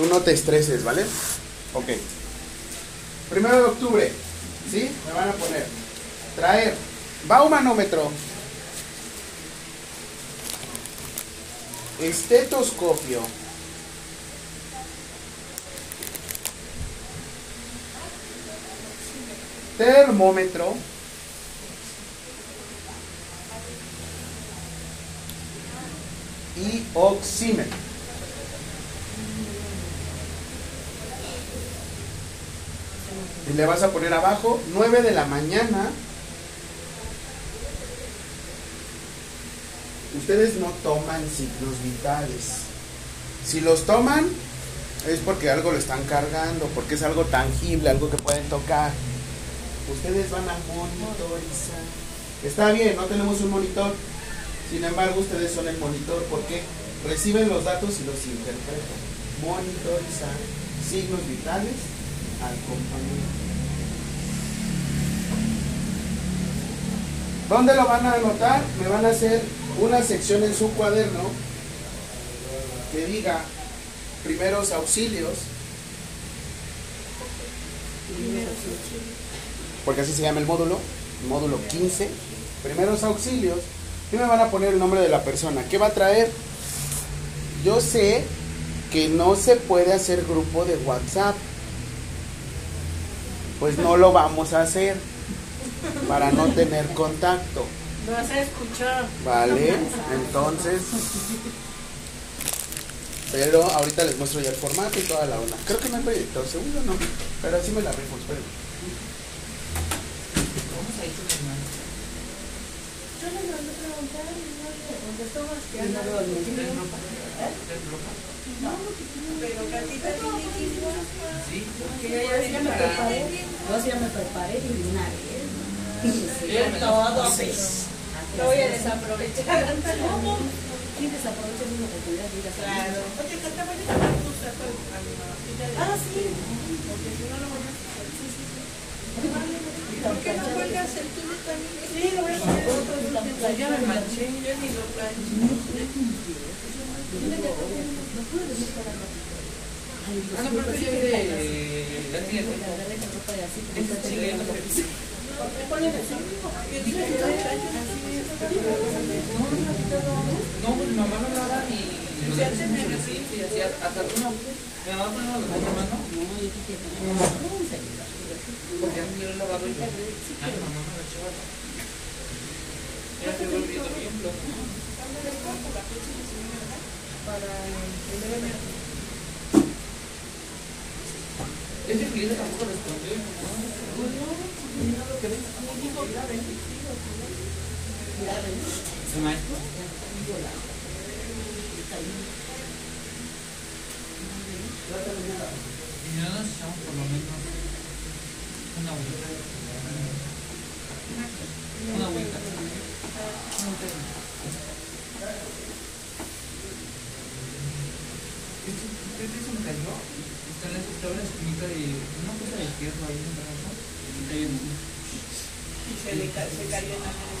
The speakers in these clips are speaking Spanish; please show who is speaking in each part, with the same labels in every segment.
Speaker 1: Tú no te estreses, ¿vale? Ok. Primero de octubre, ¿sí? Me van a poner. Traer. Va un manómetro. Estetoscopio. Termómetro. Y oxímetro. Y le vas a poner abajo 9 de la mañana. Ustedes no toman signos vitales. Si los toman es porque algo lo están cargando, porque es algo tangible, algo que pueden tocar. Ustedes van a monitorizar. Está bien, no tenemos un monitor. Sin embargo, ustedes son el monitor porque reciben los datos y los interpretan. Monitorizar signos vitales al compañero. ¿Dónde lo van a anotar? Me van a hacer una sección en su cuaderno que diga primeros auxilios. Porque así se llama el módulo, módulo 15. Primeros auxilios. Y me van a poner el nombre de la persona. ¿Qué va a traer? Yo sé que no se puede hacer grupo de WhatsApp. Pues no lo vamos a hacer para no tener contacto.
Speaker 2: No se escuchó.
Speaker 1: Vale, entonces. Pero ahorita les muestro ya el formato y toda la onda. Creo que no hay proyector, seguro no. Pero así me la rifo, espérenme.
Speaker 2: Yo le mandé preguntar no le contestó más que Ana. Pero Catita tiene
Speaker 3: Sí.
Speaker 2: Que ya ya
Speaker 4: ya me preparé. Yo sí ya me preparé y de una vez.
Speaker 2: Todo. Lo voy a desaprovechar. ¿Cómo?
Speaker 4: ¿Quién desaprovecha una oportunidad de ir a salir?
Speaker 2: Claro. Oye, Cata, voy a dejar tu saco a mi mamacita de-
Speaker 4: Ah, sí.
Speaker 2: Porque si no, lo voy a hacer. Sí, sí, sí. ¿Por qué no cuelgas el tuyo también? Sí, lo voy a hacer. Ya me manché, yo ni lo planché.
Speaker 3: Ah, no, pero yo de. La
Speaker 4: mi
Speaker 3: Es. No, pues mi mamá me hablaba y
Speaker 2: Sí, antes me
Speaker 3: hacía hasta uno. Mi.
Speaker 4: No, yo dije, no, un celular.
Speaker 3: Porque yo lo lavaba y. Ay, mamá me lo echaba. Se volvió bien flojo.
Speaker 2: Para el primero de enero.
Speaker 3: Ese cliente tampoco respondió. "Ah, mira lo que ven". ¿Sí, maestro? Y no nos echamos por lo menos una agüita. Una agüita. ¿Qué te se me cayó? Está en la, estaba en la esquinita de una cosa de fierro ahí en el brazo. Y se.
Speaker 2: Y le ca- se cayó en la mano.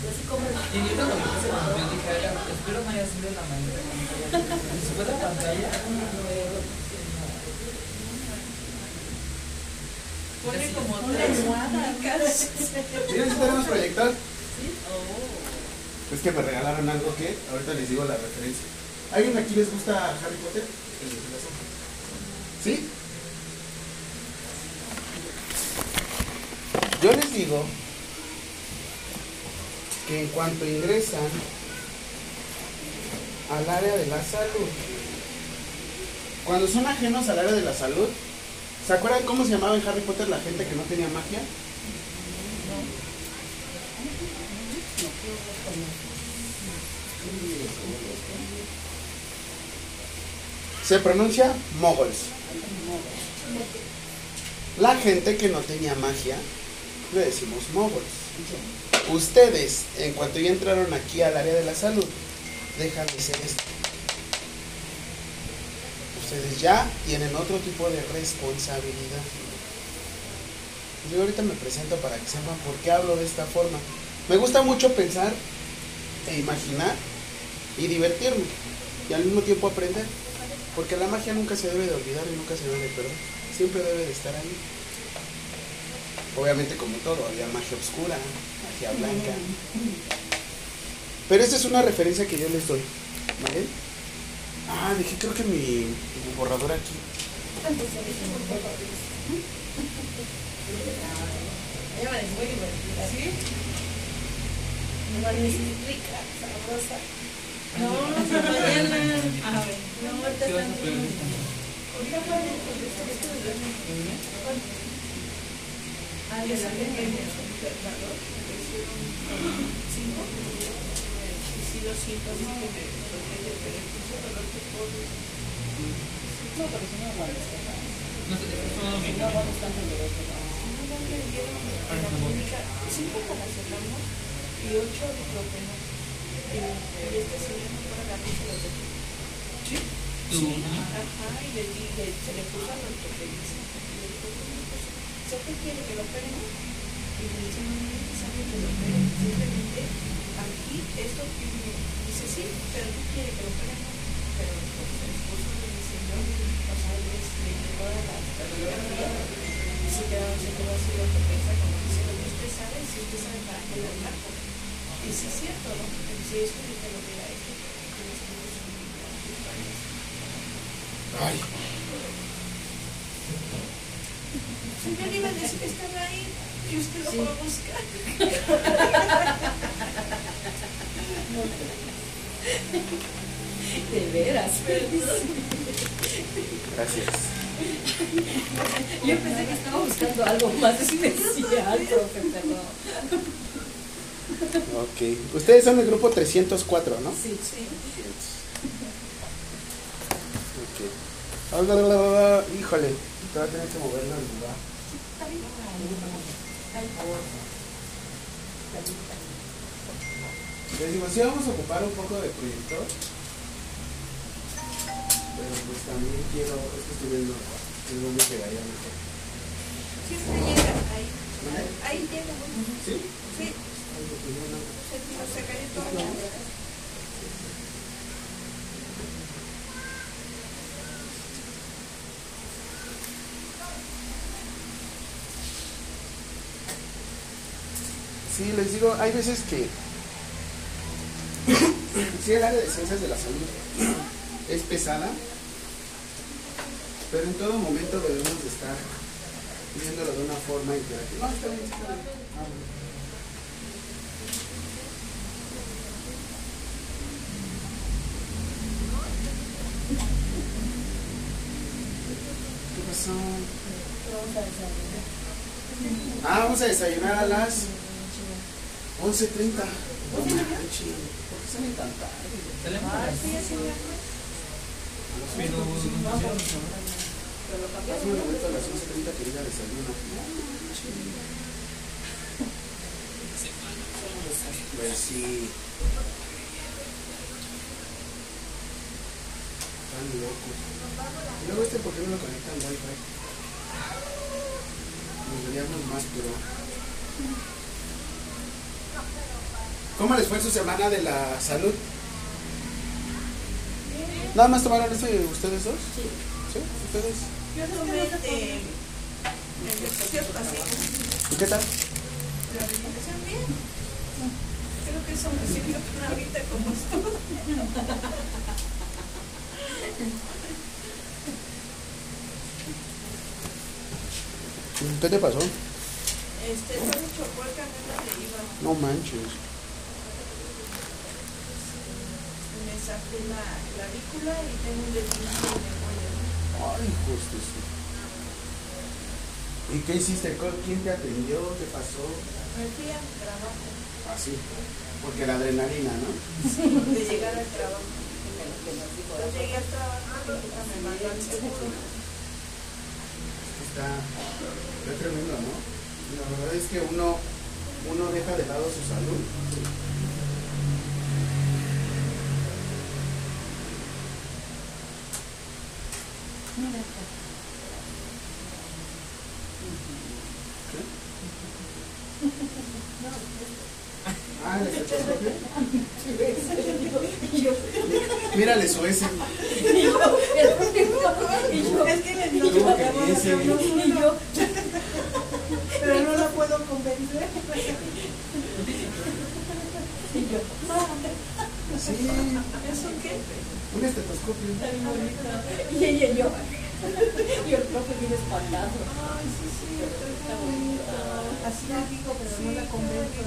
Speaker 3: Y yo cuando vi que se rompió dije, "Ay, espero no haya sido la manera como que haya sido". Y se fue la pantalla.
Speaker 2: Pone como tres muecas.
Speaker 1: ¿Miren si tenemos proyector? Es que me regalaron algo que ahorita les digo la referencia. ¿Alguien aquí les gusta Harry Potter? ¿Sí? Yo les digo que en cuanto ingresan al área de la salud, cuando son ajenos al área de la salud, ¿se acuerdan cómo se llamaba en Harry Potter la gente que no tenía magia? Se pronuncia moguls. La gente que no tenía magia, le decimos moguls. Ustedes, en cuanto ya entraron aquí al área de la salud, dejan de ser esto. Ustedes ya tienen otro tipo de responsabilidad. Yo ahorita me presento para que sepan por qué hablo de esta forma. Me gusta mucho pensar e imaginar y divertirme y al mismo tiempo aprender. Porque la magia nunca se debe de olvidar y nunca se debe de perder. Siempre debe de estar ahí. Obviamente como todo, había magia oscura, magia blanca. Pero esta es una referencia que yo les doy. ¿Vale? Ah, dejé creo que mi, mi borrador aquí.
Speaker 5: Ella es muy divertida. ¿Sí? Rica, sabrosa. Esto, esto de verme. Y este señor no puede agarrar se los dejó.
Speaker 4: ¿Sí?
Speaker 5: Sí, ajá, y le di, le- se le puso al ortopedista. Y le dijo, "Bueno, pues, ¿usted qué quiere que lo operen? Y le dice, no, no es necesario que lo operen, simplemente aquí, esto, dice, sí, pero ¿qué quiere que lo operen? Pero pues, el esposo del señor, o sea, le llegó a la radiografía y se quedó, quedó así como usted sabe, si usted sabe para qué lo. Y sí es cierto, ¿no? Porque si es que ahorita lo hubiera hecho, los que.
Speaker 1: Ay,
Speaker 5: Señor, iba a decir que estaba ahí y usted lo
Speaker 6: Sí.
Speaker 5: fue a buscar.
Speaker 6: De veras.
Speaker 1: gracias.
Speaker 6: Yo pensé que estaba buscando algo más especial, profe, perdón.
Speaker 1: Ok. Ustedes son el grupo 304, ¿no?
Speaker 6: Sí,
Speaker 5: Sí.
Speaker 1: Ok. Híjole, te voy a tener que moverlo en lugar. Les digo, sí vamos a ocupar un poco de proyector. Pero pues también quiero, es que estoy viendo mejor.
Speaker 5: Siempre llega ahí. Ahí llega.
Speaker 1: ¿Sí?
Speaker 5: Sí,
Speaker 1: Sí, les digo, hay veces que sí el área de ciencias de la salud es pesada, pero en todo momento debemos de estar viéndolo de una forma interactiva.
Speaker 6: Desayunar.
Speaker 1: Ah, vamos a desayunar a las 11.30. No manches, ¿por qué salen tan tarde?
Speaker 4: Sale
Speaker 1: Hazme un momento a las 11.30 que diga desayuno. Pues sí. Están locos. Y luego este, ¿por qué no lo conectan Wi-Fi? Nos veríamos más, pero... ¿Cómo les fue en su semana de la salud? ¿Nada más tomaron este ustedes dos?
Speaker 6: Sí.
Speaker 1: ¿Sí? ¿Ustedes?
Speaker 5: Yo tomé pasivos.
Speaker 1: ¿Y qué tal?
Speaker 5: La alimentación bien. Creo que eso me sirvió para ahorita como estoy.
Speaker 1: ¿Qué te pasó?
Speaker 5: Este, fue mucho puerca, no le iba.
Speaker 1: No manches.
Speaker 5: Me saqué la clavícula y tengo un deslize en el cuello.
Speaker 1: Ay, hijos ¿Y qué hiciste? ¿Con- ¿Quién te atendió? ¿Qué pasó?
Speaker 5: Me fui al trabajo,
Speaker 1: Así. Porque la adrenalina, ¿no?
Speaker 5: de llegar al trabajo. Yo llegué me.
Speaker 1: Está, está tremendo, ¿no? La verdad es que uno, uno deja de lado su salud. Ah, ¿le estetoscopio? Mírale su ese.
Speaker 6: Y yo,
Speaker 1: y yo, es que le digo,
Speaker 4: y yo,
Speaker 2: pero no la puedo convencer.
Speaker 4: Y yo, madre.
Speaker 1: Sí.
Speaker 2: ¿Eso qué?
Speaker 1: Un estetoscopio.
Speaker 4: Y ella y yo. Y el profe bien espantado.
Speaker 2: Ay, sí, sí, está bonito. Así la digo, pero no la convenzo.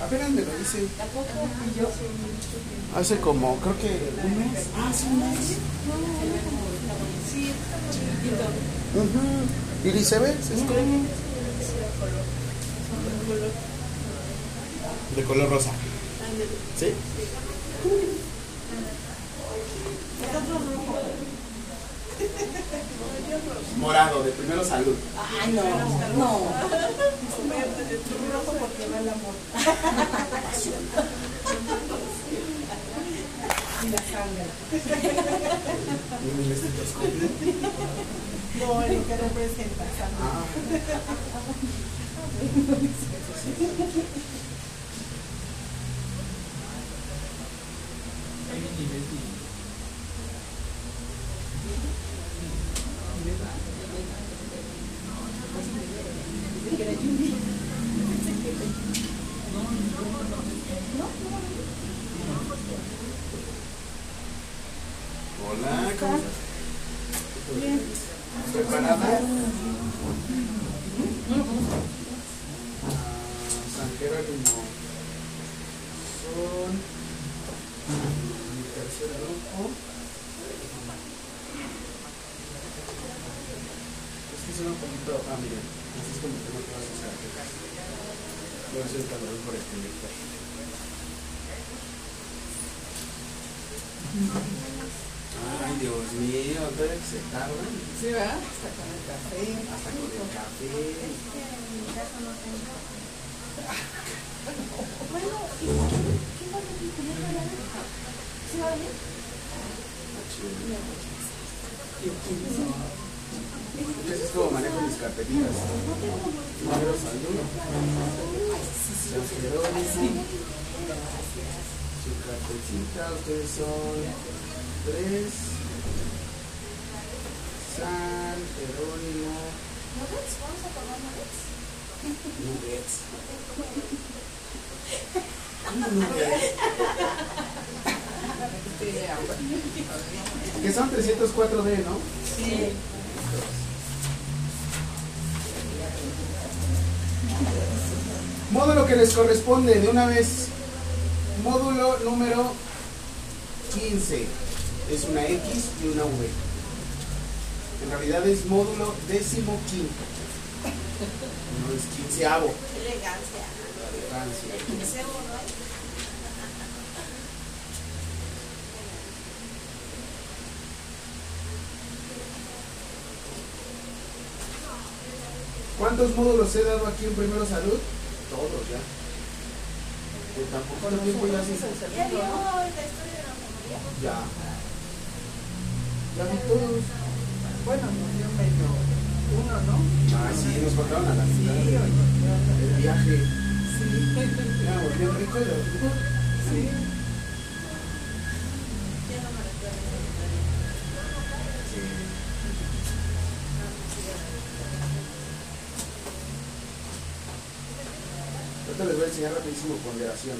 Speaker 1: Apenas me lo dice.
Speaker 4: Tampoco. Y yo,
Speaker 1: Hace como, creo que un mes. Ah, sí, un mes.
Speaker 2: Sí, está bonito.
Speaker 1: ¿Y dice, ves? Es como
Speaker 2: de color. De color.
Speaker 1: de color rosa. ¿Sí?
Speaker 2: Nosotros rojo.
Speaker 1: Morado, de primero salud.
Speaker 4: ay, no, no.
Speaker 2: Rojo porque va el amor.
Speaker 4: Y la sangre.
Speaker 1: Y un estetoscopio.
Speaker 2: No, el que representa.
Speaker 1: Ah,
Speaker 3: Hay un nivel
Speaker 1: hola, ¿cómo estás? Bien. ¿Preparada? Ah, San Jerónimo. Son mi tercer grupo. Es que son un poquito. Ah, miren. Así es como tengo todas sus carpetas. Voy a hacer el cabrón por escribir. Ay, Dios mío, todavía se tardan.
Speaker 2: Sí, ¿verdad? Hasta con el café.
Speaker 1: Hasta con el café. Así es como manejo mis carpetitas. Número salud. San Jerónimo. Su carpetita, ustedes son tres. San Jerónimo. Nuggets. ¿Cómo nuggets? Que son 304D, ¿no?
Speaker 2: Sí.
Speaker 1: Módulo que les corresponde de una vez. Módulo número 15. Es una X y una V. En realidad es módulo décimo quinto. No es quinceavo.
Speaker 2: Elegancia.
Speaker 1: ¿Cuántos módulos he dado aquí en Primero Salud? Todos ya. Tampoco el tiempo ya sí.
Speaker 2: ¿Ya vio la historia de la memoria?
Speaker 1: Ya. Ya vi todos.
Speaker 2: Bueno, nos dio medio uno, ¿no?
Speaker 1: Ah, sí, nos faltaron a la
Speaker 2: Sí,
Speaker 1: mitad.
Speaker 2: oye.
Speaker 1: El viaje.
Speaker 2: Sí.
Speaker 1: Ya, rico. y-
Speaker 2: Sí.
Speaker 1: Sí. Enseñar rapidísimo ponderación.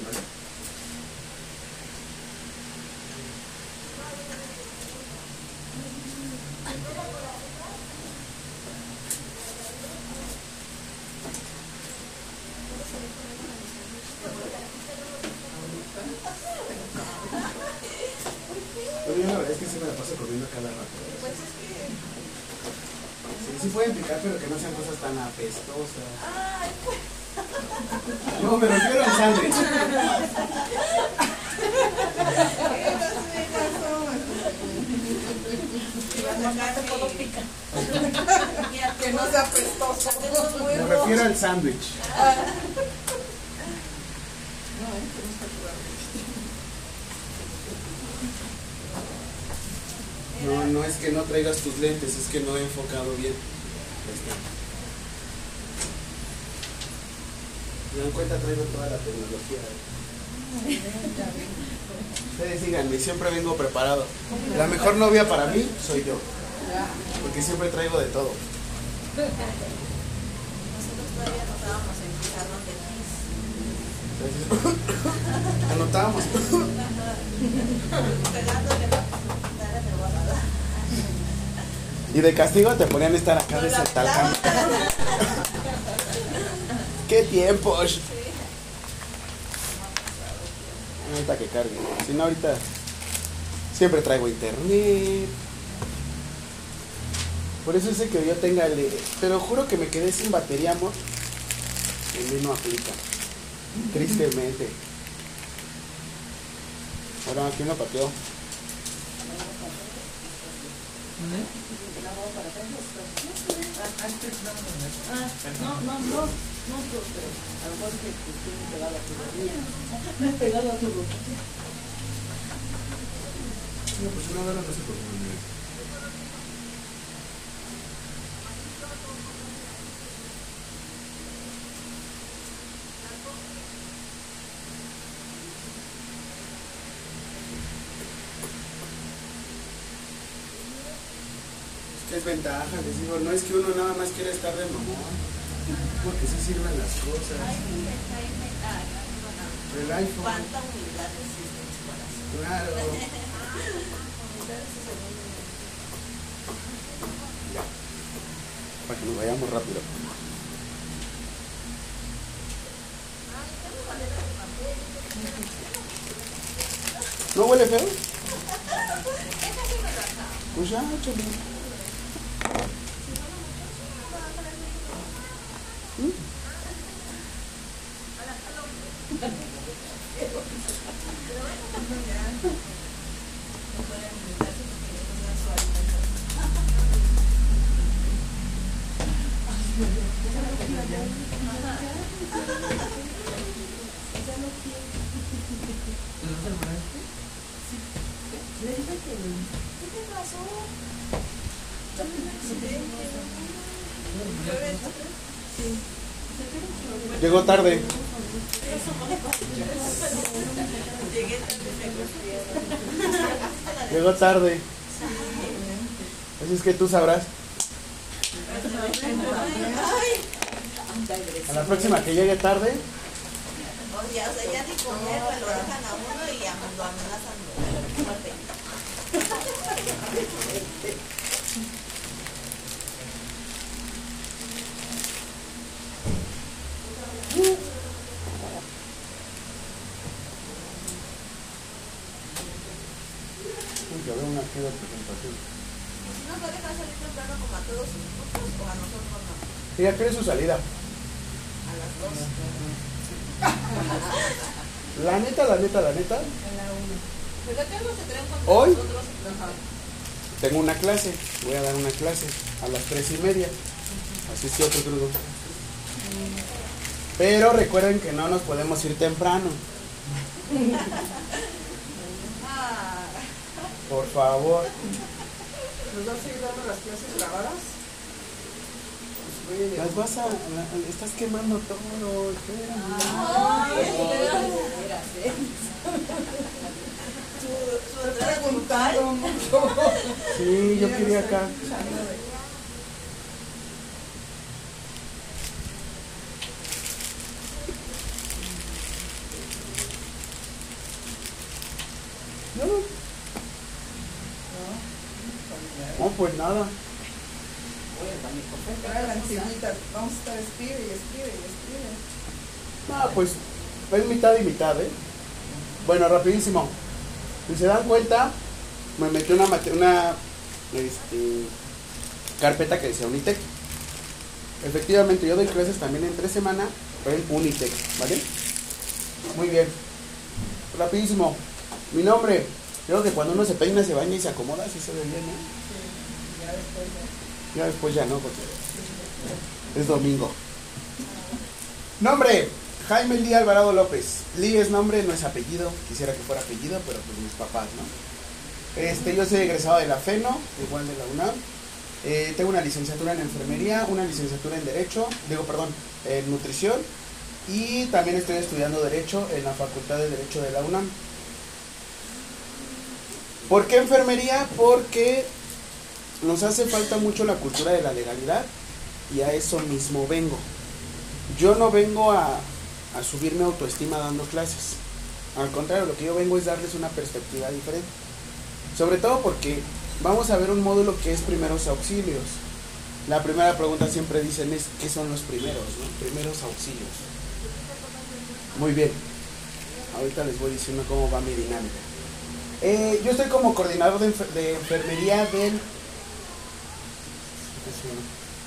Speaker 1: Pero yo la verdad es que sí me la paso comiendo a cada rato.
Speaker 2: Pues es que.
Speaker 1: Sí, sí pueden picar, pero que no sean cosas tan apestosas.
Speaker 2: Ay, pues.
Speaker 1: No, me refiero al sándwich.
Speaker 2: Que no sea apestoso.
Speaker 1: Me refiero al sándwich. No, no es que no traigas tus lentes, es que no he enfocado bien. Ahí está. Traigo toda la tecnología. ¿eh? Ustedes díganme, siempre vengo preparado. La mejor novia para mí soy yo. Porque siempre traigo de todo.
Speaker 5: Nosotros todavía no estábamos en pizarrón de.
Speaker 1: Anotábamos. Y de castigo te ponían estar acá de. ¡Qué tiempos! Ahorita que cargue. Si no, ahorita siempre traigo internet. Por eso ese que yo tenga el... Pero juro que me quedé sin batería, amor. En mí no aplica. Tristemente. Ahora, ¿quién lo pateó?
Speaker 6: Ah, no, no, no, no, pero pero a lo mejor que pues, tiene pegado a tu rodilla. Pegado a tu rodilla.
Speaker 1: No, pues una hora no se Es que es ventaja, les digo, no es que uno nada más quiera estar de mamón, porque sí sirven las cosas. El iPhone,
Speaker 5: ¿Cuánta humildad existe en su corazón?
Speaker 1: claro. Para que nos vayamos rápido. ¿No huele feo? Pues ya, échale. ¿Mm?
Speaker 3: ¿Te lo aseguraste?
Speaker 6: Le dije que
Speaker 5: ¿Qué te pasó?
Speaker 1: Llegó tarde. Llegó tarde. Así es que tú sabrás. A la próxima que llegue tarde,
Speaker 5: Oye, o sea, ya ni comer, pues lo dejan a uno y ya lo amenazan de muerte.
Speaker 1: Uy, que habrá una aquí de presentación.
Speaker 5: Si nos va a dejar salir temprano como a todos sus grupos o a nosotros no.
Speaker 1: ¿Y ya qué es su salida?
Speaker 5: A las dos.
Speaker 1: La neta, la neta, la neta,
Speaker 5: Pero ¿qué algo se traen contra
Speaker 1: ¿Hoy? tengo una clase. Voy a dar una clase a las tres y media. Así es otro crudo. Pero recuerden que no nos podemos ir temprano.
Speaker 5: Ah,
Speaker 1: Por favor.
Speaker 7: ¿Nos vas a seguir dando las clases grabadas?
Speaker 1: Las vas a. la- estás quemando todo. Sí, yo quería acá. No, pues nada.
Speaker 7: Vamos a estar escribe y escribe y escribe.
Speaker 1: No, pues es mitad y mitad, ¿eh? Bueno, rapidísimo. Si se dan cuenta, me metí una, una este, carpeta que decía Unitec. Efectivamente, yo doy clases también en tres semanas en Unitec, ¿vale? Muy bien. Rapidísimo. Mi nombre. Creo que cuando uno se peina, se baña y se acomoda, así se ve bien, ¿no? Ya después ya no, porque es domingo. Nombre, Jaime Lee Alvarado López. Lee es nombre, no es apellido. Quisiera que fuera apellido, pero pues mis papás, ¿no? Este, yo soy egresado de la FENO, igual de la UNAM. Eh, tengo una licenciatura en enfermería, una licenciatura en Derecho, digo, perdón, en Nutrición. Y también estoy estudiando Derecho en la Facultad de Derecho de la UNAM. ¿Por qué enfermería? Porque nos hace falta mucho la cultura de la legalidad y a eso mismo vengo. Yo no vengo a, a subirme autoestima dando clases. Al contrario, lo que yo vengo es darles una perspectiva diferente. Sobre todo porque vamos a ver un módulo que es primeros auxilios. La primera pregunta siempre dicen es ¿qué son los primeros? Primeros auxilios. Muy bien. Ahorita les voy diciendo cómo va mi dinámica. Eh, yo estoy como coordinador de enfermería del...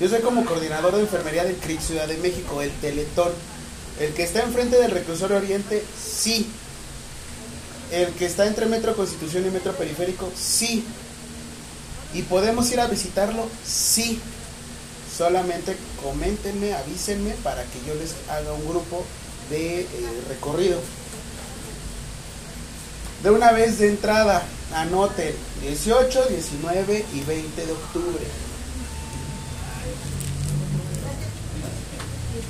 Speaker 1: Yo soy como coordinador de enfermería del CRIC Ciudad de México, el Teletón. El que está enfrente del reclusorio Oriente, sí. El que está entre Metro Constitución y Metro Periférico, sí. ¿Y podemos ir a visitarlo? Sí. Solamente coméntenme, avísenme para que yo les haga un grupo de eh, recorrido. De una vez de entrada, anoten 18, 19 y 20 de octubre.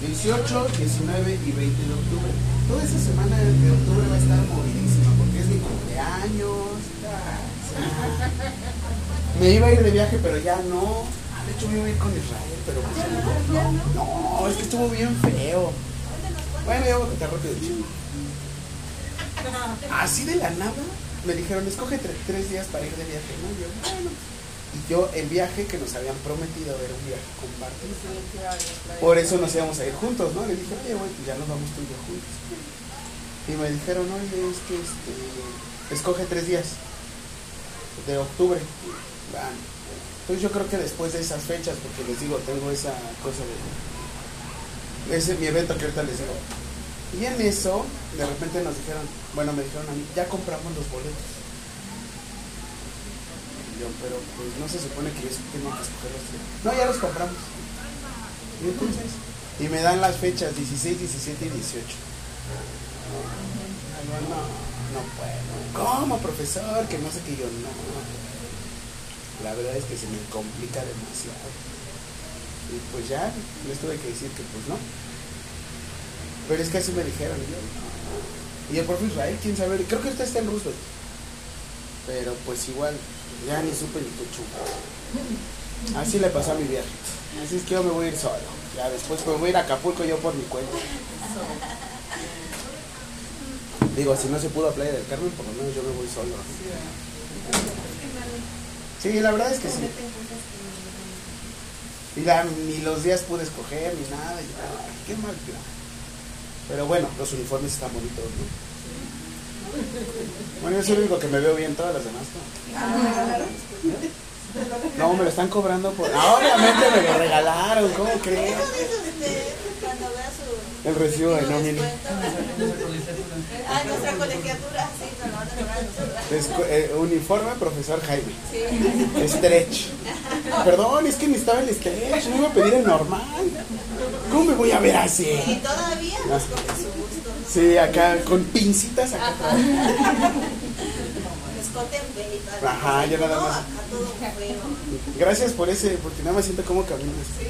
Speaker 1: 18, 19 y 20 de octubre. Toda esa semana de octubre va a estar movidísima porque es mi cumpleaños. Me iba a ir de viaje, pero ya no. Ah, De hecho, me iba a ir con Israel, pero pues ya no. No, es que estuvo bien feo. Bueno, ya voy a contar rápido. Así de la nada me dijeron, escoge tre- tres días para ir de viaje, ¿no? Yo. Y yo, el viaje que nos habían prometido era un viaje compartido. Por eso nos íbamos a ir juntos, ¿no? Le dije, oye, güey, pues ya nos vamos tú y yo juntos. Y me dijeron, oye, es que este, escoge tres días de octubre. Van. Entonces yo creo que después de esas fechas, porque les digo, tengo esa cosa de... Ese es mi evento que ahorita les digo. Y en eso, de repente nos dijeron, bueno, me dijeron a mí, ya compramos los boletos. Pero pues no se supone que yo tengo que escoger los tres. No, ya los compramos. Y entonces, y me dan las fechas 16, 17 y 18. Ah, No, no, no puedo. ¿Cómo, profesor? Que no sé qué yo no. La verdad es que se me complica demasiado. Y pues ya les tuve que decir que pues no. Pero es que así me dijeron yo. Y el profe Israel, quién sabe, creo que usted está en Roosevelt. Pero pues igual, ya ni supe ni qué chupo. Así le pasó a mi viaje. Así es que yo me voy a ir solo. Ya después me voy a ir a Acapulco yo por mi cuenta. Digo, si no se pudo a Playa del Carmen, por lo menos yo me voy solo. Sí, la verdad es que sí. Y la- ni los días pude escoger ni nada. qué mal. Pero bueno, los uniformes están bonitos, ¿no? Bueno, soy el único que me veo bien, todas las demás no. No, me lo están cobrando por... Ah, obviamente me lo regalaron, ¿cómo crees?
Speaker 5: Cuando vea su
Speaker 1: El recibo de nómina.
Speaker 5: Ah, nuestra colegiatura, sí, nos lo van a cobrar.
Speaker 1: Es co- eh, uniforme profesor Jaime.
Speaker 5: Sí.
Speaker 1: Stretch. Perdón, es que necesitaba el stretch, no iba a pedir el normal. ¿Cómo me voy a ver así?
Speaker 5: Y todavía, pues su.
Speaker 1: Sí, acá con pincitas acá
Speaker 5: y tal.
Speaker 1: Ajá, yo nada más. Gracias por ese, porque nada más siento cómo caminas.
Speaker 5: ¿Y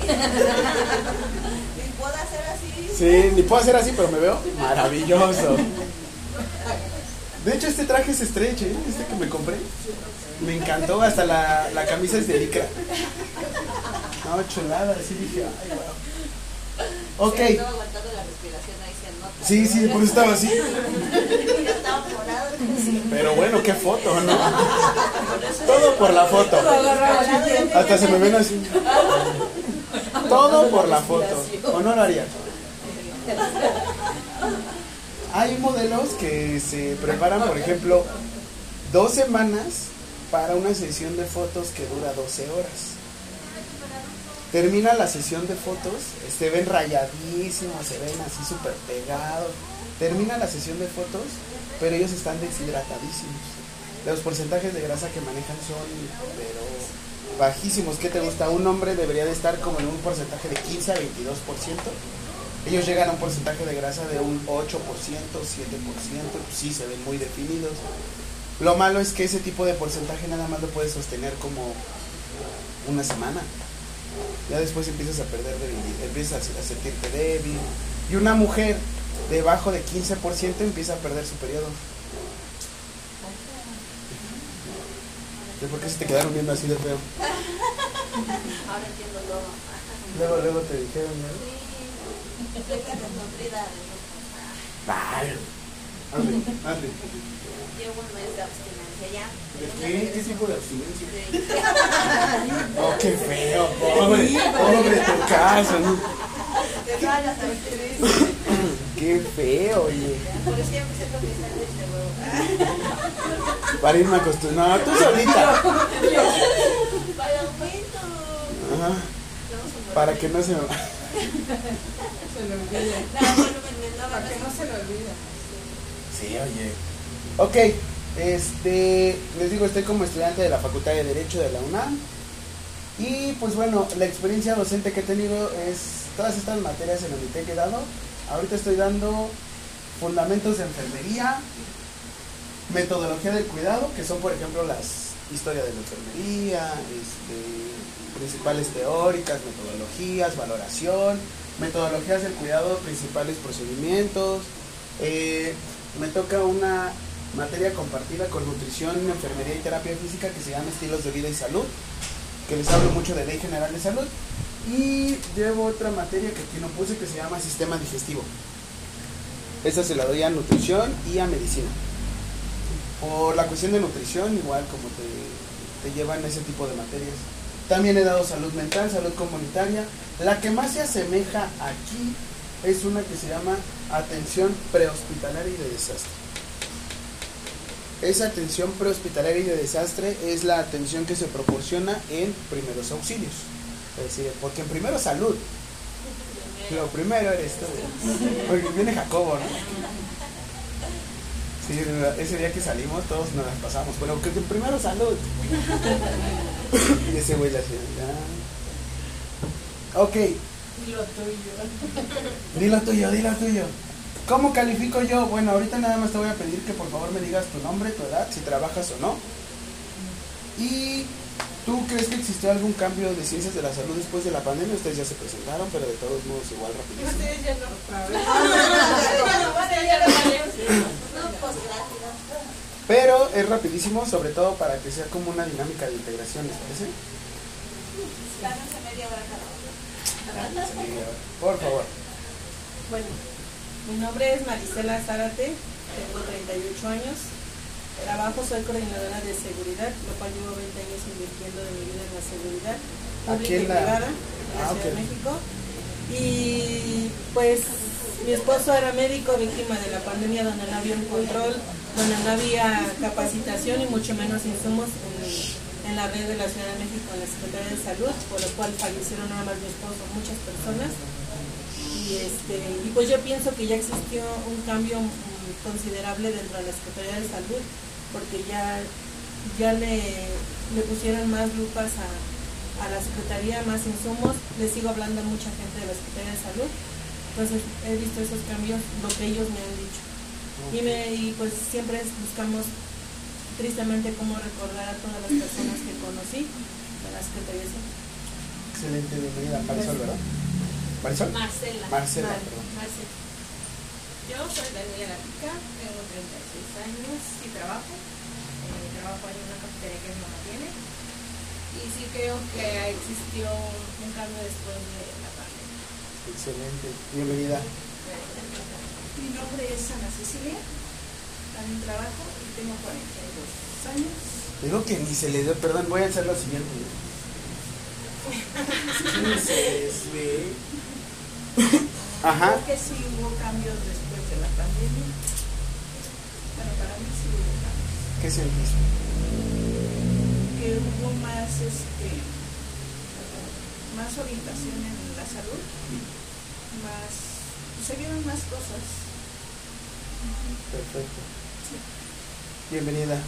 Speaker 5: puedo hacer así?
Speaker 1: Sí, ni puedo hacer así, pero me veo maravilloso. De hecho, este traje es stretch, ¿eh? Este que me compré. Me encantó, hasta la, la camisa es de licra. No, chulada, así dije, ay, wow. Ok.
Speaker 5: Estaba aguantando la respiración, ahí.
Speaker 1: Sí, sí, por eso estaba así. Pero bueno, qué foto, ¿no? Todo por la foto. Hasta se me ven así. Todo por la foto. ¿O no lo harías? Hay modelos que se preparan, por ejemplo, dos semanas para una sesión de fotos que dura 12 horas. Termina la sesión de fotos, se ven rayadísimos, se ven así súper pegados. Termina la sesión de fotos, pero ellos están deshidratadísimos. Los porcentajes de grasa que manejan son, pero bajísimos. ¿Qué te gusta? Un hombre debería de estar como en un porcentaje de 15 a 22%. Ellos llegan a un porcentaje de grasa de un 8%, 7%, sí se ven muy definidos. Lo malo es que ese tipo de porcentaje nada más lo puedes sostener como una semana. Ya después empiezas a perder debilidad, empiezas a sentirte débil. Y una mujer debajo de 15% empieza a perder su periodo. ¿De por qué se te quedaron viendo así de feo?
Speaker 5: Ahora entiendo todo.
Speaker 1: Luego, luego te dijeron, ¿no?
Speaker 5: Sí, desnutrida.
Speaker 1: Ay, hazle, hazle.
Speaker 5: Llevo un mes de abstinencia
Speaker 1: ¿De qué? ¿Qué tipo de abstinencia?
Speaker 5: Sí.
Speaker 1: Oh, qué feo, pobre, pobre tu caso, ¿no?
Speaker 5: De todas las abstinencias.
Speaker 1: Qué feo, oye.
Speaker 5: Por eso ya empecé con mis sándwiches de huevo.
Speaker 1: Para irme acostumbrando. No, tú solita.
Speaker 5: Para aumento.
Speaker 1: Ajá. Para que no se me.
Speaker 5: No, me- no,
Speaker 8: Para que
Speaker 5: no,
Speaker 8: no se le olvide.
Speaker 1: Sí, oye. Ok, este, les digo, estoy como estudiante de la Facultad de Derecho de la UNAM. Y pues bueno, la experiencia docente que he tenido es todas estas materias en las que he quedado. Ahorita estoy dando fundamentos de enfermería, metodología del cuidado, que son por ejemplo las historias de la enfermería, este, principales teóricas, metodologías, valoración, metodologías del cuidado, principales procedimientos. Eh, me toca una materia compartida con nutrición, enfermería y terapia física que se llama estilos de vida y salud, que les hablo mucho de ley general de salud. Y llevo otra materia que aquí no puse que se llama sistema digestivo. Esa se la doy a nutrición y a medicina. Por la cuestión de nutrición, igual como te, te llevan ese tipo de materias. También he dado salud mental, salud comunitaria. La que más se asemeja aquí es una que se llama atención prehospitalaria y de desastre. Esa atención prehospitalaria y de desastre es la atención que se proporciona en primeros auxilios. Es decir, porque en primero salud, lo primero eres tú. Porque viene Jacobo, ¿no? Sí, ese día que salimos todos nos las pasamos, pero que primero salud. y ese güey la ya. Ok,
Speaker 8: Y lo tuyo.
Speaker 1: dilo tuyo, dilo tuyo. ¿Cómo califico yo? Bueno, ahorita nada más te voy a pedir que por favor me digas tu nombre, tu edad, si trabajas o no. Y ¿tú crees que existió algún cambio de ciencias de la salud después de la pandemia? Ustedes ya se presentaron, pero de todos modos igual rapidísimo.
Speaker 8: Ustedes ya no.
Speaker 1: Pero es rapidísimo, sobre todo para que sea como una dinámica de integración, ¿les parece?
Speaker 5: Gánense media hora cada uno.
Speaker 1: Por favor.
Speaker 4: Bueno, mi nombre es Marisela Zárate, tengo 38 años. Trabajo, soy coordinadora de seguridad, lo cual llevo 20 años invirtiendo de mi vida en la seguridad pública y privada en la
Speaker 1: Ah,
Speaker 4: Ciudad de. México. Y pues mi esposo era médico víctima de la pandemia donde no había un control, donde no había capacitación y mucho menos insumos en, en la red de la Ciudad de México, en la Secretaría de Salud, por lo cual fallecieron nada más mi esposo, muchas personas. Y, este, y pues yo pienso que ya existió un cambio considerable dentro de la Secretaría de Salud, porque ya, ya le, le pusieron más lupas a, a la Secretaría, más insumos. Le sigo hablando a mucha gente de la Secretaría de Salud. Entonces he visto esos cambios, lo que ellos me han dicho. Y, me, y pues siempre buscamos tristemente cómo recordar a todas las personas que conocí de la Secretaría de Salud.
Speaker 1: Excelente, bienvenida. Marisol, ¿verdad? ¿Marisol?
Speaker 5: Marcela.
Speaker 1: Marcela,
Speaker 4: Mar-.
Speaker 5: Marcela.
Speaker 2: Yo soy Daniela Pica, tengo 36 años y trabajo. Eh, trabajo en una cafetería que mi mamá tiene. Y sí creo que existió un cambio después de la pandemia.
Speaker 1: Excelente, bienvenida.
Speaker 2: Mi nombre es Ana Cecilia, también trabajo y tengo 42 años.
Speaker 1: Digo que ni se le dio, perdón, voy a hacer lo siguiente. ¿Quién es ese? Ajá.
Speaker 2: Creo que sí hubo cambios después de la pandemia. Bueno, para mí sí hubo cambios.
Speaker 1: ¿Qué sentiste?
Speaker 2: Que hubo más, este, más orientación en la salud, más, se vieron más cosas.
Speaker 1: Perfecto. Bienvenida.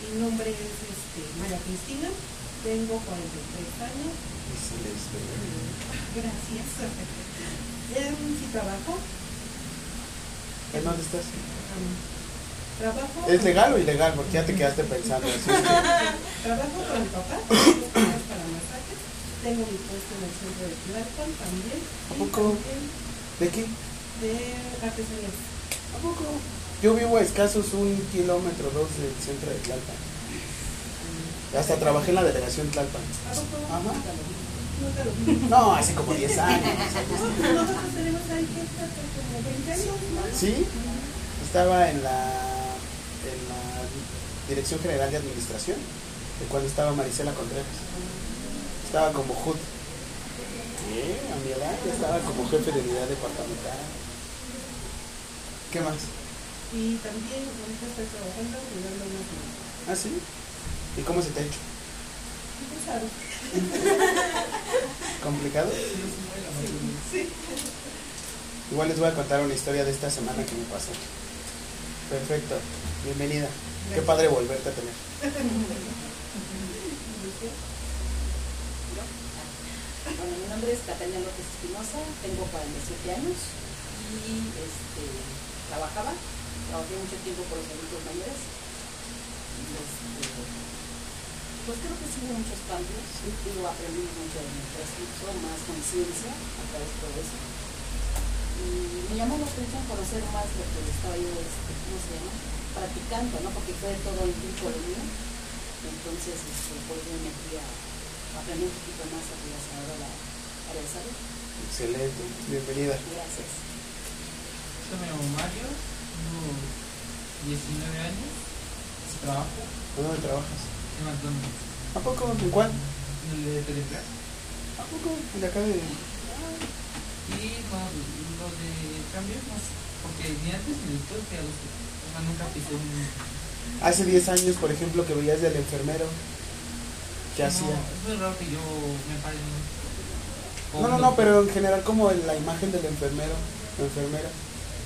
Speaker 7: Mi nombre es este, María Cristina, tengo 43 años.
Speaker 1: Les ve.
Speaker 7: Gracias. Em, sí trabajo.
Speaker 1: ¿En dónde estás?
Speaker 7: Trabajo.
Speaker 1: ¿Es legal o ilegal? Porque ya te quedaste pensando. así es que-
Speaker 7: Trabajo con mi papá, para masajes. Tengo mi puesto en el centro de Tlalpan también.
Speaker 1: ¿A poco? ¿De qué?
Speaker 7: De artesanías.
Speaker 1: ¿A poco? Yo vivo a escasos un kilómetro dos del centro de Tlalpan. Hasta trabajé en la delegación Tlalpan.
Speaker 7: ¿A poco?
Speaker 1: Ajá. No, hace como 10 años.
Speaker 7: Nosotros tenemos ahí que como 20 años.
Speaker 1: ¿Sí? Estaba en la, en la Dirección General de Administración, de cuando estaba Marisela Contreras. Estaba como HUD. ¿Qué? A mi edad ya estaba como jefe de unidad departamental. ¿Qué más?
Speaker 7: Y también ahorita estoy trabajando cuidando unas niñas.
Speaker 1: ¿Ah, sí? ¿Y cómo se te ha hecho?
Speaker 7: ¿Tú
Speaker 1: ¿Complicado? Igual les voy a contar una historia de esta semana que me pasó. Perfecto. Bienvenida. Qué padre volverte a tener.
Speaker 6: Bueno, mi nombre es Catalina López Espinosa, tengo 47 años y este, trabajaba, trabajé mucho tiempo por los adultos mayores. Este, pues creo que sí hubo muchos cambios, digo, aprendí mucho de mi transcurso, más conciencia a través de todo eso. Y me llamó la atención conocer más lo que estaba yo, este, ¿cómo se llama? Practicando, ¿no? Porque fue todo el tiempo de mí. Entonces, este, pues yo me metí a aprender un poquito más a la área de salud.
Speaker 1: Excelente. Bienvenida.
Speaker 6: Gracias.
Speaker 3: Yo me llamo Mario, tengo 19 años, trabajo
Speaker 1: ¿Dónde trabajas?
Speaker 3: En McDonald's,
Speaker 1: ¿A poco? ¿En cuál?
Speaker 3: en el de Teleplas.
Speaker 1: ¿A poco? De acá de...
Speaker 3: Y no, lo de sé, porque ni antes ni después fui a los o sea, nunca pisé un...
Speaker 1: Hace 10 años, por ejemplo, que veías del enfermero. ¿Qué
Speaker 3: no,
Speaker 1: hacía?
Speaker 3: Es muy raro que yo me pare
Speaker 1: No, no, no, pero en general como en la imagen del enfermero, o enfermera.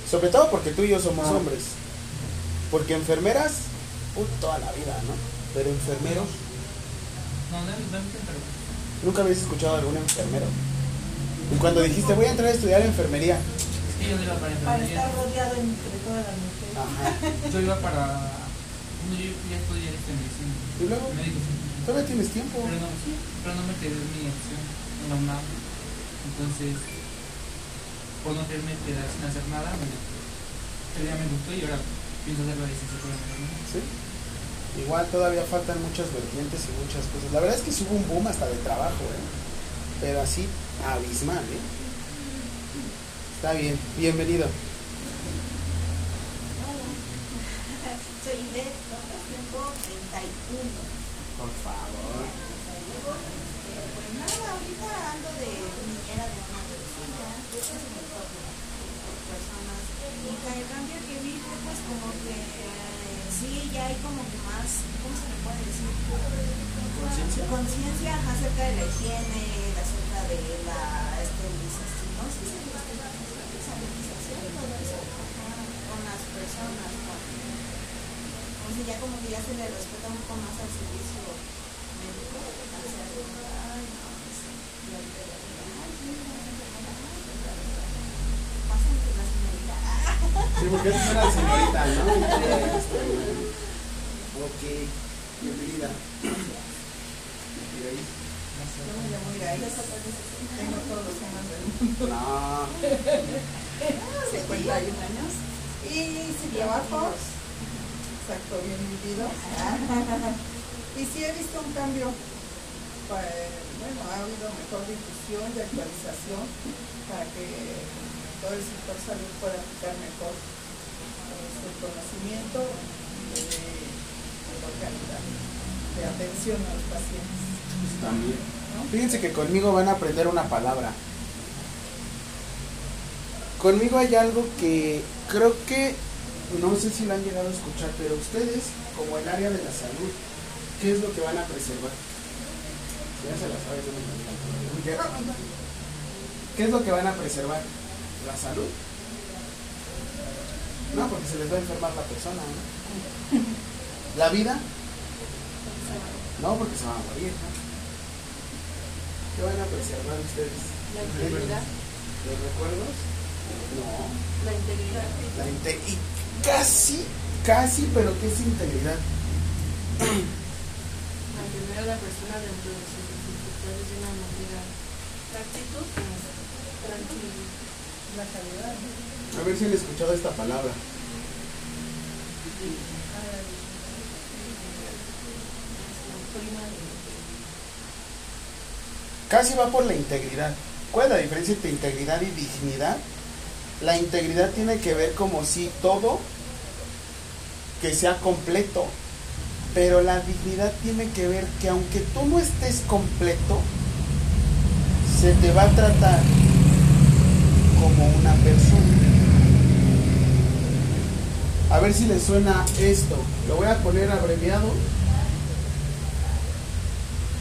Speaker 1: Sobre todo porque tú y yo somos
Speaker 3: Ah.
Speaker 1: hombres. Porque enfermeras, uh, toda la vida, ¿no? Pero enfermeros,
Speaker 3: No, no, no,
Speaker 1: nunca habías escuchado a algún enfermero. Y cuando dijiste, voy a entrar a estudiar enfermería,
Speaker 3: Es que yo no iba para
Speaker 7: Para
Speaker 3: enfermería.
Speaker 7: estar rodeado entre todas las mujeres.
Speaker 1: ajá.
Speaker 3: Yo iba para... No, yo ya estudié este medicina.
Speaker 1: Y luego,
Speaker 3: Médico,
Speaker 1: todavía tienes tiempo.
Speaker 3: Pero no, sí, pero no me quedé en mi opción en la UNAM. Entonces, por no quererme quedar sin hacer nada, me, pero ya me gustó y ahora pienso hacer la licenciatura en enfermería.
Speaker 1: ¿Sí? Igual todavía faltan muchas vertientes y muchas cosas. La verdad es que sí hubo un boom hasta de trabajo, ¿eh? Pero así, abismal, ¿eh? Está bien, bienvenido.
Speaker 5: Soy de tengo 31.
Speaker 1: Por favor.
Speaker 5: Pues nada, ahorita ando de niñera de una persona, eso es mi entorno, personas. Y con el cambio que vi fue pues como que eh, sí, ya hay como que más, ¿cómo se le puede decir?
Speaker 1: ¿Conciencia?
Speaker 5: Conciencia acerca de la higiene, acerca de la esterilización, ¿no? Sí, sí, la esterilización, todo eso, con las personas, con, como si ya como que ya se le respeta un poco más al servicio médico, al ay, no, y ahorita ya ay, no, no, no,
Speaker 1: Sí, porque es una señorita, ¿no? Este, ok, bienvenida.
Speaker 7: Tengo todos los temas del mundo.
Speaker 1: No,
Speaker 7: 51 años. Y sin trabajo. Exacto, bien vivido. Y sí he visto un cambio. Pues, bueno, ha habido mejor difusión y actualización para que todo el sector salud pueda aplicar mejor este, el conocimiento de mejor calidad de atención a los pacientes.
Speaker 1: también.
Speaker 7: ¿no?
Speaker 1: Fíjense que conmigo van a aprender una palabra. Conmigo hay algo que creo que, no sé si lo han llegado a escuchar, pero ustedes, como el área de la salud, ¿qué es lo que van a preservar? Ya se la sabe, yo no me pregunto. ¿Qué es lo que van a preservar? ¿La salud? No, porque se les va a enfermar la persona, ¿no? ¿La vida? No, porque se van a morir, ¿no? ¿Qué van a preservar ustedes?
Speaker 6: La integridad.
Speaker 1: ¿Los recuerdos? No.
Speaker 6: La integridad.
Speaker 1: La inte- y casi, casi, pero ¿qué es integridad?
Speaker 4: Mantener a la persona dentro de sus dificultades de una manera la actitud.
Speaker 7: La.
Speaker 1: A ver si han escuchado esta palabra. Casi va por la integridad. ¿Cuál es la diferencia entre integridad y dignidad? La integridad tiene que ver como si todo que sea completo. Pero la dignidad tiene que ver que aunque tú no estés completo, se te va a tratar como una persona. A ver si les suena esto. Lo voy a poner abreviado.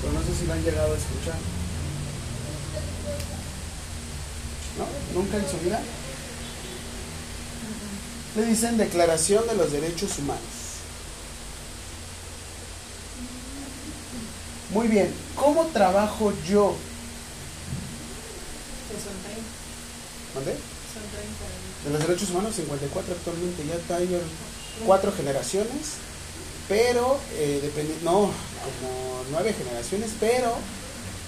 Speaker 1: Pero no sé si lo han llegado a escuchar. ¿No? ¿Nunca en su vida? Le dicen Declaración de los Derechos Humanos. Muy bien, ¿cómo trabajo yo?
Speaker 2: Que son 30,
Speaker 1: ¿Dónde?
Speaker 2: son 30.
Speaker 1: De los derechos humanos, 54 actualmente, ya está ahí en cuatro generaciones, pero, eh, dependi- no, como nueve generaciones, pero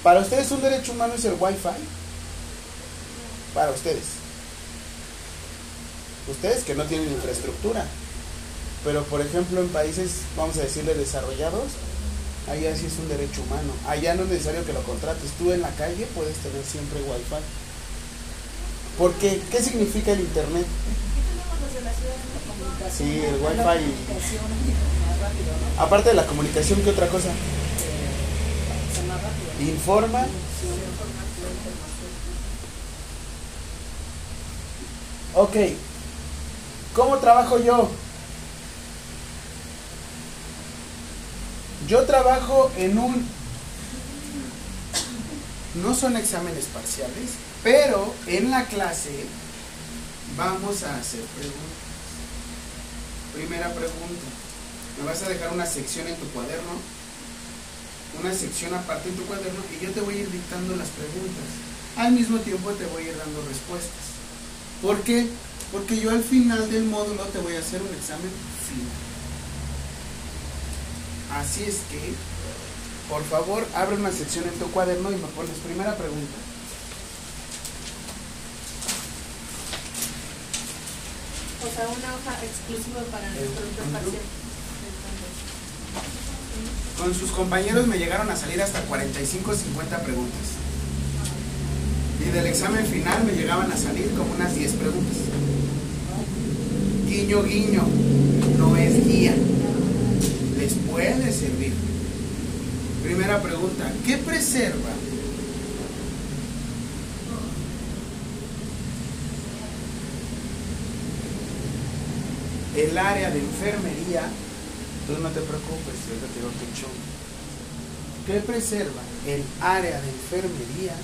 Speaker 1: para ustedes un derecho humano es el Wi-Fi. Para ustedes. Ustedes que no tienen infraestructura. Pero, por ejemplo, en países, vamos a decirle, desarrollados, ahí así es un derecho humano. Allá no es necesario que lo contrates. Tú en la calle puedes tener siempre Wi-Fi. ¿Por qué? ¿Qué significa el Internet? Sí, el wifi. Aparte de la comunicación, ¿qué otra cosa? Informa. Ok. ¿Cómo trabajo yo? Yo trabajo en un... No son exámenes parciales, pero en la clase vamos a hacer preguntas. Primera pregunta. Me vas a dejar una sección en tu cuaderno, una sección aparte en tu cuaderno y yo te voy a ir dictando las preguntas. Al mismo tiempo te voy a ir dando respuestas. ¿Por qué? Porque yo al final del módulo te voy a hacer un examen final. Así es que, por favor, abre una sección en tu cuaderno y me pones primera pregunta.
Speaker 2: O sea, una hoja exclusiva para nuestro parcial.
Speaker 1: Con sus compañeros me llegaron a salir hasta 45 50 preguntas. Y del examen final me llegaban a salir como unas 10 preguntas. Guiño, guiño, no es guía. Les puede servir. Primera pregunta, ¿qué preserva? El área de enfermería Tú no te preocupes, yo te digo que chon. ¿Qué preserva el área de enfermería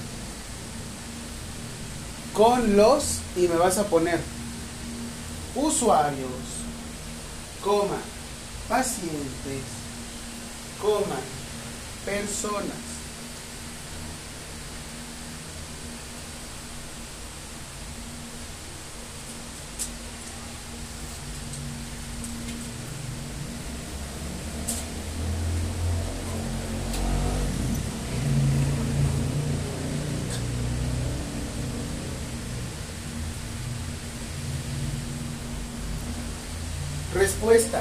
Speaker 1: con los, y me vas a poner, usuarios, coma, pacientes, coma, personas? Respuesta.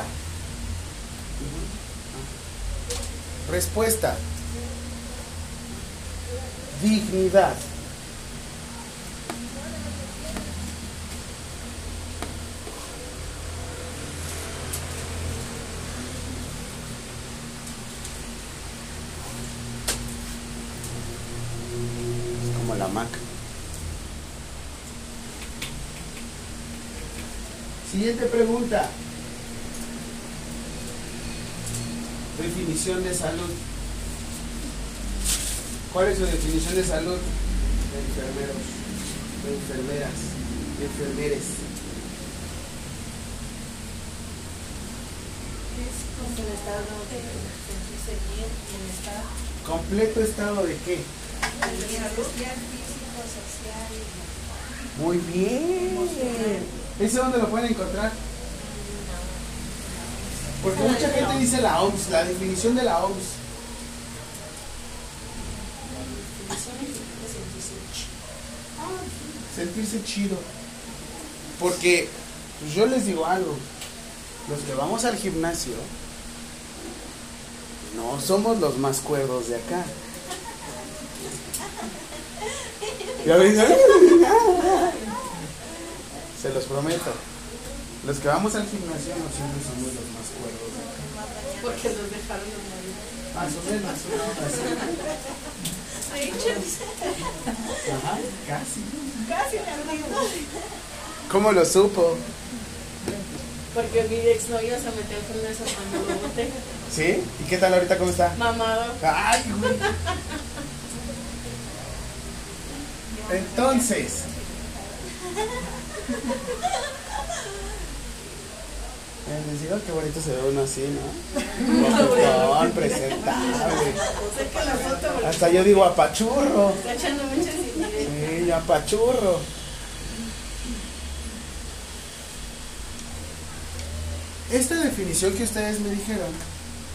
Speaker 1: Respuesta. Dignidad. Es como la Mac. Siguiente pregunta. Definición de salud. ¿Cuál es su definición de salud? De enfermeros, de enfermeras, de enfermeres.
Speaker 2: Es como el estado de sentirse bien, bienestar.
Speaker 1: ¿Completo estado de qué?
Speaker 5: Social, físico, social y
Speaker 1: Muy bien. ¿Ese dónde lo pueden encontrar? Porque mucha gente dice la OMS, la definición de la OMS. Sentirse chido. Porque pues yo les digo algo. Los que vamos al gimnasio, No, somos los más cuerdos de acá. ¿Ya ves? Se los prometo. Los que vamos al gimnasio no siempre somos los más cuerdos.
Speaker 4: Porque los dejaron vida.
Speaker 1: Más o menos, ¿no?
Speaker 2: Ay, chis.
Speaker 1: Así. Ajá, casi.
Speaker 2: Casi me.
Speaker 1: ¿Cómo lo supo?
Speaker 4: Porque mi exnovio se metió con eso cuando lo boté.
Speaker 1: ¿Sí? ¿Y qué tal ahorita? ¿Cómo está?
Speaker 4: Mamado.
Speaker 1: Ay, güey. Entonces. Eh, Les digo qué bonito se ve uno así, ¿no? Bofetón, presentable. Hasta yo digo apachurro.
Speaker 4: está echando muchas.
Speaker 1: Sí, apachurro. Esta definición que ustedes me dijeron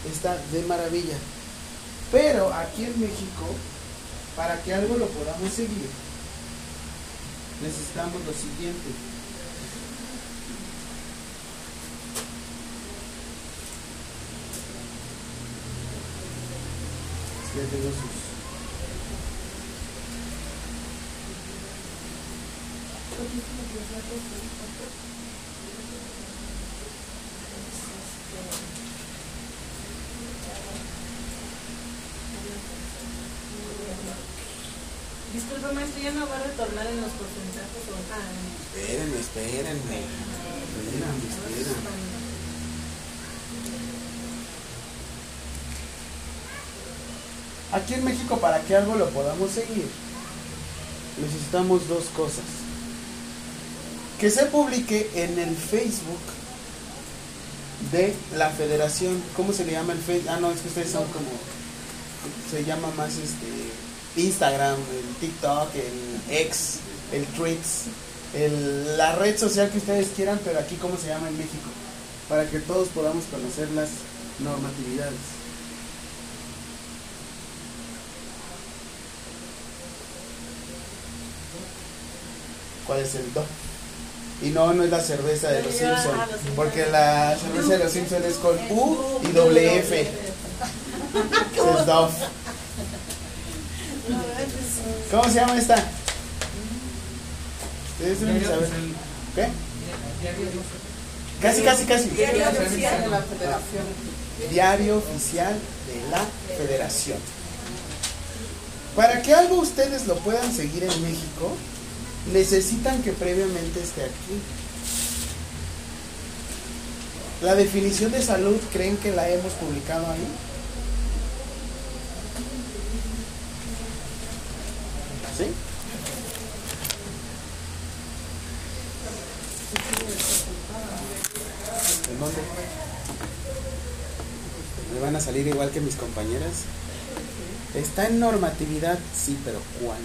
Speaker 1: está de maravilla. Pero aquí en México, para que algo lo podamos seguir, necesitamos lo siguiente. Ya tengo sus-
Speaker 4: Disculpe, maestro, ¿ya no va a retornar en los porcentajes o ah,
Speaker 1: Espérenme, espérenme. Espérenme, espérenme. Aquí en México, para que algo lo podamos seguir, necesitamos dos cosas. Que se publique en el Facebook de la federación. ¿Cómo se le llama el Facebook? Ah, no, es que ustedes son como... Se llama más este Instagram, el TikTok, el X, el Tweets, la red social que ustedes quieran, pero aquí cómo se llama en México, para que todos podamos conocer las normatividades. ¿Cuál es el do? Y no, no es la cerveza de los
Speaker 4: Ah,
Speaker 1: Simpson,
Speaker 4: los Simpson.
Speaker 1: porque la cerveza de los Simpson es con U y doble F. Es Dove. ¿Cómo se llama esta? Ustedes deben de saber. ¿Qué? Casi, casi, casi.
Speaker 8: Diario oficial de la Federación.
Speaker 1: Diario oficial de la Federación. Para que algo ustedes lo puedan seguir en México, necesitan que previamente esté aquí. La definición de salud, ¿creen que la hemos publicado ahí? ¿Sí? ¿En dónde? ¿Me van a salir igual que mis compañeras? Está en normatividad, sí, pero ¿cuál?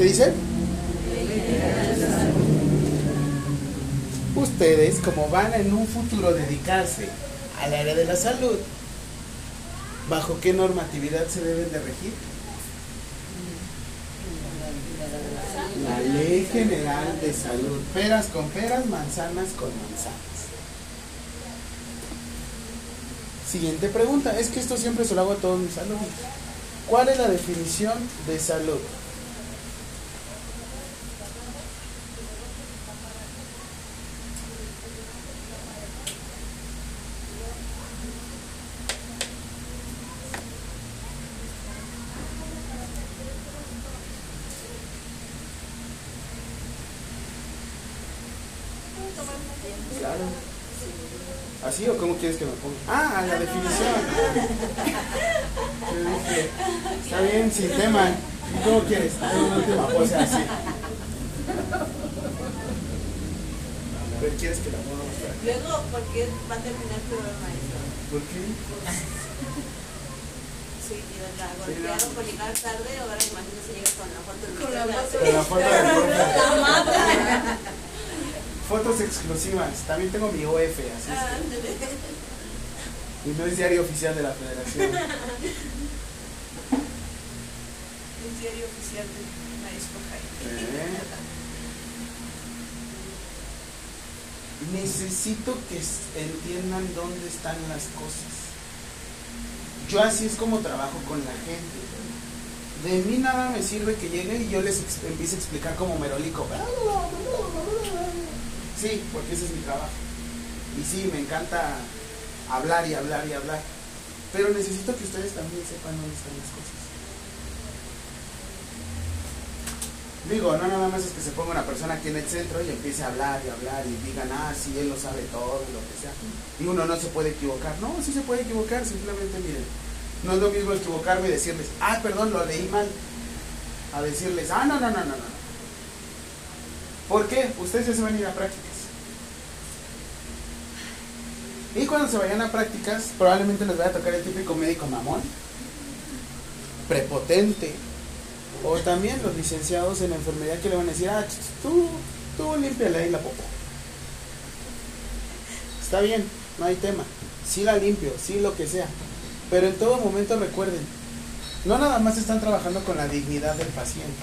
Speaker 1: ¿Qué dice? Ustedes, como van en un futuro dedicarse al área de la salud, ¿bajo qué normatividad se deben de regir? La Ley General de Salud. Peras con peras, manzanas con manzanas. Siguiente pregunta. Es que esto siempre se lo hago a todos mis alumnos. ¿Cuál es la definición de salud? Claro. ¿Así o cómo quieres que me ponga? Ah, la definición. Yo dije, está bien, sin tema. ¿Y cómo quieres? En una última pose así. Pero quieres que la ponga más?
Speaker 5: Luego, porque va a terminar peor, maestro.
Speaker 1: ¿Por qué?
Speaker 5: seguido la golpearon por llegar tarde, ahora imagínense llega con la foto de
Speaker 4: Con la foto.
Speaker 1: Profe.
Speaker 5: La mata.
Speaker 1: Fotos exclusivas. También tengo mi OF, así es. Y no es diario oficial de la federación.
Speaker 2: El diario oficial de Marisco Jaime.
Speaker 1: Eh. Necesito que entiendan dónde están las cosas. Yo así es como trabajo con la gente. De mí nada me sirve que llegue y yo les empiece a explicar como merolico. Sí, porque ese es mi trabajo. Y sí, me encanta hablar y hablar y hablar. Pero necesito que ustedes también sepan dónde están las cosas. Digo, no nada más es que se ponga una persona aquí en el centro y empiece a hablar y hablar y digan, ah, sí, él lo sabe todo y lo que sea. Y uno no se puede equivocar. No, sí se puede equivocar, simplemente miren. No es lo mismo equivocarme y decirles, ah, perdón, lo leí mal. A decirles, ah, no, no, no, no, no. ¿Por qué? Ustedes ya se van a ir a prácticas. Y cuando se vayan a prácticas, probablemente les vaya a tocar el típico médico mamón, prepotente, o también los licenciados en enfermería que le van a decir, ah, tú, tú límpiale ahí la popo. Está bien, no hay tema. Sí la limpio, sí lo que sea. Pero en todo momento recuerden, no nada más están trabajando con la dignidad del paciente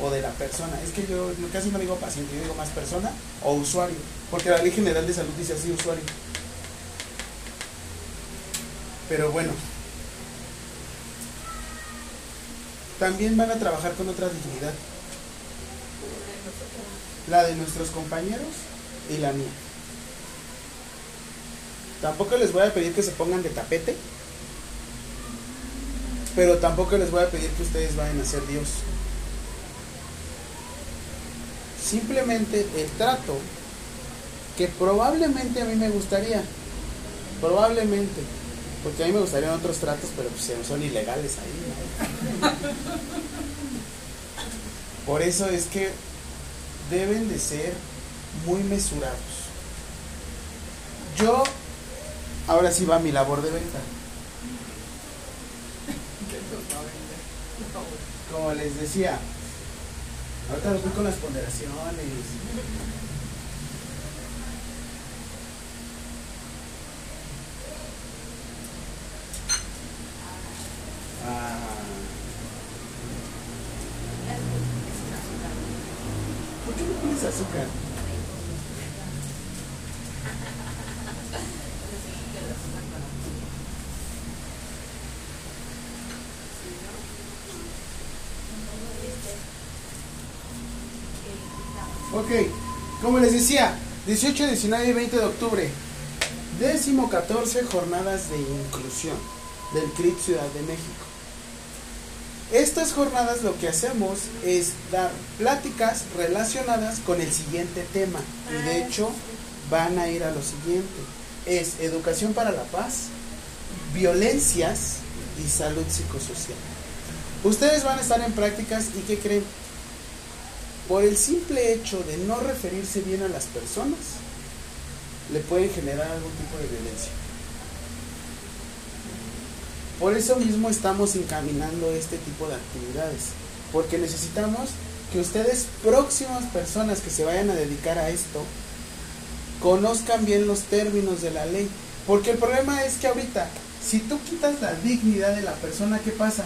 Speaker 1: o de la persona. Es que yo casi no digo paciente, yo digo más persona o usuario. Porque la ley general de salud dice así, usuario. Pero bueno, también van a trabajar con otra dignidad. La de nuestros compañeros y la mía. Tampoco les voy a pedir que se pongan de tapete, pero tampoco les voy a pedir que ustedes vayan a ser Dios. Simplemente el trato que probablemente a mí me gustaría, probablemente, porque a mí me gustarían otros tratos, pero pues son ilegales ahí. Por eso es que deben de ser muy mesurados. Yo, ahora sí va mi labor de venta. Como les decía, ahorita los voy con las ponderaciones. Ah. ¿Por qué no pones azúcar? Ok, como les decía, 18, 19 y 20 de octubre, décimo 14 jornadas de inclusión del CRIT Ciudad de México. Estas jornadas lo que hacemos es dar pláticas relacionadas con el siguiente tema y de hecho van a ir a lo siguiente. Es educación para la paz, violencias y salud psicosocial. Ustedes van a estar en prácticas y ¿qué creen? Por el simple hecho de no referirse bien a las personas, le pueden generar algún tipo de violencia. Por eso mismo estamos encaminando este tipo de actividades, porque necesitamos que ustedes, próximas personas que se vayan a dedicar a esto, conozcan bien los términos de la ley. Porque el problema es que ahorita, si tú quitas la dignidad de la persona, ¿qué pasa?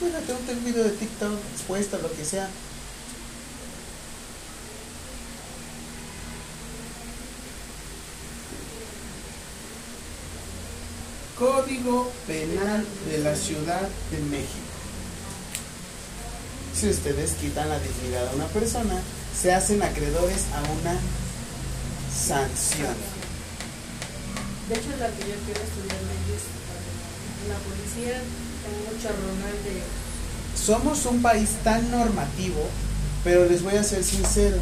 Speaker 1: Bueno, tengo un video de TikTok expuesto, lo que sea. Código Penal de la Ciudad de México. Si ustedes quitan la dignidad a una persona, se hacen acreedores a una sanción.
Speaker 4: De hecho, es la que yo quiero estudiar para la policía.
Speaker 1: Somos un país tan normativo, pero les voy a ser sincero,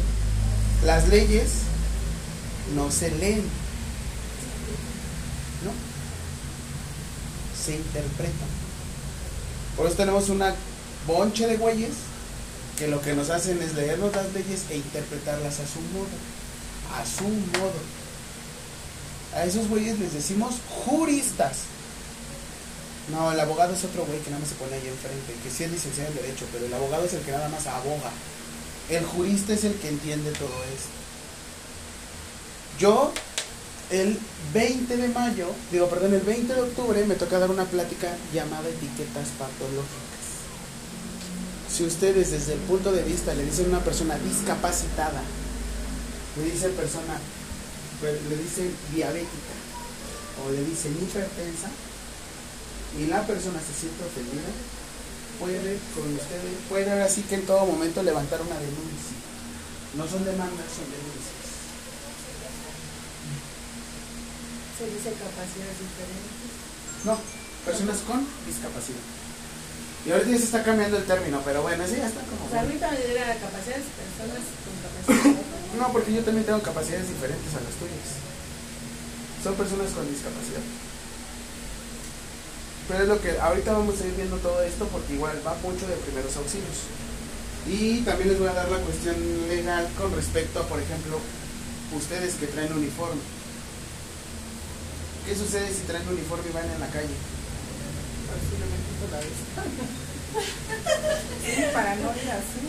Speaker 1: las leyes no se leen, ¿no? Se interpretan. Por eso tenemos una bonche de güeyes que lo que nos hacen es leernos las leyes e interpretarlas a su modo, a su modo. A esos güeyes les decimos juristas. No, el abogado es otro güey que nada más se pone ahí enfrente, que sí es licenciado en Derecho, pero el abogado es el que nada más aboga. El jurista es el que entiende todo esto. Yo, el 20 de mayo, digo, perdón, el 20 de octubre me toca dar una plática llamada etiquetas patológicas. Si ustedes desde el punto de vista le dicen a una persona discapacitada, le dicen persona, le dicen diabética o le dicen hipertensa, y la persona se siente ofendida, puede con ustedes, puede ahora sí que en todo momento levantar una denuncia. No son demandas, son denuncias.
Speaker 4: Se dice capacidades diferentes.
Speaker 1: No, personas con discapacidad. Y ahorita ya se está cambiando el término, pero bueno, sí, ya está como...
Speaker 4: O sea, ahorita me diría capacidades de personas con capacidades.
Speaker 1: No, porque yo también tengo capacidades diferentes a las tuyas. Son personas con discapacidad. Pero es lo que ahorita vamos a ir viendo todo esto porque igual va mucho de primeros auxilios. Y también les voy a dar la cuestión legal con respecto a, por ejemplo, ustedes que traen uniforme. ¿Qué sucede si traen uniforme y van en la calle?
Speaker 7: Posiblemente por la vista. Sí, para no ir así.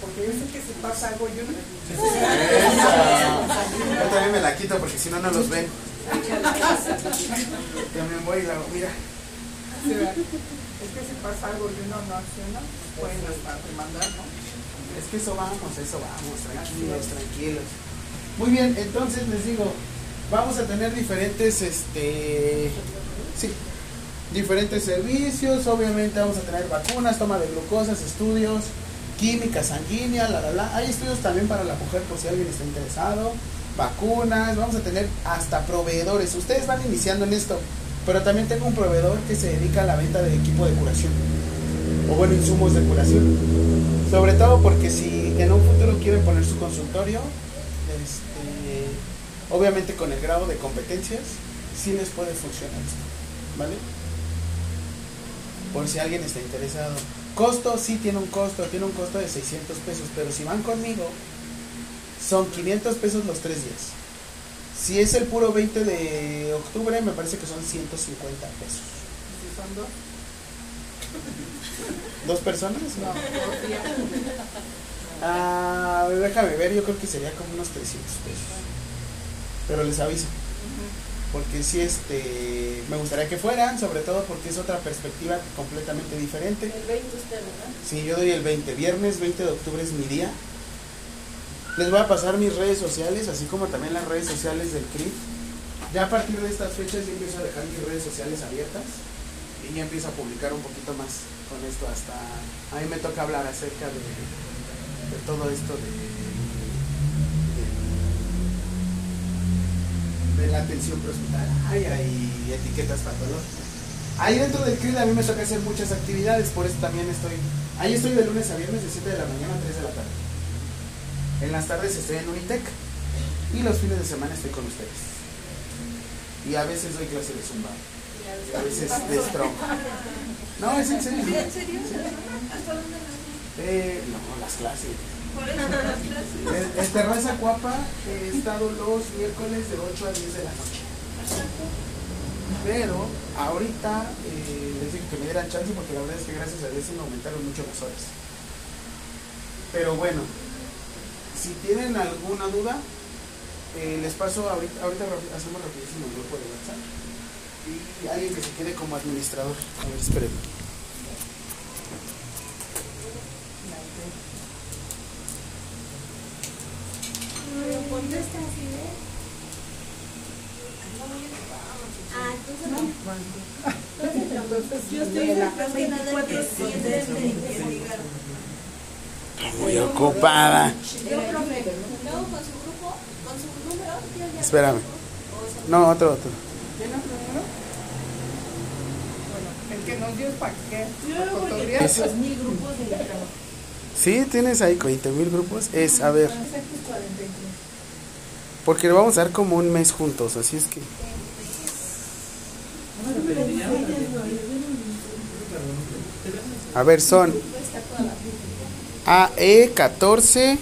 Speaker 7: Porque yo sé que si pasa algo, yo no.
Speaker 1: Yo también me la quito porque si no, no los ven. También voy y la mira.
Speaker 7: Es que si pasa algo y uno no acciona, pueden hasta demandar, ¿no?
Speaker 1: Es que eso vamos, eso vamos, tranquilos, tranquilos. Muy bien, entonces les digo, vamos a tener diferentes, este, sí, diferentes servicios, obviamente vamos a tener vacunas, toma de glucosas, estudios, química sanguínea, la, la, la. Hay estudios también para la mujer por si alguien está interesado, vacunas, vamos a tener hasta proveedores. Ustedes van iniciando en esto, pero también tengo un proveedor que se dedica a la venta de equipo de curación, o bueno, insumos de curación. Sobre todo porque si en un futuro quieren poner su consultorio, este, obviamente con el grado de competencias, sí les puede funcionar esto, ¿vale? Por si alguien está interesado. Costo, sí tiene un costo, tiene un costo de 600 pesos, pero si van conmigo, son 500 pesos los tres días. Si es el puro 20 de octubre, me parece que son 150 pesos.
Speaker 7: Si son dos,
Speaker 1: ¿Dos personas?
Speaker 7: no, dos días.
Speaker 1: Ah, déjame ver, yo creo que sería como unos 300 pesos. Pero les aviso. Porque si este, me gustaría que fueran, sobre todo porque es otra perspectiva completamente diferente.
Speaker 4: El 20 usted, ¿verdad?
Speaker 1: Sí, yo doy el 20, viernes 20 de octubre es mi día. Les voy a pasar mis redes sociales, así como también las redes sociales del CRIP. Ya a partir de estas fechas yo empiezo a dejar mis redes sociales abiertas y ya empiezo a publicar un poquito más con esto hasta... A mí me toca hablar acerca de, todo esto de, la atención prehospitalaria y etiquetas patológicas. Ahí dentro del CRIP a mí me toca hacer muchas actividades, por eso también estoy... Ahí estoy de lunes a viernes de 7 de la mañana a 3 de la tarde. En las tardes estoy en Unitec y los fines de semana estoy con ustedes. Y a veces doy clase de zumba. Y a veces de strong. No, es en serio.
Speaker 2: ¿En serio? ¿Hasta dónde
Speaker 1: Eh, no, las clases.
Speaker 2: Por eso las clases.
Speaker 1: En, en Terraza Cuapa he estado los miércoles de 8 a 10 de la noche. Pero ahorita eh, les dije que me dieran chance porque la verdad es que gracias a Dios me aumentaron mucho las horas. Pero bueno, si tienen alguna duda, eh, les paso ahorita, ahorita hacemos rapidísimo el grupo de WhatsApp. Y alguien que se quede como administrador. A ver, espérenme.
Speaker 5: Pero contesta así, ¿eh? Ah, entonces no.
Speaker 7: Entonces,
Speaker 4: Yo estoy
Speaker 7: de
Speaker 4: en
Speaker 7: la-
Speaker 4: la clase 24
Speaker 1: Muy ocupada.
Speaker 5: Yo, profe, luego con su grupo, con su número, yo ya-
Speaker 1: Espérame. No, otro, otro.
Speaker 7: ¿Tiene otro número? Bueno, el que nos dio para qué.
Speaker 1: Sí, tienes ahí 20 mil grupos. Es, a ver,
Speaker 4: Exacto, 43.
Speaker 1: porque lo vamos a dar como un mes juntos, así es que. A ver, son AE14.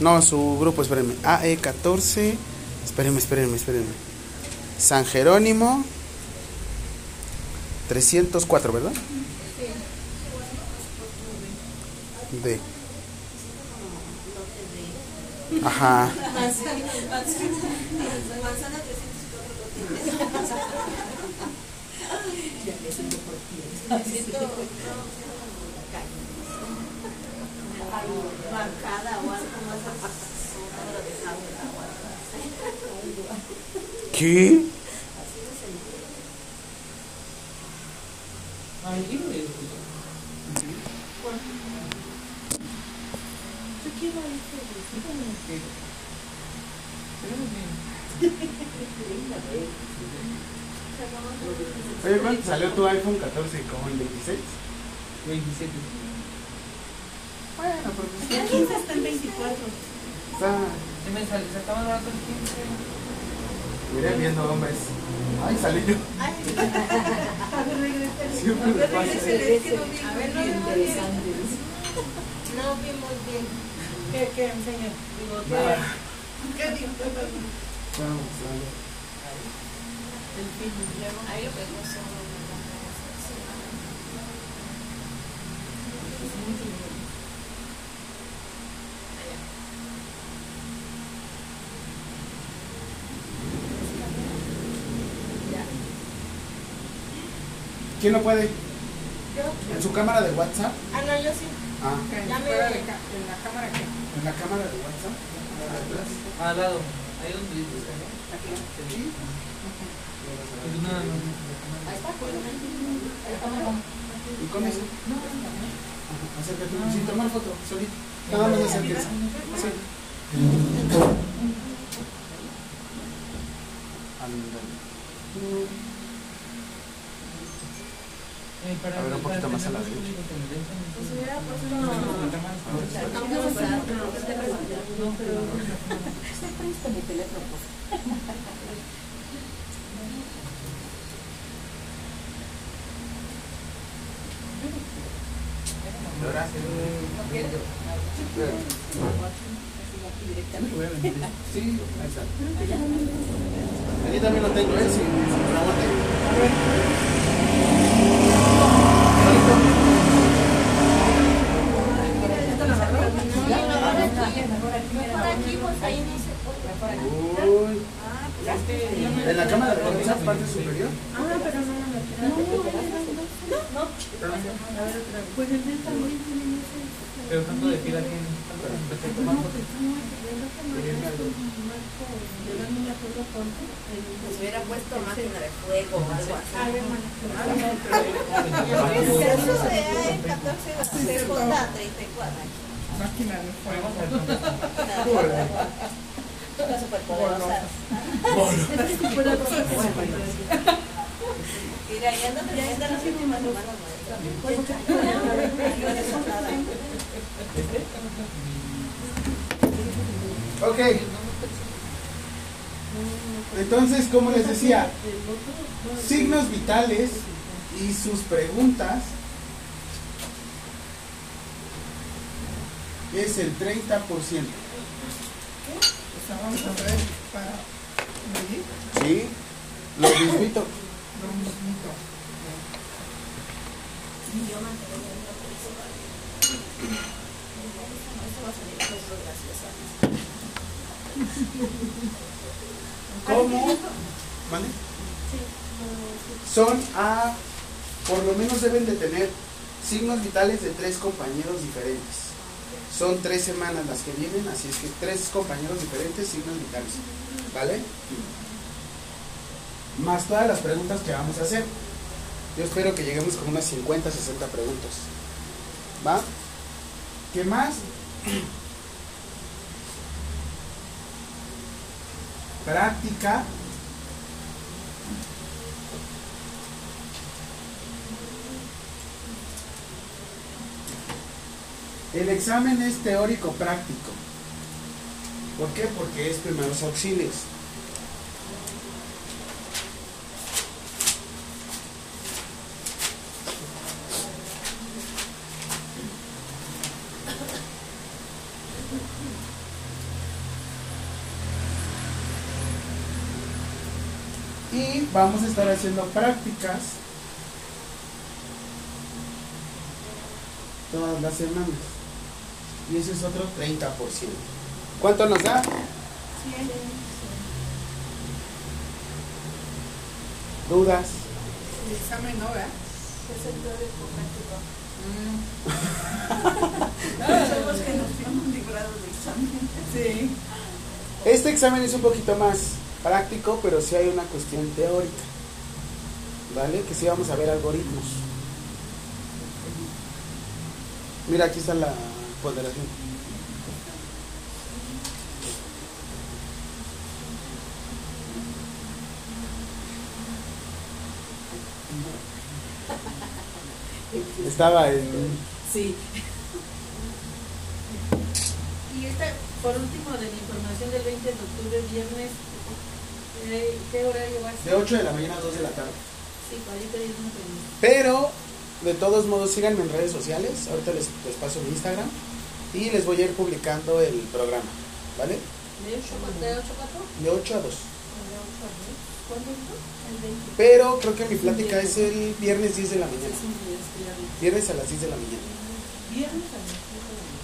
Speaker 1: No, su grupo, espérenme. AE14 Espérenme, espérenme, espérenme. San Jerónimo 304, ¿verdad? D. Ajá.
Speaker 5: Manzana 304 Marcada o algo más.
Speaker 1: ¿Qué? ¿cuánto salió tu iPhone 14? ¿Como en 26?
Speaker 3: 27.
Speaker 1: Bueno, pues
Speaker 4: El 15 está en 24.
Speaker 1: está.
Speaker 3: Se acaba barato el 15.
Speaker 1: Miré viendo hombres. Ay, salí yo.
Speaker 4: A ver, regresa.
Speaker 1: Siempre pasa.
Speaker 4: regresa, les quedó bien.
Speaker 5: A ver, no vimos bien. No vimos bien.
Speaker 4: ¿Qué, qué enseña? Digo, ¿qué? ¿Qué digo?
Speaker 1: Vamos.
Speaker 4: El film.
Speaker 5: Ahí lo vemos solo.
Speaker 1: ¿Quién lo puede?
Speaker 4: Yo.
Speaker 1: ¿En su cámara de WhatsApp?
Speaker 4: Ah, no, yo sí.
Speaker 1: Ah,
Speaker 4: Ya me-
Speaker 8: en la cámara que
Speaker 1: en la cámara de WhatsApp. Atrás.
Speaker 3: Al lado. Ahí donde dices, ¿no? Sí. Pues nada más.
Speaker 6: Ahí está, pues.
Speaker 1: ¿Y con eso? Ajá, Acércate. Sin tomar foto, solito. Nada más acérquese. Sí. Ándale.
Speaker 3: Eh,
Speaker 1: A ver, un poquito más a la derecha. Sí, ahí está. Aquí también lo tengo, ¿eh? Sin.
Speaker 5: Por aquí, pues ahí no se puede.
Speaker 1: Uy. ¿En la cámara de WhatsApp, parte superior?
Speaker 4: Ah, pero no, no me queda. Pues el también tiene ese.
Speaker 3: Pero tanto de fila tiene.
Speaker 5: Pues hubiera puesto máquina de fuego o algo así.
Speaker 4: A ver, mana.
Speaker 5: Eso de A14 CJ34.
Speaker 8: Máquina de fuego.
Speaker 5: Las superpoderosas. Mira, ya ando tremenda las últimas.
Speaker 1: Ok. Entonces, como les decía, signos vitales y sus preguntas es el 30%.
Speaker 8: O sea, vamos a ver para medir
Speaker 1: ¿Sí? Lo mismito.
Speaker 8: lo mismito.
Speaker 5: Yo mantengo.
Speaker 1: ¿Cómo? ¿Vale? Son a, por lo menos deben de tener signos vitales de tres compañeros diferentes. Son tres semanas las que vienen, así es que tres compañeros diferentes, signos vitales. ¿Vale? Más todas las preguntas que vamos a hacer. Yo espero que lleguemos con unas 50, 60 preguntas. ¿Va? ¿Qué más? Práctica. El examen es teórico práctico. ¿Por qué? Porque es primeros auxilios. Y vamos a estar haciendo prácticas todas las semanas. Y ese es otro 30%. ¿Cuánto nos da? ¿Dudas?
Speaker 8: El examen no, ¿verdad?
Speaker 5: Es el teórico práctico.
Speaker 8: Mm.
Speaker 5: Somos que nos hemos librado de examen.
Speaker 8: Sí.
Speaker 1: Este examen es un poquito más práctico, pero sí hay una cuestión teórica. ¿Vale? Que sí vamos a ver algoritmos. Mira, aquí está la Estaba en...
Speaker 4: Sí. Y esta, por último, de la información del 20 de octubre, viernes, eh, ¿qué horario va a ser?
Speaker 1: De 8 de la mañana a 2 de la tarde.
Speaker 4: Sí, para no tengo.
Speaker 1: Pero, de todos modos, síganme en redes sociales. Ahorita les, les paso mi Instagram. Y les voy a ir publicando el programa. ¿Vale?
Speaker 4: ¿De 8 a 4?
Speaker 1: De 8 a 2.
Speaker 4: ¿Cuándo dijo? El 20.
Speaker 1: Pero creo que mi plática es el viernes 10 de la mañana. Viernes a las 10 de la mañana.
Speaker 4: Viernes a las 7 de la mañana.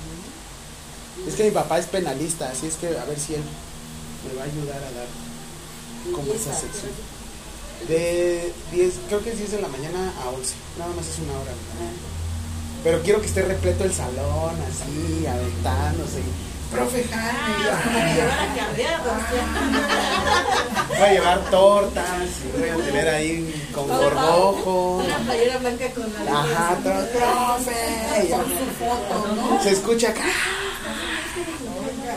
Speaker 1: Es que mi papá es penalista, así es que a ver si él me va a ayudar a dar como
Speaker 4: ¿Y
Speaker 1: esa sección. De 10, creo que es 10 de la mañana a 11. Nada más es una hora. Pero quiero que esté repleto el salón, así, aventándose. Profe Jaime.
Speaker 4: Para llevar a carreados,
Speaker 1: Voy a llevar tortas y voy a tener ahí con gorgojo.
Speaker 4: Una playera blanca con la
Speaker 1: Ajá, profe. y ya.
Speaker 4: Con su foto, ¿no?
Speaker 1: Se escucha acá.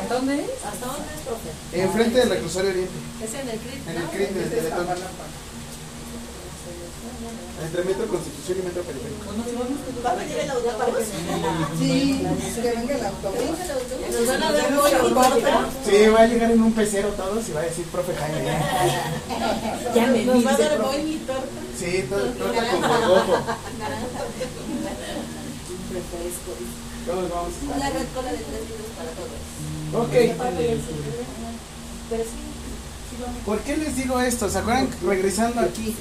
Speaker 4: ¿Dónde es? ¿Hasta dónde es, profe?
Speaker 1: Enfrente del reclusorio Oriente.
Speaker 4: Es en el CRIT,
Speaker 1: En el CRIT, en el
Speaker 8: Esta es
Speaker 1: Teletón.
Speaker 8: Iztapalapa.
Speaker 1: Entre Metro Constitución y Metro Periférico.
Speaker 5: Va a venir el autobús.
Speaker 7: Sí, que venga el autobús.
Speaker 4: Nos van a torta.
Speaker 1: Sí, va a llegar en un pecero todos y va a decir profe Jaime.
Speaker 4: Ya me Nos va a
Speaker 7: dice,
Speaker 4: dar
Speaker 7: profe.
Speaker 4: boing y torta.
Speaker 1: Sí, to- torta con.
Speaker 4: Refresco.
Speaker 1: Todos vamos a
Speaker 5: Una red cola de tres litros para todos.
Speaker 1: Ok.
Speaker 4: Pero sí.
Speaker 1: ¿Por qué les digo esto? ¿Se acuerdan regresando aquí?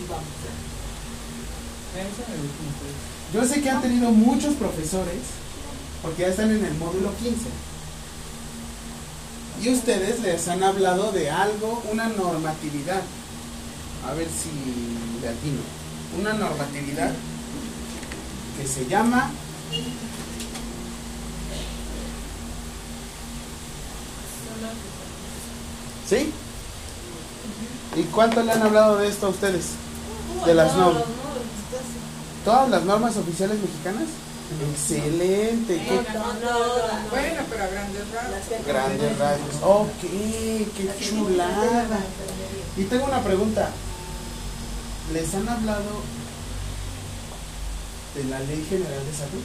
Speaker 1: Yo sé que han tenido muchos profesores, porque ya están en el módulo 15. Y ustedes les han hablado de algo, una normatividad. A ver si de aquí no. Una normatividad que se llama ¿Sí? ¿Y cuánto le han hablado de esto a ustedes? De las normas. ¿Todas las normas oficiales mexicanas? Excelente. qué
Speaker 8: Bueno, pero a grandes rasgos.
Speaker 1: grandes rasgos. Ok, qué chulada. Y tengo una pregunta. ¿Les han hablado de la Ley General de Salud?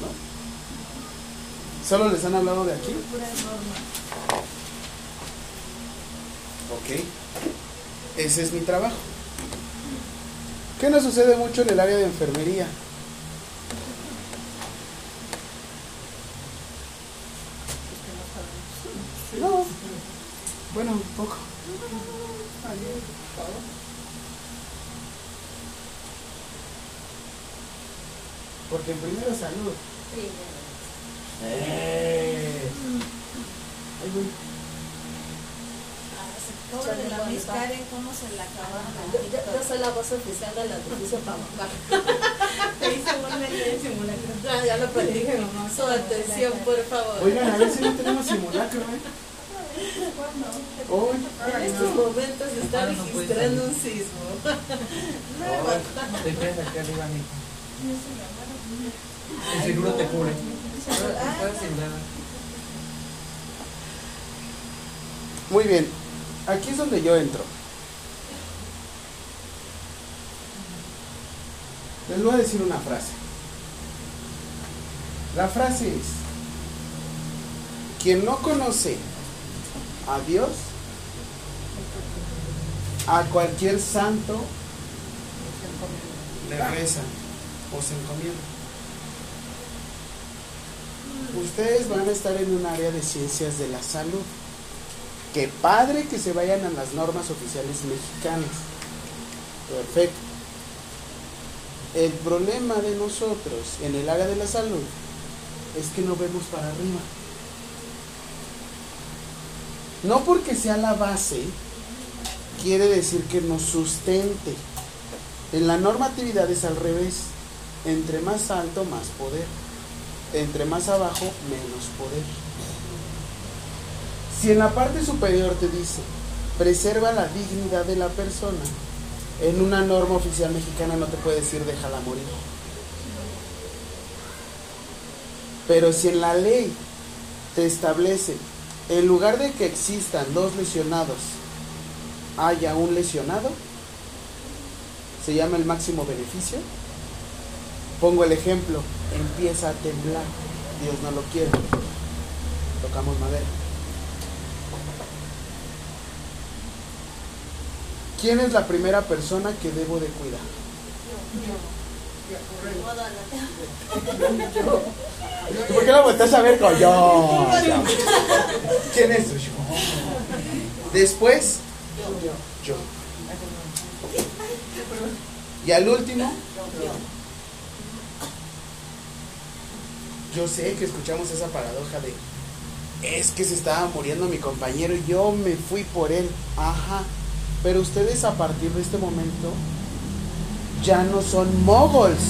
Speaker 1: ¿No? ¿Solo les han hablado de aquí? Ok. Ese es mi trabajo. ¿Qué nos sucede mucho en el área de enfermería? No. Bueno, un poco. Porque primero salud. Eh. Ay, güey.
Speaker 5: Miss Karen, ¿cómo se la acabaron?
Speaker 4: Yo soy la voz oficial de la justicia para
Speaker 5: Te hice una idea de simulacro.
Speaker 4: Ya, ya lo perdí. Su atención, por favor.
Speaker 1: Oigan, a ver si no tenemos simulacro, ¿eh? Hoy.
Speaker 4: En estos momentos se está
Speaker 3: Ah, no
Speaker 4: registrando un sismo.
Speaker 3: Te quedas aquí arriba, mijo. El seguro te cubre.
Speaker 1: Muy bien. Aquí es donde yo entro. Les voy a decir una frase. La frase es, quien no conoce a Dios, a cualquier santo le reza o se encomienda. Ustedes van a estar en un área de ciencias de la salud. Qué padre que se vayan a las normas oficiales mexicanas. Perfecto. El problema de nosotros en el área de la salud es que no vemos para arriba. No porque sea la base, quiere decir que nos sustente. En la normatividad es al revés. Entre más alto, más poder. Entre más abajo, menos poder. Si en la parte superior te dice, preserva la dignidad de la persona, en una norma oficial mexicana no te puede decir déjala morir. Pero si en la ley te establece, en lugar de que existan dos lesionados, haya un lesionado, se llama el máximo beneficio. Pongo el ejemplo, empieza a temblar, Dios no lo quiere, tocamos madera. ¿Quién es la primera persona que debo de cuidar? ¿Y ¿Por qué la volteas a ver con yo? ¿Quién es? Yo. Después, yo. Y al último, yo sé que escuchamos esa paradoja de, es que se estaba muriendo mi compañero y yo me fui por él. Ajá. Pero ustedes a partir de este momento ya no son moguls.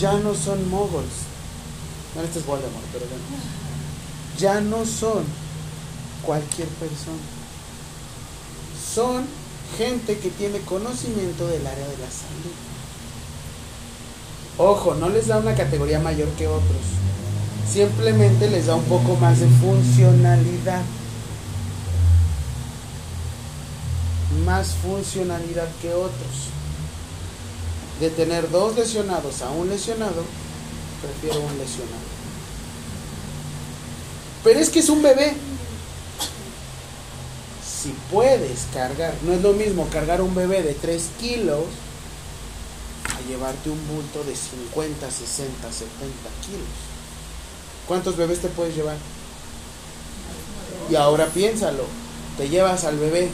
Speaker 1: Ya no son moguls. No, este es Voldemort, pero ya no. Ya no son cualquier persona. Son gente que tiene conocimiento del área de la salud. Ojo, no les da una categoría mayor que otros. Simplemente les da un poco más de funcionalidad. Más funcionalidad que otros. De tener dos lesionados a un lesionado, prefiero un lesionado. Pero es que es un bebé. Si puedes cargar, no es lo mismo cargar un bebé de 3 kilos a llevarte un bulto de 50, 60, 70 kilos. ¿Cuántos bebés te puedes llevar? Y ahora piénsalo, te llevas al bebé,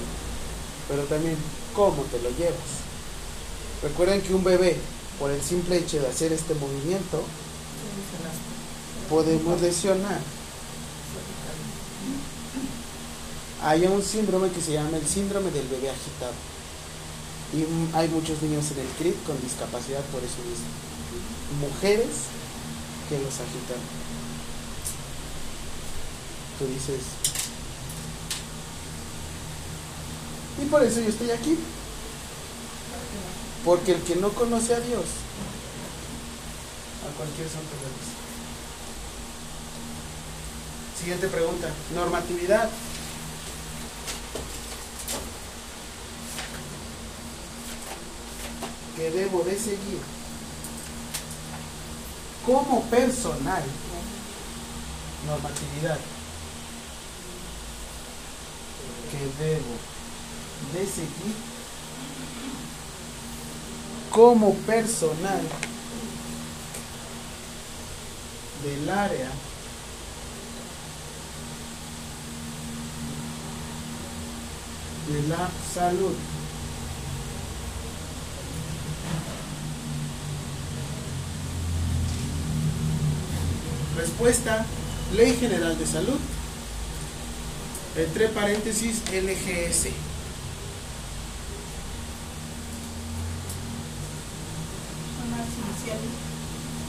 Speaker 1: pero también cómo te lo llevas. Recuerden que un bebé, por el simple hecho de hacer este movimiento, podemos lesionar. Hay un síndrome que se llama el síndrome del bebé agitado. Y hay muchos niños en el CRIP con discapacidad por eso mismo. Mujeres que los agitan. Tú dices. Y por eso yo estoy aquí. Porque el que no conoce a Dios, a cualquier santo le reza. Siguiente pregunta. Normatividad. que debo de seguir como personal normatividad que debo de seguir como personal del área de la salud. Respuesta, Ley General de Salud, entre paréntesis LGS.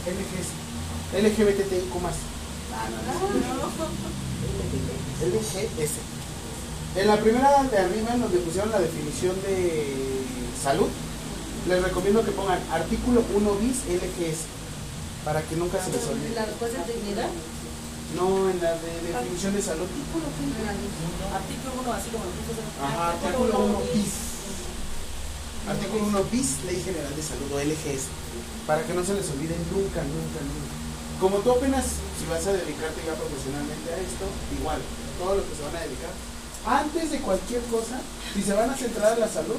Speaker 1: LGS. LGBTIQ más. LGS. En la primera de arriba, en donde pusieron la definición de salud, les recomiendo que pongan artículo 1 bis LGS para que nunca se les olvide.
Speaker 6: ¿La respuesta es dignidad?
Speaker 1: No, en la de definición de salud.
Speaker 6: Artículo 1, así como.
Speaker 1: Ajá, artículo 1 bis. Artículo 1 bis, Ley General de Salud o LGS. Para que no se les olvide nunca, nunca, nunca. Como tú apenas, si vas a dedicarte ya profesionalmente a esto, igual, todo lo que se van a dedicar. Antes de cualquier cosa, si se van a centrar en la salud,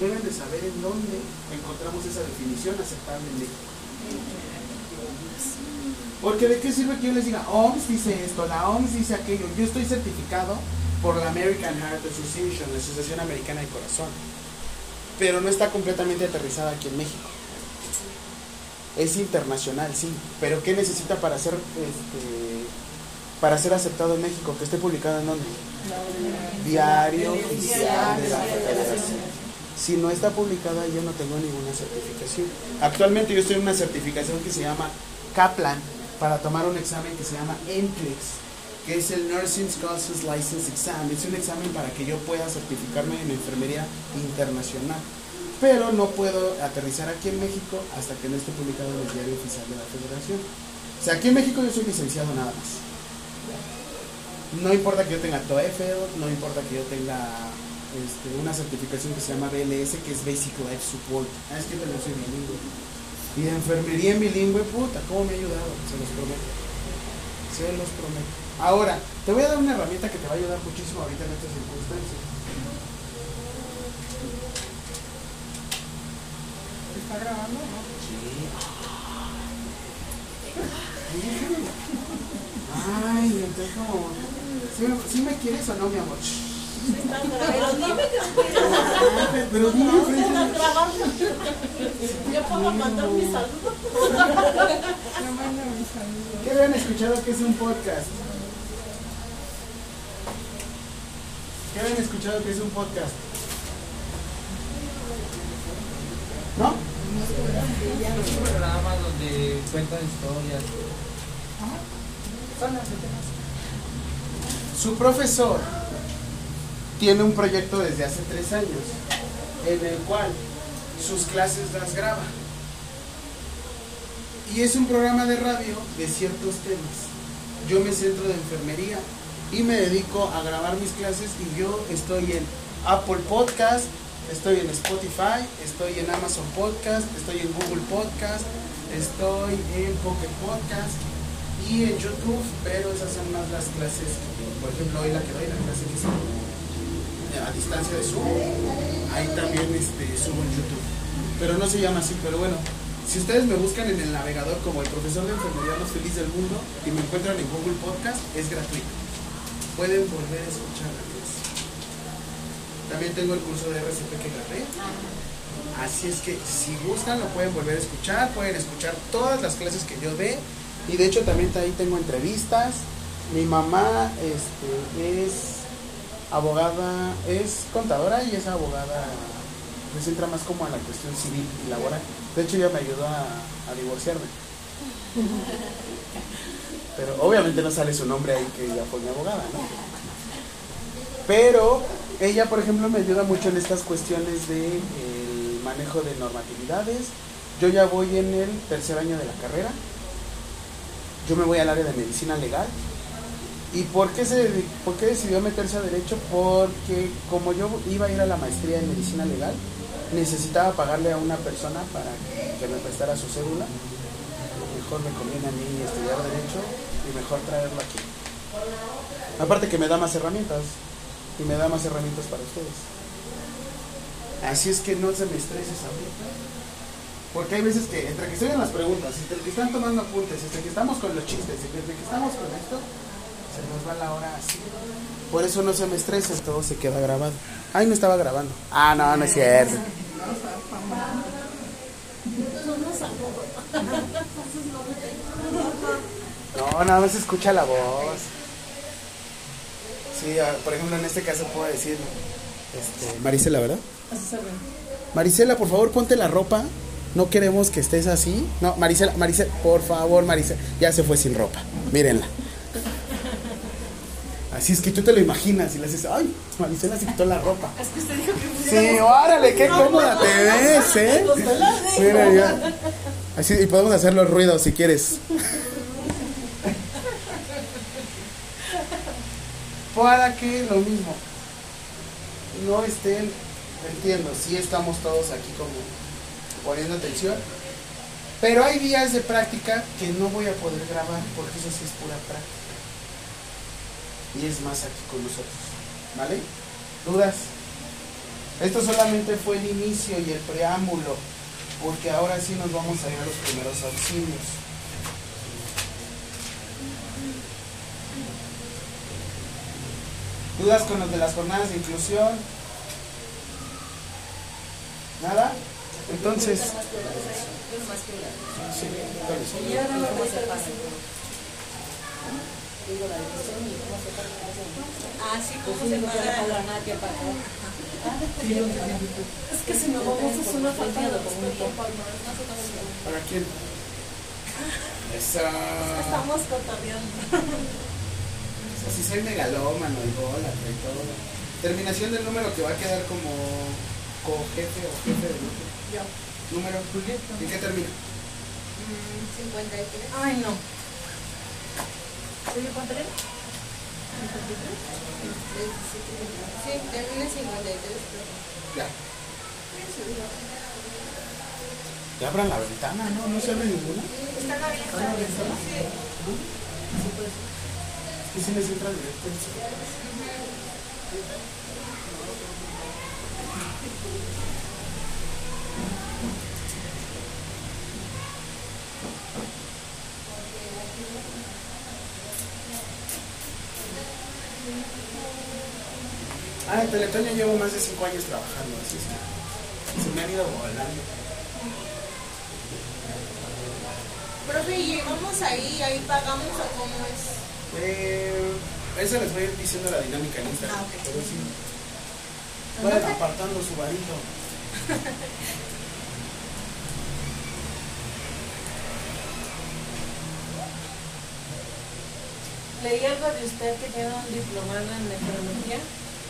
Speaker 1: deben de saber en dónde encontramos esa definición aceptable en ley. Porque de qué sirve que yo les diga, OMS dice esto, la OMS dice aquello, yo estoy certificado por la American Heart Association, la Asociación Americana del Corazón. Pero no está completamente aterrizada aquí en México. Es internacional, sí. Pero ¿qué necesita para ser este, para ser aceptado en México? Que esté publicado en dónde? Diario Oficial de la Federación. Si no está publicada, yo no tengo ninguna certificación. Actualmente yo estoy en una certificación que se llama Kaplan para tomar un examen que se llama NCLEX, que es el Nursing Courses License Exam. Es un examen para que yo pueda certificarme en enfermería internacional. Pero no puedo aterrizar aquí en México hasta que no esté publicado en el diario oficial de la Federación. O sea, aquí en México yo soy licenciado nada más. No importa que yo tenga TOEFL, no importa que yo tenga este, una certificación que se llama BLS, que es Basic Life Support. Ah, es que también soy bilingüe. Y de enfermería en bilingüe, puta, ¿cómo me ha ayudado? Se los prometo. Se los prometo. Ahora, te voy a dar una herramienta que te va a ayudar muchísimo ahorita en estas circunstancias.
Speaker 8: ¿Está grabando? No.
Speaker 1: Ay, entonces como... ¿Sí, me- sí me quieres o no, mi amor?
Speaker 2: Pero dime que.
Speaker 1: Pero dime,
Speaker 2: Yo puedo mandar mi saludo.
Speaker 8: No manda mi saludo.
Speaker 1: ¿Qué habían escuchado que es un podcast? ¿Qué habían escuchado que es un podcast? ¿No?
Speaker 3: Es un programa donde cuentan historias.
Speaker 1: Su profesor tiene un proyecto desde hace tres años en el cual sus clases las graba. Y es un programa de radio de ciertos temas. Yo me centro de enfermería y me dedico a grabar mis clases y yo estoy en Apple Podcast, estoy en Spotify, estoy en Amazon Podcast, estoy en Google Podcast, estoy en Pocket Podcast y en YouTube, pero esas son más las clases, por ejemplo, hoy la que doy, la clase que es a distancia de Zoom, ahí también este, subo en YouTube. Pero no se llama así, pero bueno, si ustedes me buscan en el navegador como el profesor de enfermería más feliz del mundo y me encuentran en Google Podcast, es gratuito. Pueden volver a escuchar la clase. También tengo el curso de RCP que grabé. Así es que si gustan lo pueden volver a escuchar, pueden escuchar todas las clases que yo dé. Y de hecho también ahí tengo entrevistas. Mi mamá este, es abogada, es contadora y es abogada, se centra más como a la cuestión civil y laboral. De hecho ella me ayudó a, a divorciarme. Pero obviamente no sale su nombre ahí que ella fue mi abogada, ¿no? Pero ella, por ejemplo, me ayuda mucho en estas cuestiones de el manejo de normatividades. Yo ya voy en el tercer año de la carrera. Yo me voy al área de medicina legal. ¿Y por qué, se, por qué decidió meterse a derecho? Porque como yo iba a ir a la maestría en medicina legal, necesitaba pagarle a una persona para que me prestara su cédula. Mejor me conviene a mí estudiar derecho y mejor traerlo aquí. Aparte que me da más herramientas y me da más herramientas para ustedes. Así es que no se me estreses ahorita. Porque hay veces que entre que estoy en las preguntas, entre que están tomando apuntes, entre que estamos con los chistes, entre que estamos con esto, se nos va la hora así. Por eso no se me estresa, todo se queda grabado. Ay, no estaba grabando. Ah, no, no es cierto. No, nada más escucha la voz. Sí, ah, por ejemplo, en este caso puedo decir, este, Marisela, ¿verdad? Marisela, por favor, ponte la ropa. No queremos que estés así. No, Marisela, Marisela, por favor, Marisela. Ya se fue sin ropa. Mírenla. Así es que tú te lo imaginas y le dices, ay, Marisela se quitó la ropa.
Speaker 2: Es que usted dijo que
Speaker 1: Sí, órale, qué cómoda te ves, ¿eh? Mira, ya. Así, y podemos hacer los ruidos si quieres. Para que lo mismo. No estén, entiendo, sí estamos todos aquí como poniendo atención. Pero hay días de práctica que no voy a poder grabar porque eso sí es pura práctica. Y es más aquí con nosotros. ¿Vale? ¿Dudas? Esto solamente fue el inicio y el preámbulo, porque ahora sí nos vamos a ir a los primeros auxilios. Dudas con los de las jornadas de inclusión? ¿Nada? Entonces,
Speaker 6: la
Speaker 1: sí,
Speaker 6: la.
Speaker 5: Ah, sí, ¿cómo se paga?
Speaker 6: que pagar.
Speaker 4: Es que si no vamos es una falta de respeto.
Speaker 1: ¿para quién? Esa.
Speaker 4: Estamos cotorreando.
Speaker 1: Si soy megalómano y golatra y todo. Terminación del número que va a quedar como co-jefe o jefe de grupo.
Speaker 5: Yo.
Speaker 1: Número. ¿En qué termina?
Speaker 5: Mm, 53.
Speaker 4: Ay, no.
Speaker 6: ¿Sí, cuánto era?
Speaker 5: Sí, termina en 53. pero-
Speaker 1: Ya. Ya abran la ventana, ¿no? No se abre ninguna.
Speaker 5: Están abiertas. Sí.
Speaker 1: Es que sí les entra directo. Ah, en Teletón yo llevo más de 5 años trabajando, así es que se me han ido volando.
Speaker 5: Profe, ¿y llegamos ahí, ahí pagamos o cómo es?
Speaker 1: Eh, eso les voy a ir diciendo la dinámica en Instagram.
Speaker 5: Ah, ok.
Speaker 1: Pero sí. Vayan apartando su varito.
Speaker 4: Leí algo de usted que tiene un diplomado en nefrología.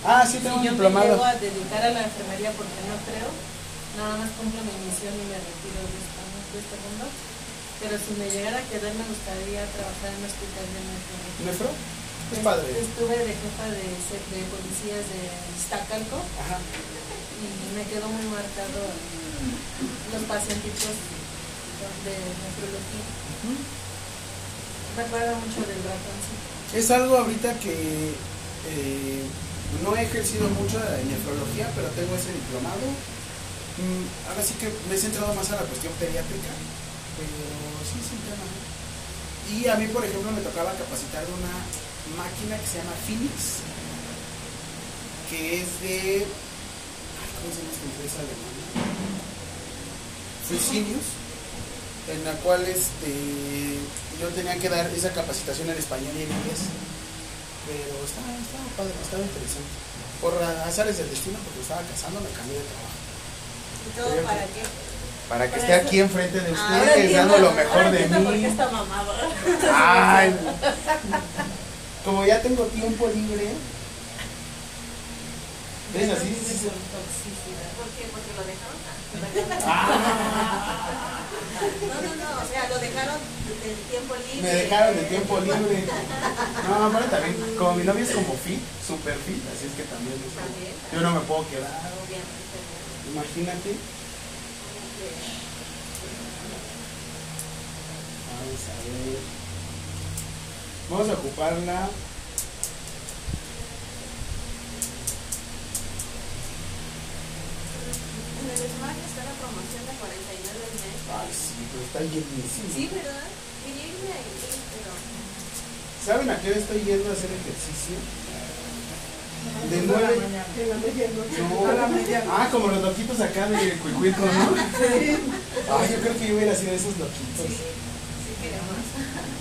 Speaker 1: Ah, sí,
Speaker 4: Si
Speaker 1: tengo un
Speaker 4: yo me
Speaker 1: diplomado.
Speaker 4: llego a dedicar a la enfermería porque no creo, nada más cumplo mi misión y me retiro de, esta, de este mundo. Pero si me llegara a quedar, me gustaría trabajar en un hospital de nefrología.
Speaker 1: ¿Nefro? Es padre.
Speaker 4: Estuve de jefa de, policías de Iztacalco
Speaker 1: Ajá.
Speaker 4: y me quedó muy marcado los pacientitos de nefrología. Me acuerdo mucho del ratoncito.
Speaker 1: Es algo ahorita que eh, no he ejercido mucho de nefrología, pero tengo ese diplomado. Mm, ahora sí que me he centrado más a la cuestión pediátrica, pero sí es un tema. Y a mí, por ejemplo, me tocaba capacitar una máquina que se llama Phoenix, que es de. ay, ¿Cómo se llama esta empresa alemana? Fresenius, en la cual este, yo tenía que dar esa capacitación en español y en inglés. Pero estaba, estaba padre, estaba interesante. Por azares del destino, porque estaba casando, me cambié de trabajo.
Speaker 5: ¿Y todo
Speaker 1: Pero-
Speaker 5: para qué?
Speaker 1: Para que
Speaker 4: Para
Speaker 1: esté
Speaker 4: eso-
Speaker 1: aquí enfrente de
Speaker 5: Ahora
Speaker 1: ustedes, dando lo mejor
Speaker 4: ahora
Speaker 1: de
Speaker 4: entiendo por qué
Speaker 1: mí.
Speaker 4: está.
Speaker 1: Ay, como ya tengo tiempo libre. ¿Ves así? Sí, sí.
Speaker 5: ¿Por qué? Porque lo dejaron.
Speaker 1: Ah,
Speaker 5: No, no, no, o sea, lo dejaron del tiempo libre.
Speaker 1: me dejaron de tiempo libre. No, aparte también, como mi novia es como fit, super fit, así es que también es como- yo no me puedo quedar. Imagínate. Vamos a ver. Vamos a ocuparla.
Speaker 5: En el Smart está la promoción de 49 al mes.
Speaker 1: Ay, sí, pero está llenísimo.
Speaker 5: Sí, ¿verdad? Quería irme ahí, pero...
Speaker 1: ¿Saben a qué hora estoy yendo a hacer ejercicio? De
Speaker 7: En
Speaker 1: nueve.
Speaker 7: en.
Speaker 1: No.
Speaker 7: A la medianoche.
Speaker 1: Ah, como los loquitos acá de Cuicuico, ¿no? Ay, yo creo que yo hubiera sido de esos loquitos.
Speaker 5: Sí, sí queremos.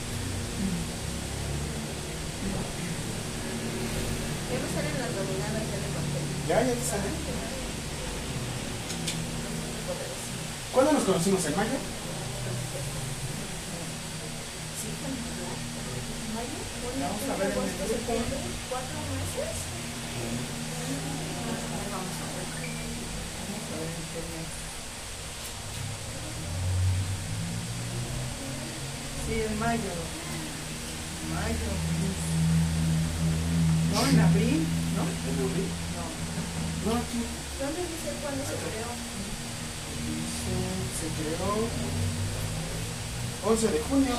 Speaker 5: Ya me salen las dominadas ya de contenido.
Speaker 1: Ya, ya te sale. ¿Cuándo nos conocimos? ¿En mayo?
Speaker 5: Sí, ¿no? ¿Mayo? ¿Junio?
Speaker 7: Vamos a ver en el
Speaker 5: ¿Agosto?
Speaker 7: grupo.
Speaker 5: ¿Septiembre? ¿Cuatro meses? A ver, vamos a ver.
Speaker 7: Sí, en mayo. Mayo. No, en abril, ¿no?
Speaker 1: ¿En abril?
Speaker 7: No.
Speaker 1: No, aquí.
Speaker 5: ¿Dónde dice cuándo se creó?
Speaker 1: Se creó 11 de junio.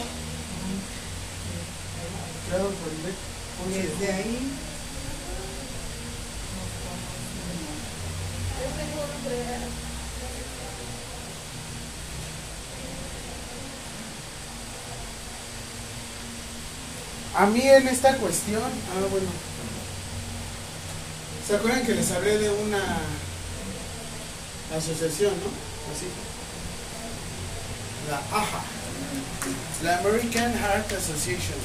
Speaker 1: Creado por IBEC. 11 de
Speaker 7: Desde ahí.
Speaker 5: Yo tengo un pre-
Speaker 1: A mí en esta cuestión, ah bueno, ¿Se acuerdan que les hablé de una asociación, no? Así. La AHA. La American Heart Association.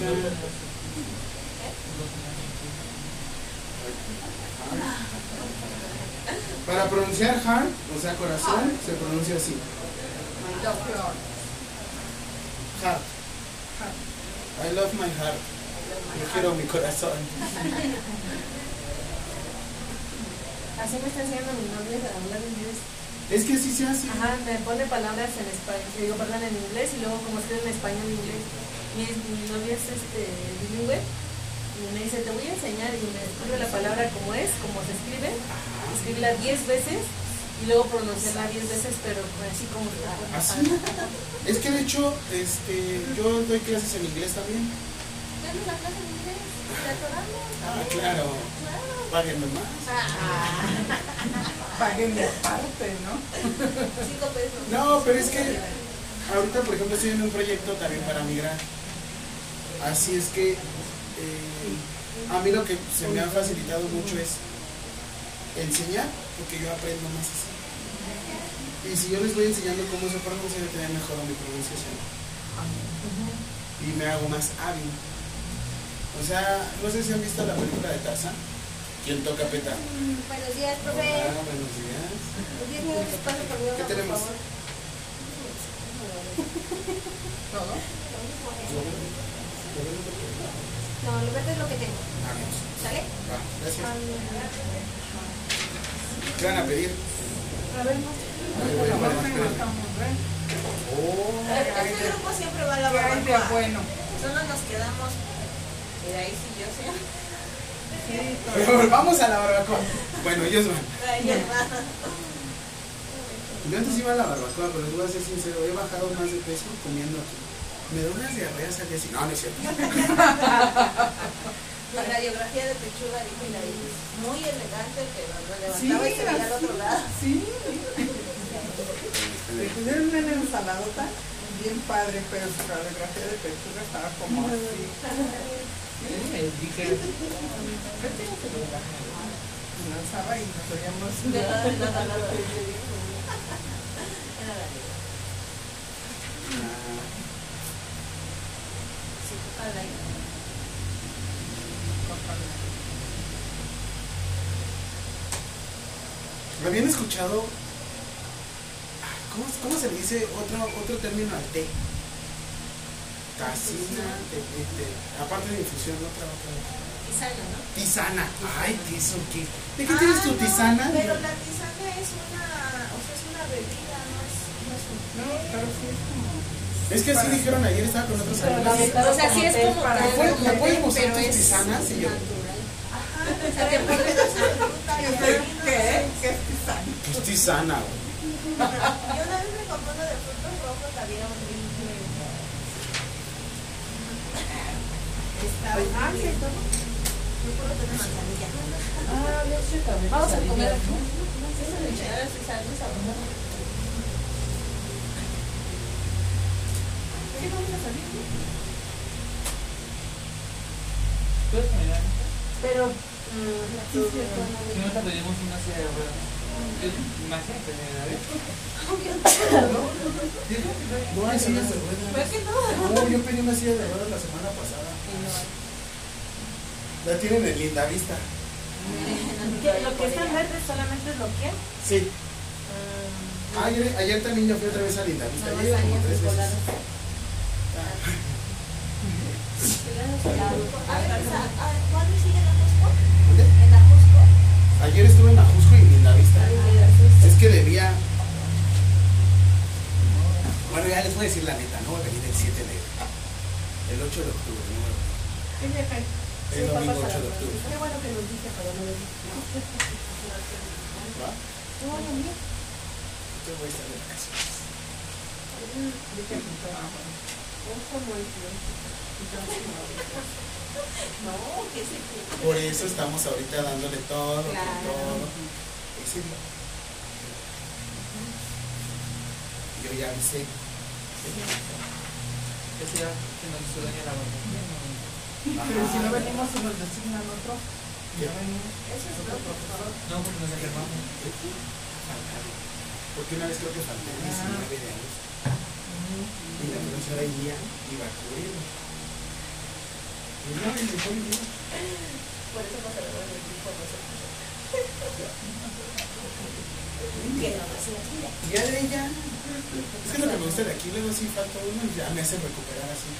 Speaker 1: American Para pronunciar heart, o sea, corazón, se pronuncia así. Heart. I love my heart. Yo quiero mi corazón.
Speaker 4: Así me está enseñando mi novio a hablar inglés.
Speaker 1: Es que así se hace.
Speaker 4: Ajá, me pone palabras en español, digo, perdón, en inglés y luego como escribe en español y inglés. Mi, mi novia es este, bilingüe y me dice, te voy a enseñar y me escribe la palabra como es, como se escribe, escribirla 10 veces y luego pronunciarla 10 veces, pero así como está.
Speaker 1: Así. Es que de hecho, este, yo doy clases en inglés también.
Speaker 5: Dame la clase en inglés.
Speaker 1: Ah, claro.
Speaker 5: Claro.
Speaker 1: Páguenme más.
Speaker 7: Paguen de parte, ¿no?
Speaker 5: Cinco pesos.
Speaker 1: No, pero es que ahorita, por ejemplo, estoy en un proyecto también para migrar. Así es que eh, a mí lo que se me ha facilitado mucho es enseñar, porque yo aprendo más así. Y si yo les voy enseñando cómo se pronuncia, yo también mejoro mi pronunciación. Y me hago más hábil. O sea, no sé si han visto la película de Tarzan. ¿Quién toca peta?
Speaker 5: Mm, Buenos días, profe.
Speaker 1: Hola, buenos días.
Speaker 5: Minutos de espacio conmigo,
Speaker 1: ¿Qué
Speaker 5: por
Speaker 1: tenemos?
Speaker 5: favor.
Speaker 7: ¿Todo?
Speaker 5: No, lo verde es lo que tengo.
Speaker 1: Vamos.
Speaker 5: ¿Sale?
Speaker 1: Va, gracias. ¿Qué van a pedir?
Speaker 4: A ver, no.
Speaker 1: Oh.
Speaker 5: Este grupo siempre va a la
Speaker 7: ¿Qué hay de
Speaker 5: barbacoa.
Speaker 7: bueno?
Speaker 5: Solo nos quedamos. Y ahí sí yo sé.
Speaker 7: Sí, todo.
Speaker 1: Pero vamos a la barbacoa. Bueno, ellos van.
Speaker 5: Va.
Speaker 1: Yo antes iba a la barbacoa, pero les voy a ser sincero, he bajado más de peso comiendo aquí. Me da unas diarreas al día siguiente. No, no es cierto.
Speaker 5: La radiografía de pechuga dijo la. Muy elegante, pero lo
Speaker 7: Sí,
Speaker 5: levantaba y se veía al otro lado.
Speaker 7: Sí. Le pusieron una ensaladota bien padre, pero su radiografía de pechuga estaba como así.
Speaker 3: Dije,
Speaker 7: Y lanzaba y nos oíamos.
Speaker 5: De nada, de nada, nada. Era la Iris. Iris.
Speaker 1: ¿Habían escuchado? ¿Cómo, cómo se le dice otro, otro término al té? Té. aparte de infusión, otra, otra.
Speaker 5: Tisana, ¿no?
Speaker 1: Tisana. Ay, ¿qué es qué? ¿De qué tienes tu
Speaker 5: Ah, no,
Speaker 1: tisana?
Speaker 5: Pero la tisana es una, o sea, es una bebida, no es, no es un
Speaker 7: No, pero sí es como.
Speaker 1: Es que así dijeron ayer, estaba con otros amigos.
Speaker 5: O sea, sí es como
Speaker 7: para-
Speaker 1: ¿Me
Speaker 5: tal,
Speaker 1: puedes- ¿Me puedes
Speaker 5: pero
Speaker 1: mostrar tus tisanas? Y yo.
Speaker 5: Ajá,
Speaker 7: ¿Qué? ¿Qué? ¿Qué es tisana?
Speaker 1: pues tisana, güey.
Speaker 5: Yo una vez me compré uno de frutos rojos, había horrible. Está horrible. Yo puedo tener manzanilla.
Speaker 4: Ah, leche también.
Speaker 5: Vamos a comer
Speaker 4: quesadillas,
Speaker 5: aquí.
Speaker 4: ¿no?
Speaker 5: Sí.
Speaker 4: Sí, vamos a salir, ¿no?
Speaker 3: ¿puedes caminar?
Speaker 4: Pero, mm,
Speaker 3: Si no, te pedimos una silla de ruedas. Imagínate, ¿verdad?
Speaker 1: No hay sillas de ruedas.
Speaker 5: ¿Por qué no?
Speaker 1: No, yo pedí una silla de ruedas la semana pasada. La tienen en linda vista.
Speaker 4: ¿qué- lo que está en verde solamente es lo que.
Speaker 1: Sí.
Speaker 4: Ah,
Speaker 1: Ayer, ayer también yo fui otra vez a linda vista.
Speaker 5: Nada
Speaker 1: Llegué
Speaker 5: más
Speaker 1: como tres veces. Ayer estuve en Ajusco y linda vista. Es que debía. Bueno, ya les voy a decir la neta, no voy a venir el 7 de. El 8 de octubre, no venir.
Speaker 4: ¿Qué?
Speaker 1: El domingo 8 de octubre.
Speaker 4: Qué bueno que nos dice, pero no lo dice.
Speaker 1: ¿Va?
Speaker 4: No, no, no.
Speaker 1: Yo voy a estar de vacaciones. Por eso estamos ahorita dándole todo,
Speaker 5: Claro.
Speaker 1: todo. Yo ya avisé.
Speaker 3: Ese ya que nos hizo daño a la barbacoa.
Speaker 7: Pero si no venimos y nos designan otro,
Speaker 1: ¿Qué?
Speaker 7: ya venimos.
Speaker 5: Eso es
Speaker 7: Otro profesor.
Speaker 3: No, porque nos enfermamos.
Speaker 1: Faltar. Porque una vez creo que falté el 19 de agosto. Y la profesora Iría iba a cubrirme. Y no, y me fue bien.
Speaker 5: Por eso no se lo voy a decir por nosotros. Que no
Speaker 1: ya de ella. Es que lo que me gusta de aquí, luego sí falta uno y ya me hace recuperar así.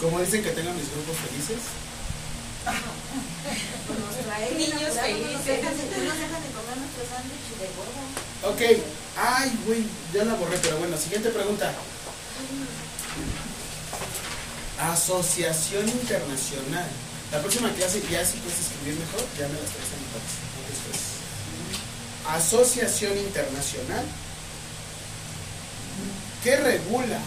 Speaker 1: Como dicen que tengan mis grupos felices.
Speaker 5: Pues nos trae
Speaker 2: Niños felices.
Speaker 5: nos dejan de comer nuestro sándwich de huevo.
Speaker 1: Ok. Ay, güey, ya la borré, pero bueno, siguiente pregunta. Asociación Internacional. La próxima clase ya si puedes escribir mejor, ya me las traes a mi parte. Asociación Internacional. que regula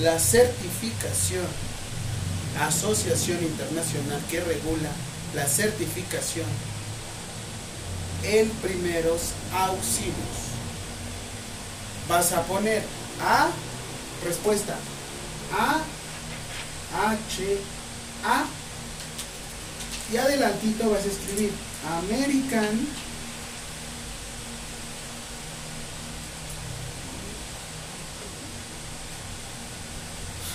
Speaker 1: la certificación? Asociación Internacional que regula la certificación en primeros auxilios. Vas a poner A, respuesta A, H, A, y adelantito vas a escribir American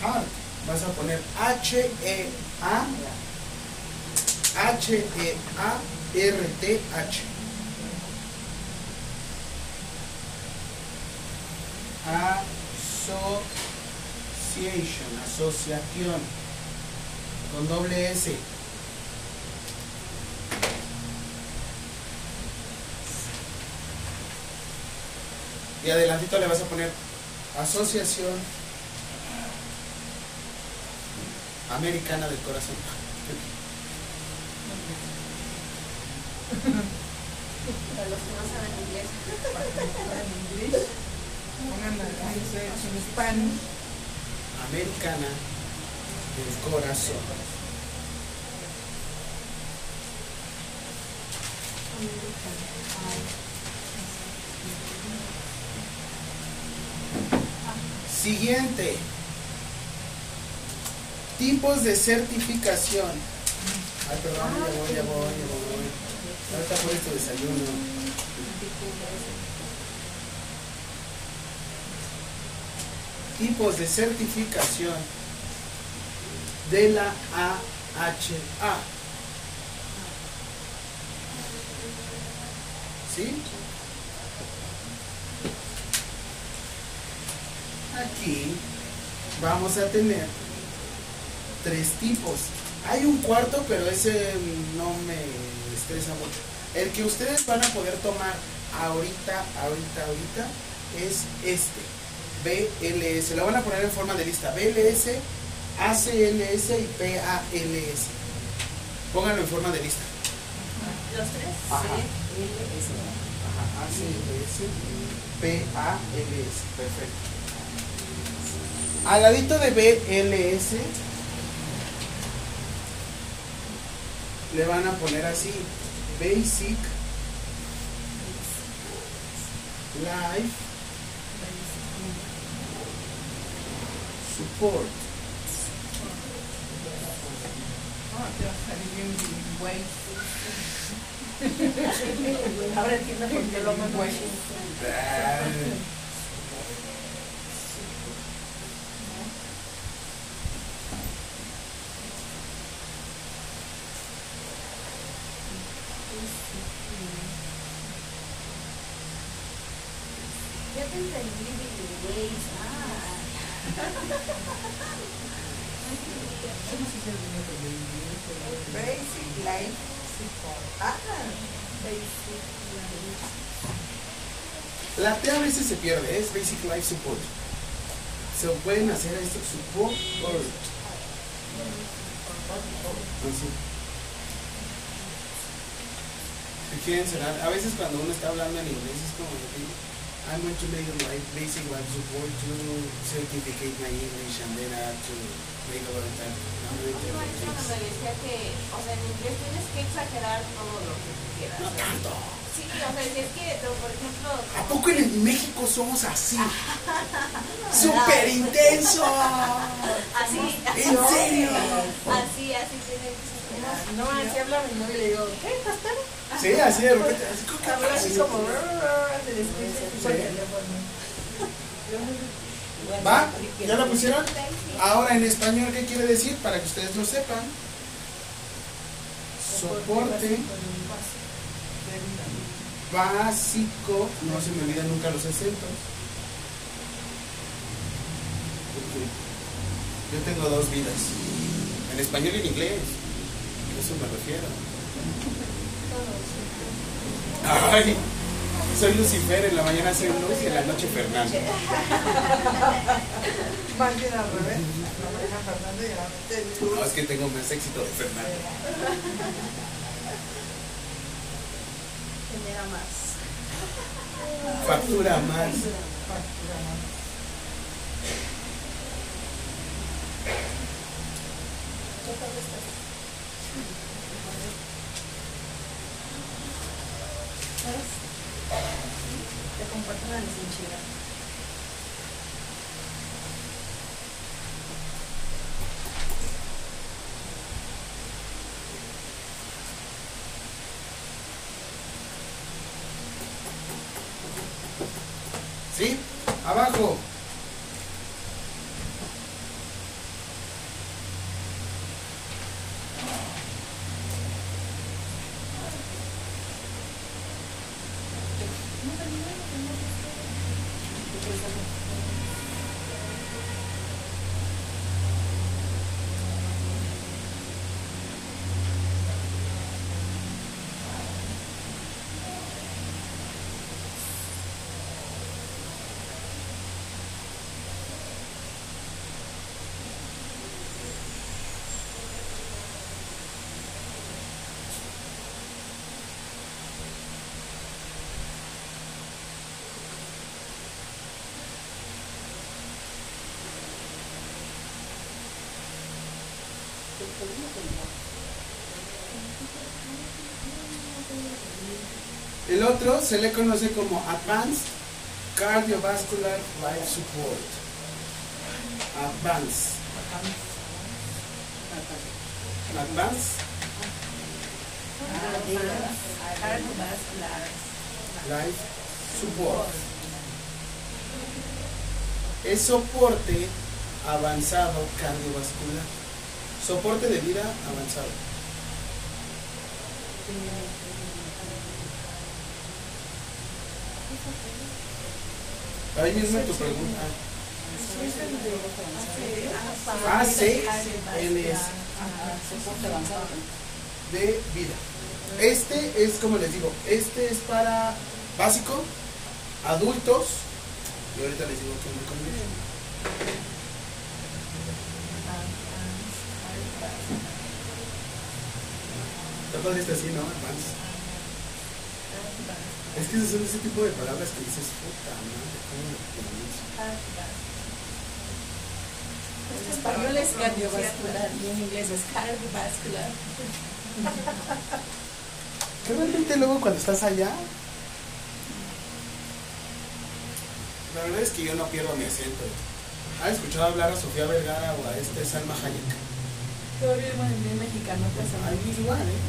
Speaker 1: Heart. Vas a poner H, E, A, H, E, A, R, T, H. Association, asociación, con doble S. Y adelantito le vas a poner Asociación Americana del Corazón.
Speaker 5: Para los que no saben inglés.
Speaker 7: Spanish.
Speaker 1: Americana del Corazón. Siguiente. Tipos de certificación. Ay, perdón, ya voy, ya voy, ya voy. Ahorita por este desayuno. Tipos de certificación de la AHA. ¿Sí? Aquí vamos a tener tres tipos. Hay un cuarto, pero ese no me estresa mucho. El que ustedes van a poder tomar ahorita, ahorita, ahorita, es este. BLS. Lo van a poner en forma de lista. BLS, ACLS y PALS. Pónganlo en forma de lista.
Speaker 5: Los tres.
Speaker 1: Ajá.
Speaker 5: Sí.
Speaker 1: Ajá, ACLS, PALS. Perfecto. Al ladito de BLS le van a poner así Basic Life Support.
Speaker 7: Ah, te va a salir bien güey.
Speaker 5: Ahora entiendo por qué lo mando
Speaker 7: Güey.
Speaker 1: Ah,
Speaker 5: Ya te entendí, Billy Ways. Ah.
Speaker 7: Basic life support. Ah,
Speaker 1: La T a veces se pierde, es Basic Life Support. Se pueden hacer esto support or así. Si quieren cerrar, a veces cuando uno está hablando en inglés es como I'm going to make my basic life support to certificate my English and then I have to make a lot of time. No, no, no, no,
Speaker 5: me decía que, o sea, en inglés tienes que exagerar todo lo que tú quieras.
Speaker 1: no tanto.
Speaker 5: Sí, o sea, si es que, por ejemplo,
Speaker 1: ¿A poco en el México somos así? ¡Súper intenso!
Speaker 5: así,
Speaker 1: ¿En serio?
Speaker 5: así, así tiene.
Speaker 8: No, así habla mi novio y le digo, ¿qué? ¿Estás tarde?
Speaker 1: Sí, así de repente. Así como que-
Speaker 8: Habla así como, se el teléfono.
Speaker 1: ¿Va? ¿Ya la pusieron? Ahora en español, ¿qué quiere decir? Para que ustedes lo sepan. Soporte básico. No se me olvidan nunca los acentos. Yo tengo dos vidas. En español y en inglés. A eso me refiero. Ay, soy Lucifer, en la mañana soy Luz y en la noche Fernando.
Speaker 7: Más al revés. La mañana Fernando y la Luz.
Speaker 1: No, es que tengo más éxito de Fernando.
Speaker 5: Genera más.
Speaker 1: Factura más.
Speaker 6: Te comparto una desenchilada.
Speaker 1: ¿Sí? Abajo. Otro se le conoce como Advanced Cardiovascular Life Support. Advanced. Advanced Life Support. Es soporte avanzado cardiovascular. Soporte de vida avanzado. Ahí mismo tu pregunta. A6LS
Speaker 6: Soporte avanzado.
Speaker 1: de vida. Este es, como les digo, este es para básico, adultos, y ahorita les digo que me conviene. Está padre este así, ¿no? Advance. Es que esos son ese tipo de palabras que dices, puta madre, ¿cómo lo pronuncio?
Speaker 6: En español es cardiovascular y en inglés es cardiovascular.
Speaker 1: Realmente luego cuando estás allá, la verdad es que yo no pierdo mi acento. ¿Has escuchado hablar a Sofía Vergara o a este Salma Hayek?
Speaker 4: Yo vivo en el mexicano, pues a
Speaker 1: Ahí igual, ¿eh?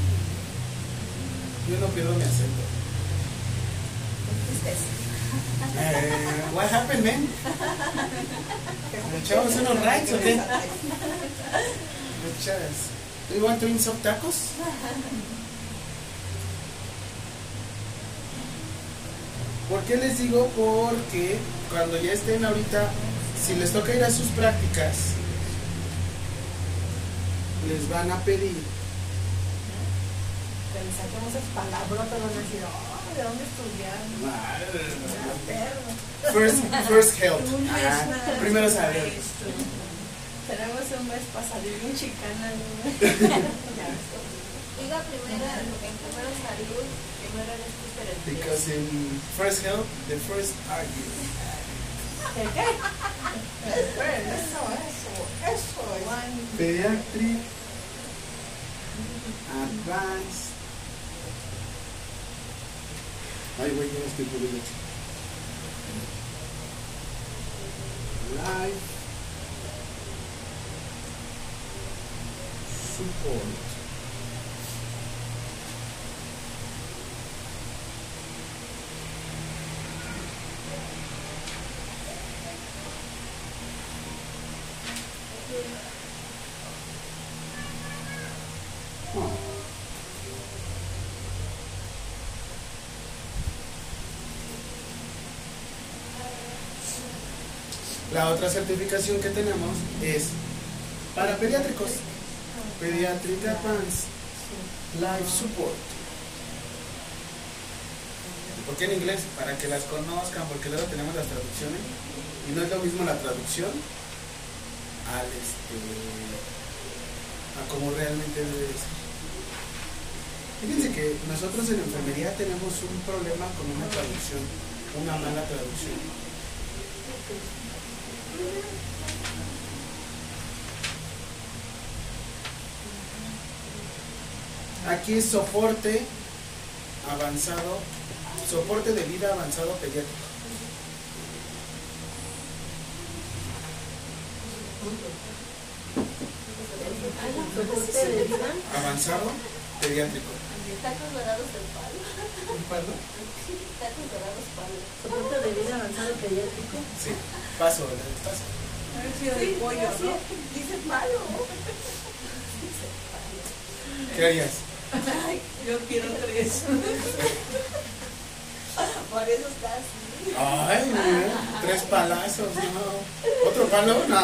Speaker 1: Yo no pierdo mi acento. Eh, what happened, man? ¿Le echamos unos rights o qué? ¿Le echas? Do you want to eat some tacos? ¿Por qué les digo? Porque cuando ya estén ahorita, si les toca ir a sus prácticas, les van a pedir
Speaker 8: Que le saquemos esas palabrotas, van a decir, ¿de dónde estudiaron? Perro.
Speaker 1: First, first help. Primero saber.
Speaker 4: Tenemos un mes para salir bien chicana.
Speaker 5: Diga primero, en primero salud, primero en.
Speaker 1: Because in first help, the first are you.
Speaker 7: Eso, eso, eso es.
Speaker 1: Pediatric Advanced Ay, güey, ya estoy poniendo. Live support. La otra certificación que tenemos es para pediátricos. Pediatric Advanced Life Support. ¿Por qué en inglés? Para que las conozcan, porque luego tenemos las traducciones y no es lo mismo la traducción al este a como realmente debe ser. Fíjense que nosotros en enfermería tenemos un problema con una traducción, una mala traducción. Aquí es soporte avanzado, soporte de vida avanzado pediátrico.
Speaker 4: Soporte de vida.
Speaker 1: Avanzado pediátrico.
Speaker 5: Tacos dorados del palo.
Speaker 1: ¿Perdón?
Speaker 5: Tacos dorados palo.
Speaker 4: Soporte de vida avanzado pediátrico.
Speaker 1: Sí, paso, paso. ¿Qué harías?
Speaker 2: Ay, yo quiero tres.
Speaker 5: Por eso está así.
Speaker 1: Ay, no, tres palazos, no. ¿Otro palo? No.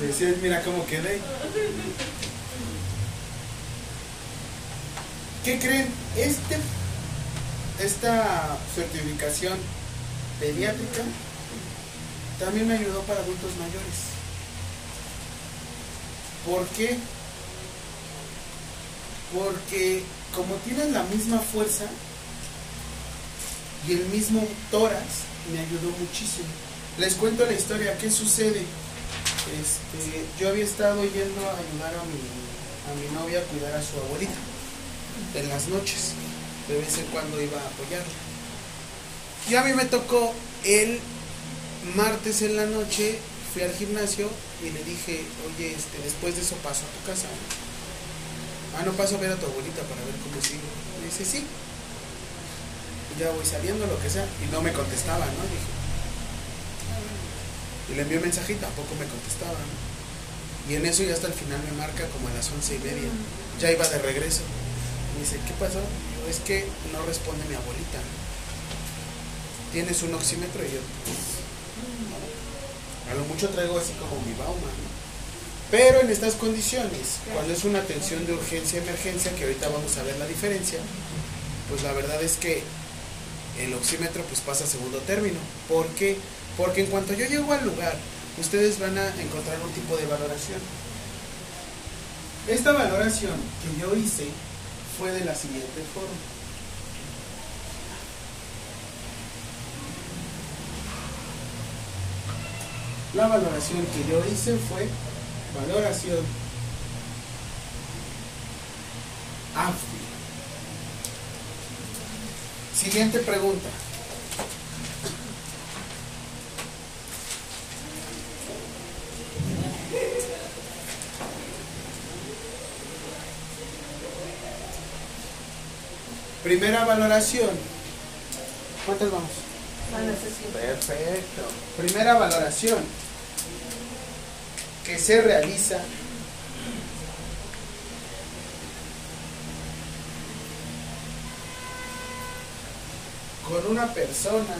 Speaker 1: Sí, sí, mira cómo quedé. ¿Qué creen? Este, esta certificación pediátrica también me ayudó para adultos mayores. ¿Por qué? Porque como tienen la misma fuerza y el mismo tórax, me ayudó muchísimo. Les cuento la historia, ¿qué sucede? Este, yo había estado yendo a ayudar a mi, a mi novia a cuidar a su abuelita en las noches. De vez en cuando iba a apoyarla. Y a mí me tocó el martes en la noche, fui al gimnasio y le dije, oye, este, después de eso paso a tu casa. Ah, no paso a ver a tu abuelita para ver cómo sigue. Me dice, sí. Y ya voy saliendo, lo que sea. Y no me contestaba, ¿no? Dije. Y le envié un mensaje y tampoco me contestaba. ¿no? Y en eso ya hasta el final me marca como a las once y media. Ya iba de regreso. Me dice, ¿qué pasó? Yo, es que no responde mi abuelita. ¿Tienes un oxímetro? Y yo, pues. A lo mucho traigo así como mi bauma, ¿no? Pero en estas condiciones, cuando es una atención de urgencia emergencia, que ahorita vamos a ver la diferencia, pues la verdad es que el oxímetro pues pasa a segundo término. ¿Por qué? Porque en cuanto yo llego al lugar, ustedes van a encontrar un tipo de valoración. Esta valoración que yo hice fue de la siguiente forma. La valoración que yo hice fue valoración AFI. Siguiente pregunta. Primera valoración. ¿Cuántas vamos? Perfecto. Primera valoración que se realiza. Con una persona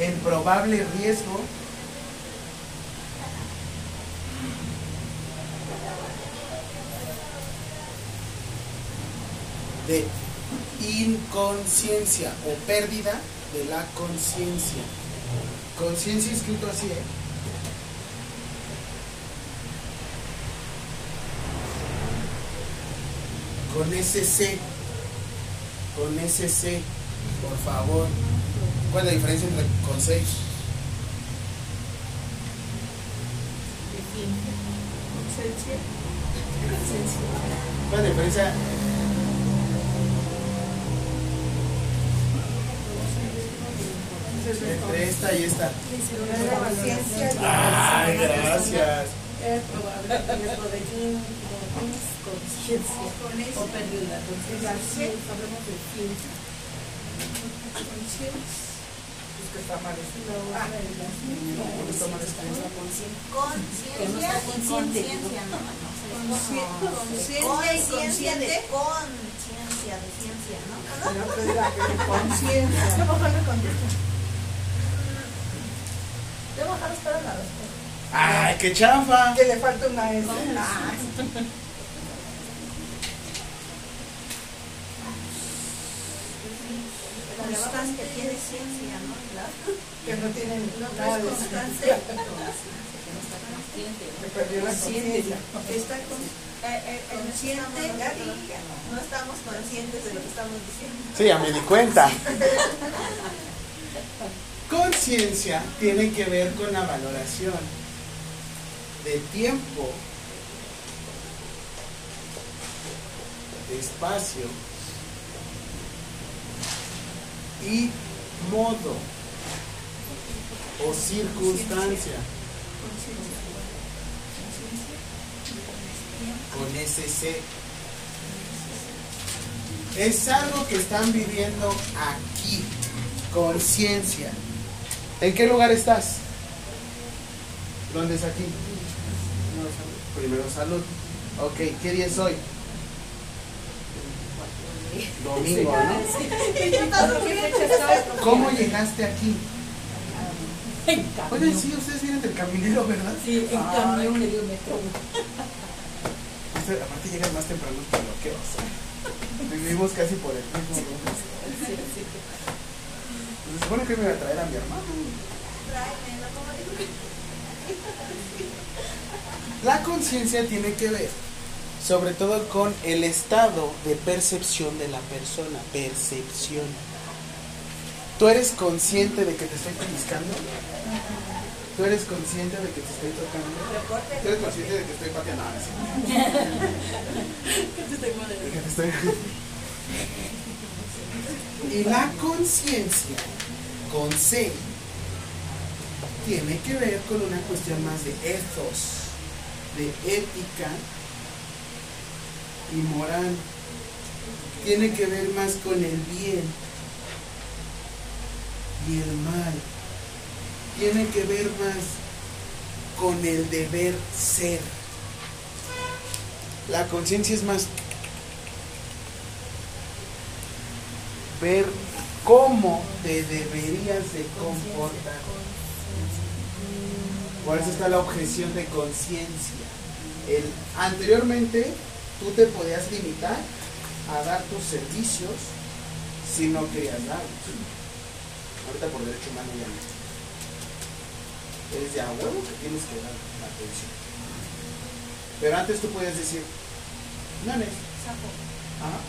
Speaker 1: en probable riesgo de inconsciencia o pérdida de la conciencia. Conciencia escrito así, ¿eh? Con ese C. Con ese C, por favor. ¿Cuál es la diferencia entre con 6?
Speaker 2: Conciencia.
Speaker 1: ¿Cuál es la diferencia? Entre esta y esta.
Speaker 7: Conciencia.
Speaker 1: Ay, gracias.
Speaker 4: Conciencia.
Speaker 7: Que está mal escrito.
Speaker 5: Ah, Conciencia y conciencia, no, no,
Speaker 7: Consci-
Speaker 5: Conciencia
Speaker 7: Conciencia
Speaker 5: y conciencia de conciencia, de ciencia, ¿no?
Speaker 7: No te diga que de conciencia.
Speaker 5: Debo dejar esperar la respuesta.
Speaker 1: Ay, qué chafa.
Speaker 7: Que le falta una S.
Speaker 5: Ah, Constancia que tiene ciencia, ¿no?
Speaker 7: Que no tienen
Speaker 5: No,
Speaker 7: nada
Speaker 5: es
Speaker 7: de.
Speaker 6: Consciente,
Speaker 7: Que perdió la conciencia.
Speaker 5: Que está con- eh, eh, consciente, no estamos conscientes de lo que estamos diciendo.
Speaker 1: Sí, ya me di cuenta. Conciencia tiene que ver con la valoración de tiempo, de espacio y modo o circunstancia con ese C. Es algo que están viviendo aquí, conciencia. ¿En qué lugar estás? ¿Dónde es aquí? Primero salud. Ok, ¿qué día es hoy? Domingo, ¿no? ¿Cómo llegaste aquí?
Speaker 6: En cambio.
Speaker 1: sí, ustedes vienen del caminero, ¿verdad?
Speaker 6: Sí, en
Speaker 1: Ay,
Speaker 6: querido metro.
Speaker 1: Usted, aparte llegan más temprano que lo que vas. Vivimos casi por el mismo rumbo.
Speaker 6: Sí, sí.
Speaker 1: Se supone que me iba a traer a mi hermano.
Speaker 5: Tráemelo, como digo.
Speaker 1: La conciencia tiene que ver sobre todo con el estado de percepción de la persona, percepción. ¿Tú eres consciente de que te estoy pellizcando? ¿Tú eres consciente de que te estoy tocando? ¿Tú eres consciente de que estoy pateando? Ah, que te estoy- Y la conciencia, con C, tiene que ver con una cuestión más de ethos, de ética y moral. Tiene que ver más con el bien y el mal. Tiene que ver más con el deber ser. La conciencia es más ver cómo te deberías de comportar. Por eso está la objeción de conciencia. El, anteriormente tú te podías limitar a dar tus servicios si no querías darlos. Ahorita por derecho humano ya no. Es de a huevo que tienes que dar la atención. Pero antes tú podías decir, no es. Ajá.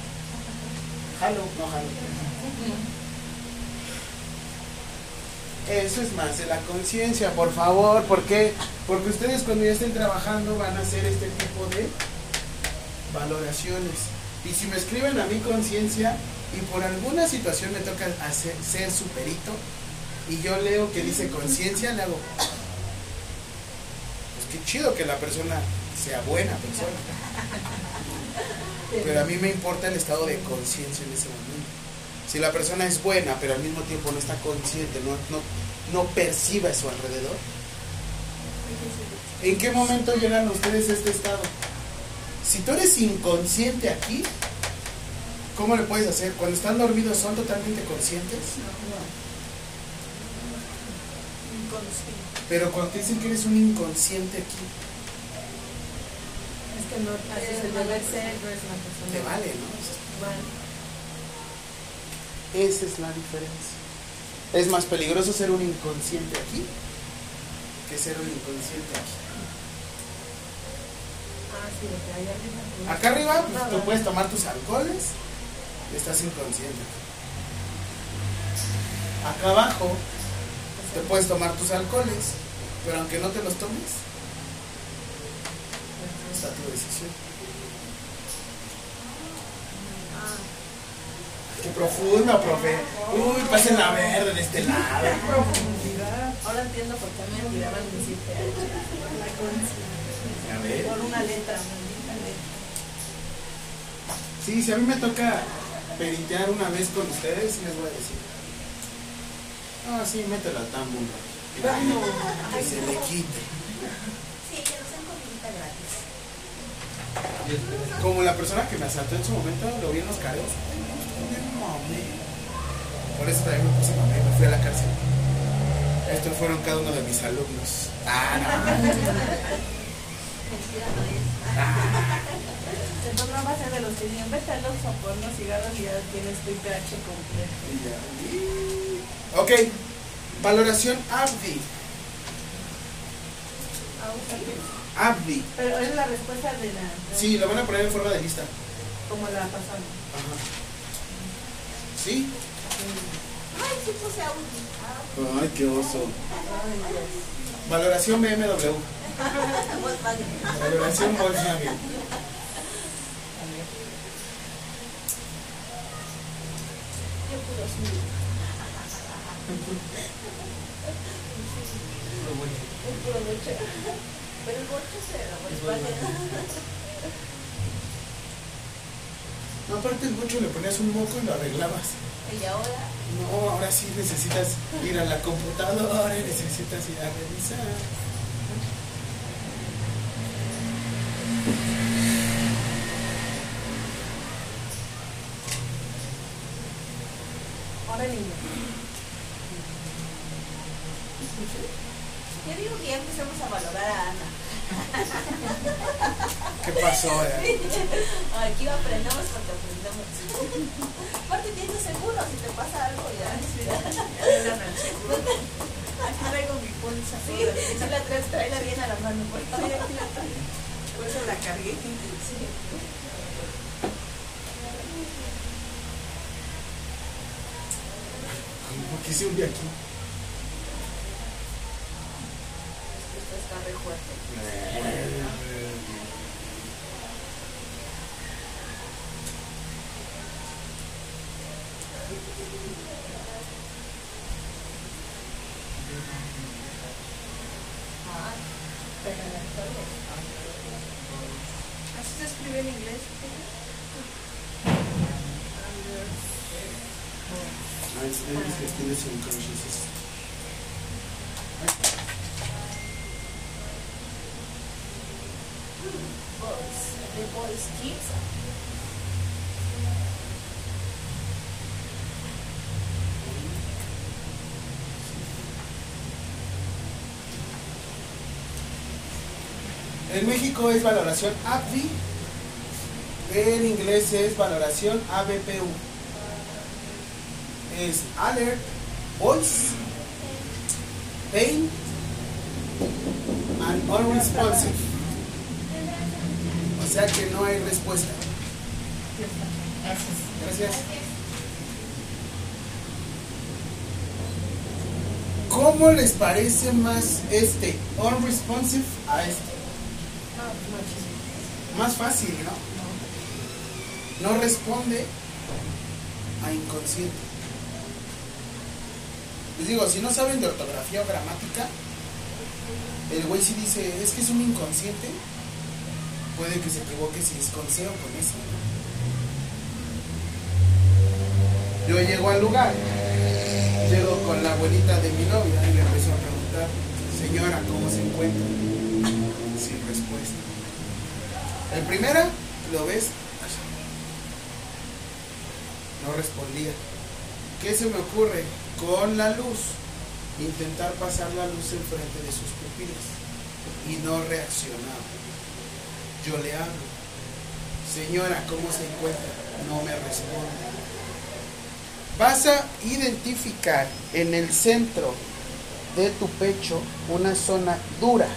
Speaker 1: Jalo, no jalo. Eso es más de la conciencia, por favor. ¿Por qué? Porque ustedes cuando ya estén trabajando van a hacer este tipo de valoraciones. Y si me escriben a mi conciencia y por alguna situación me toca hacer, ser su perito y yo leo que dice conciencia, le hago... Pues qué chido que la persona sea buena persona. Pero a mí me importa el estado de conciencia en ese momento. Si la persona es buena, pero al mismo tiempo no está consciente, no, no, no percibe a su alrededor, ¿en qué momento llegan ustedes a este estado? Si tú eres inconsciente aquí, ¿cómo le puedes hacer? Cuando están dormidos, ¿son totalmente conscientes? Pero cuando te dicen que eres un inconsciente aquí,
Speaker 4: Es que no haces el deber ser, no es una persona.
Speaker 1: te vale, ¿no?
Speaker 4: Vale.
Speaker 1: Esa es la diferencia. Es más peligroso ser un inconsciente aquí que ser un inconsciente aquí.
Speaker 4: Ah.
Speaker 1: Acá arriba, pues, tú puedes tomar tus alcoholes y estás inconsciente. Acá abajo, te puedes tomar tus alcoholes, pero aunque no te los tomes, está tu decisión. Qué profundo, profe. Uy, pasen la verde de este lado.
Speaker 7: Profundidad.
Speaker 4: Ahora entiendo por qué me siete años.
Speaker 1: A ver.
Speaker 4: Por una letra, maldita letra.
Speaker 1: Sí, si a mí me toca peritear una vez con ustedes, les voy a decir. Ah, sí, métela tan mundo. Que se le quite.
Speaker 5: Sí, que comidita gratis.
Speaker 1: Como la persona que me asaltó en su momento, lo vi en los caros. Por eso también me puse mamé, me fui a la cárcel. Estos fueron cada uno de mis alumnos. Ah, no.
Speaker 5: Es.
Speaker 4: Entonces no va a ser de los que al Oxxo por unos cigarros y ya tienes tu IPH completo.
Speaker 1: Ok, valoración ABDI. ABDI.
Speaker 4: Pero es la respuesta de la...
Speaker 1: Sí, lo van a poner en forma de lista.
Speaker 4: Como la pasada.
Speaker 1: Ajá. ¿Sí?
Speaker 5: Ay, sí puse Audi.
Speaker 1: Ay, qué oso. Valoración BMW.
Speaker 5: Volkswagen.
Speaker 1: Valoración Volkswagen.
Speaker 5: Pero el será.
Speaker 1: No, aparte el mucho le ponías un moco y lo arreglabas.
Speaker 5: Y ahora,
Speaker 1: No, ahora sí necesitas ir a la computadora y necesitas ir a revisar.
Speaker 4: Ahora inglés.
Speaker 5: yo digo que ya empezamos a valorar a Ana.
Speaker 1: ¿Qué pasó? eh?
Speaker 5: Aquí aprendemos porque aprendemos. Aparte tienes seguro, si te pasa algo ya. Aquí traigo mi bolsa. Sí, sí la traes, tráela bien a la mano. Por favor.
Speaker 4: Por eso la cargué.
Speaker 1: ¿Por qué se hunde aquí?
Speaker 5: Esto está re fuerte. Ah, pero en el todo.
Speaker 4: Así se escribe en inglés.
Speaker 1: Ah, es es que tienes unconscious.
Speaker 5: Boys. The boys kids.
Speaker 1: En México es valoración ABDI. En inglés es valoración ABPU. Es Alert, Voice, Pain, and Unresponsive. O sea que no hay respuesta. Gracias. ¿Cómo les parece más este unresponsive a este? Más fácil, ¿no? No responde a inconsciente. Les digo, si no saben de ortografía o gramática, el güey si dice, es que es un inconsciente, puede que se equivoque si es con C o con S. Yo llego al lugar, llego con la abuelita de mi novia y le empiezo a preguntar, señora, ¿cómo se encuentra? El primera, lo ves, no respondía. ¿Qué se me ocurre? Con la luz, intentar pasar la luz enfrente de sus pupilas y no reaccionaba. Yo le hablo, señora, ¿cómo se encuentra? No me responde. Vas a identificar en el centro de tu pecho una zona dura.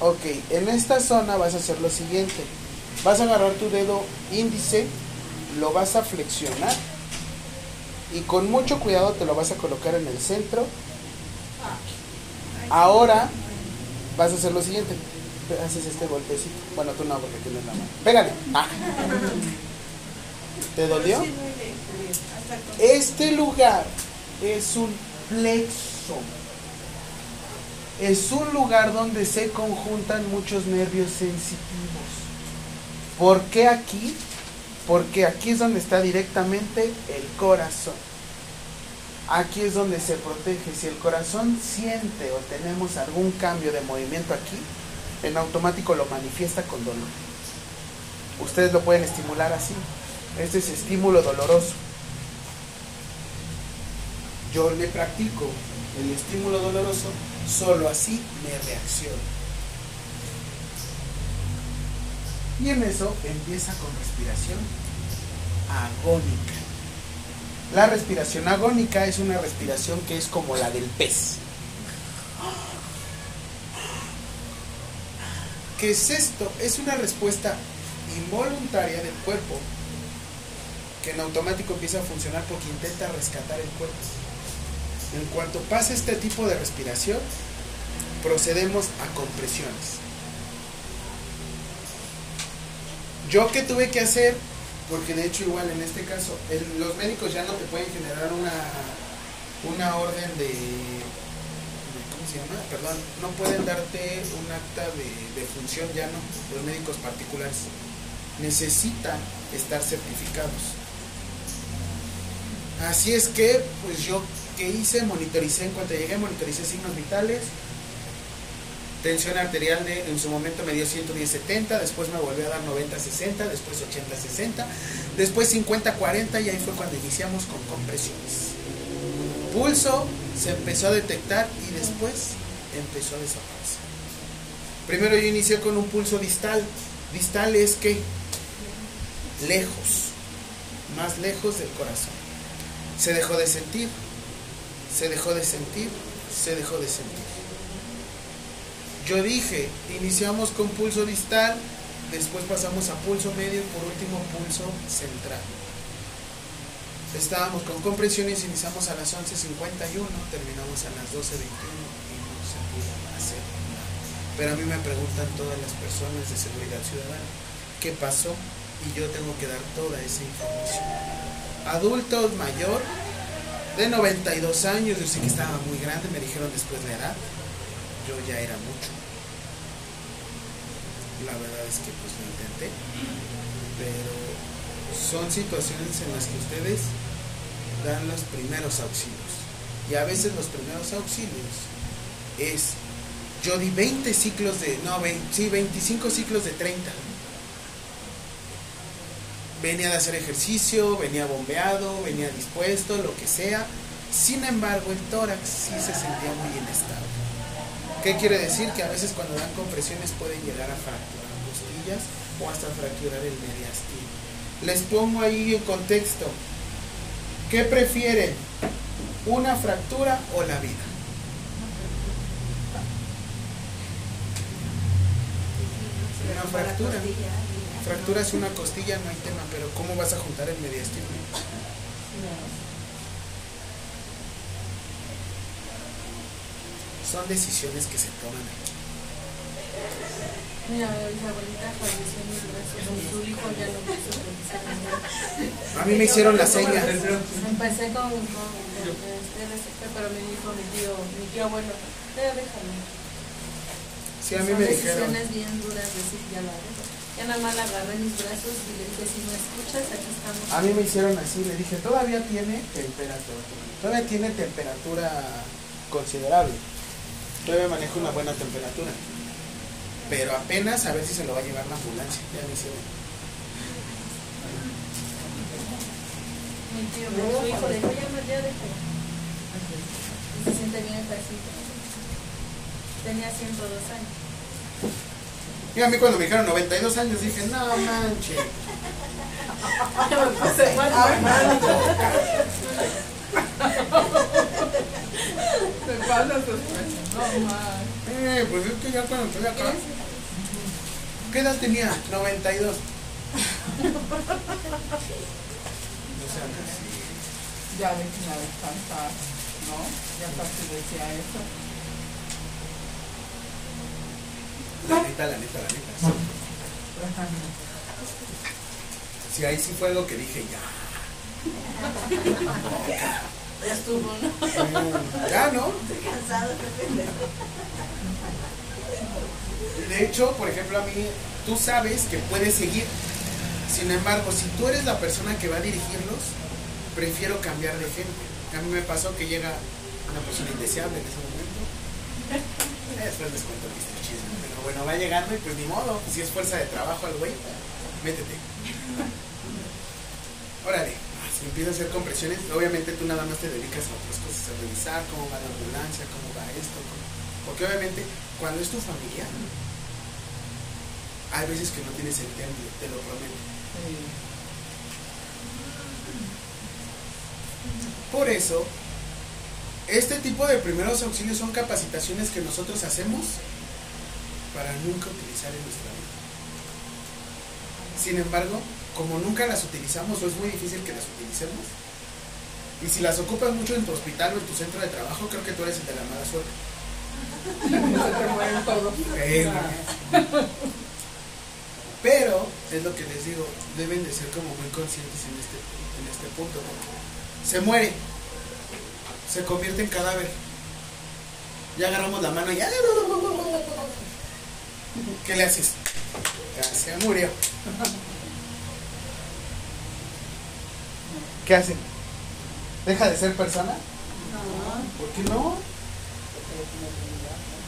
Speaker 1: Ok, en esta zona vas a hacer lo siguiente. Vas a agarrar tu dedo índice, lo vas a flexionar y con mucho cuidado te lo vas a colocar en el centro. Ahora vas a hacer lo siguiente. haces este golpecito. Bueno, tú no, porque tienes la mano. Pégale. Ah. ¿Te dolió? Este lugar es un plexo. Es un lugar donde se conjuntan muchos nervios sensitivos. ¿Por qué aquí? Porque aquí es donde está directamente el corazón. Aquí es donde se protege. Si el corazón siente o tenemos algún cambio de movimiento aquí, en automático lo manifiesta con dolor. Ustedes lo pueden estimular así. Este es estímulo doloroso. Yo le practico el estímulo doloroso, solo así me reacciono. Y en eso empieza con respiración agónica. La respiración agónica es una respiración que es como la del pez. ¿Qué es esto? Es una respuesta involuntaria del cuerpo que en automático empieza a funcionar porque intenta rescatar el cuerpo. En cuanto pasa este tipo de respiración, procedemos a compresiones. Yo qué tuve que hacer, porque de hecho igual en este caso, los médicos ya no te pueden generar una, una orden de, ¿cómo se llama? Perdón, no pueden darte un acta de función ya no, los médicos particulares. Necesitan estar certificados. Así es que, pues yo, ¿qué hice? Monitoricé, en cuanto llegué, monitoricé signos vitales. Tensión arterial de, en su momento me dio 110-70, después me volvió a dar 90-60, después 80-60, después 50-40 y ahí fue cuando iniciamos con compresiones. Pulso se empezó a detectar y después empezó a desaparecer. Primero yo inicié con un pulso distal. Distal es que lejos, más lejos del corazón. Se dejó de sentir, se dejó de sentir, se dejó de sentir. Yo dije, iniciamos con pulso distal, después pasamos a pulso medio y por último pulso central. Estábamos con compresiones, iniciamos a las 11.51, terminamos a las 12.21 y no se pudo hacer nada. Pero a mí me preguntan todas las personas de seguridad ciudadana, ¿qué pasó? Y yo tengo que dar toda esa información. Adultos mayor, de 92 años, yo sé que estaba muy grande, me dijeron después la edad, yo ya era mucho. La verdad es que pues lo intenté, pero son situaciones en las que ustedes dan los primeros auxilios. Y a veces los primeros auxilios es, yo di 20 ciclos de, no, 20, sí, 25 ciclos de 30. Venía de hacer ejercicio, venía bombeado, venía dispuesto, lo que sea. Sin embargo, el tórax sí se sentía muy inestable. ¿Qué quiere decir? Que a veces cuando dan compresiones pueden llegar a fracturar costillas o hasta fracturar el mediastino. Les pongo ahí en contexto. ¿Qué prefieren? ¿Una fractura o la vida? Una fractura. Fractura es una costilla, no hay tema, pero ¿cómo vas a juntar el mediastino? Son decisiones que se toman aquí.
Speaker 4: Mira, mi abuelita falleció en mis brazos su hijo ya no quiso.
Speaker 1: A mí me hicieron la seña.
Speaker 4: Empecé con, con, con este RCP, pero me dijo mi tío, mi tío abuelo, "Eh, déjalo.
Speaker 1: Sí, a mí
Speaker 4: Son
Speaker 1: me dijeron.
Speaker 4: decisiones bien duras de decir, ya la dejo. Ya nada más la agarré en mis brazos y le dije, si me escuchas, aquí estamos.
Speaker 1: A mí me hicieron así, le dije, todavía tiene temperatura. Todavía tiene temperatura considerable. Todavía manejo una buena temperatura. Pero apenas a ver si se lo va a llevar la ambulancia. Ya me hicieron.
Speaker 4: Mi tío, me su hijo le dijo, ya no, ya déjalo. Y se siente bien el casito. Tenía 102 años.
Speaker 1: Y a mí cuando me dijeron 92 años dije, no manches.
Speaker 4: Ya me puse mal.
Speaker 8: Se pasa su expresión. No más.
Speaker 1: Eh, pues es que ya cuando estoy acá. ¿Qué edad tenía? 92. No sean así.
Speaker 8: Ya ves que vez tanta, ¿no? Ya casi decía eso.
Speaker 1: La neta, la neta, la neta. sí. Sí, ahí sí fue algo que dije, ya.
Speaker 4: Ya estuvo, ¿no?
Speaker 1: Ya, ¿no?
Speaker 5: Estoy cansado, Pepe.
Speaker 1: De hecho, por ejemplo, a mí, tú sabes que puedes seguir. Sin embargo, si tú eres la persona que va a dirigirlos, prefiero cambiar de gente. A mí me pasó que llega una persona indeseable en ese momento. Después les cuento bueno, va llegando y pues ni modo. Si es fuerza de trabajo al güey, métete. Órale. Si empieza a hacer compresiones, obviamente tú nada más te dedicas a otras cosas, a revisar cómo va la ambulancia, cómo va esto. Porque obviamente cuando es tu familia, hay veces que no tienes el temple, te lo prometo. Por eso, este tipo de primeros auxilios son capacitaciones que nosotros hacemos para nunca utilizar en nuestra vida. Sin embargo, como nunca las utilizamos o es muy difícil que las utilicemos, y si las ocupas mucho en tu hospital o en tu centro de trabajo, creo que tú eres el de la mala suerte. Pero, es lo que les digo, deben de ser como muy conscientes en este, en este punto. porque se muere, se convierte en cadáver. Ya agarramos la mano y ya. ¿Qué le haces? Ya se murió. ¿Qué hacen? ¿Deja de ser persona? ¿Por qué no?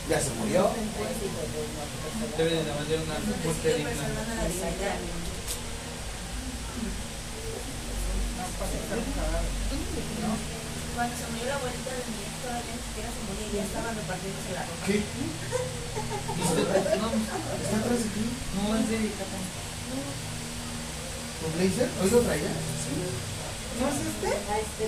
Speaker 1: Ya se murió.
Speaker 3: Debe de una muerte digna.
Speaker 5: Cuando se murió la abuelita de mi ex, ya estaban repartiéndose la ropa.
Speaker 1: ¿Qué? ¿Está atrás de ti?
Speaker 3: no, es de Catán.
Speaker 1: ¿Tu blazer? ¿Hoy lo traía?
Speaker 7: ¿No es este?
Speaker 5: Ah, este.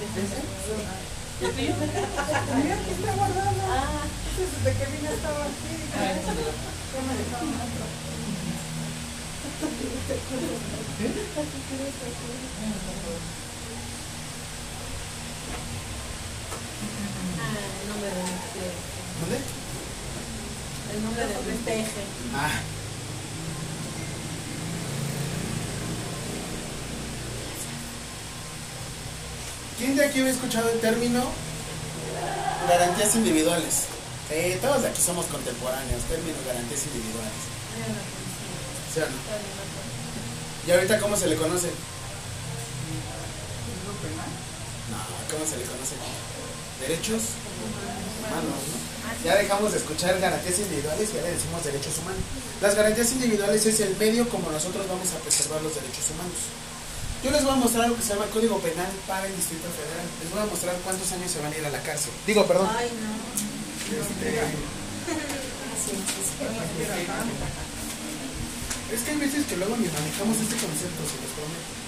Speaker 7: Mira, aquí está guardado.
Speaker 5: Ah,
Speaker 7: Desde que vine estaba aquí.
Speaker 3: Ah, este
Speaker 7: Ya me dejaron otro.
Speaker 4: Ah, el nombre de
Speaker 1: ¿Dónde?
Speaker 4: el nombre de este eje.
Speaker 1: Ah. ¿Quién de aquí había escuchado el término garantías individuales? Eh, todos de aquí somos contemporáneos, término garantías individuales. ¿Sí o no? ¿Y ahorita cómo se le conoce? No, ¿cómo se le conoce? Derechos humanos, ¿no? Ya dejamos de escuchar garantías individuales y ya le decimos derechos humanos. Las garantías individuales es el medio como nosotros vamos a preservar los derechos humanos. Yo les voy a mostrar algo que se llama Código Penal para el Distrito Federal. Les voy a mostrar cuántos años se van a ir a la cárcel. Digo, perdón.
Speaker 5: ay, no.
Speaker 1: Este, es que hay veces que luego ni manejamos este concepto, se los prometo.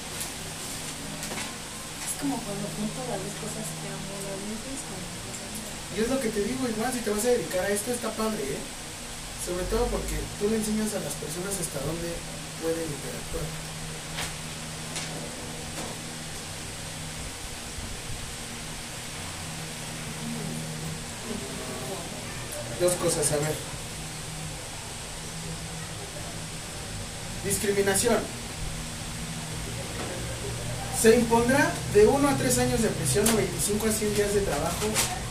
Speaker 2: Como cuando junto las cosas que amo, las mismas como cosas.
Speaker 1: Y es lo que te digo, igual si te vas a dedicar a esto está padre, ¿eh? Sobre todo porque tú le enseñas a las personas hasta dónde pueden interactuar. Dos cosas, a ver. Discriminación. Se impondrá de 1 a 3 años de prisión o 25 a 100 días de trabajo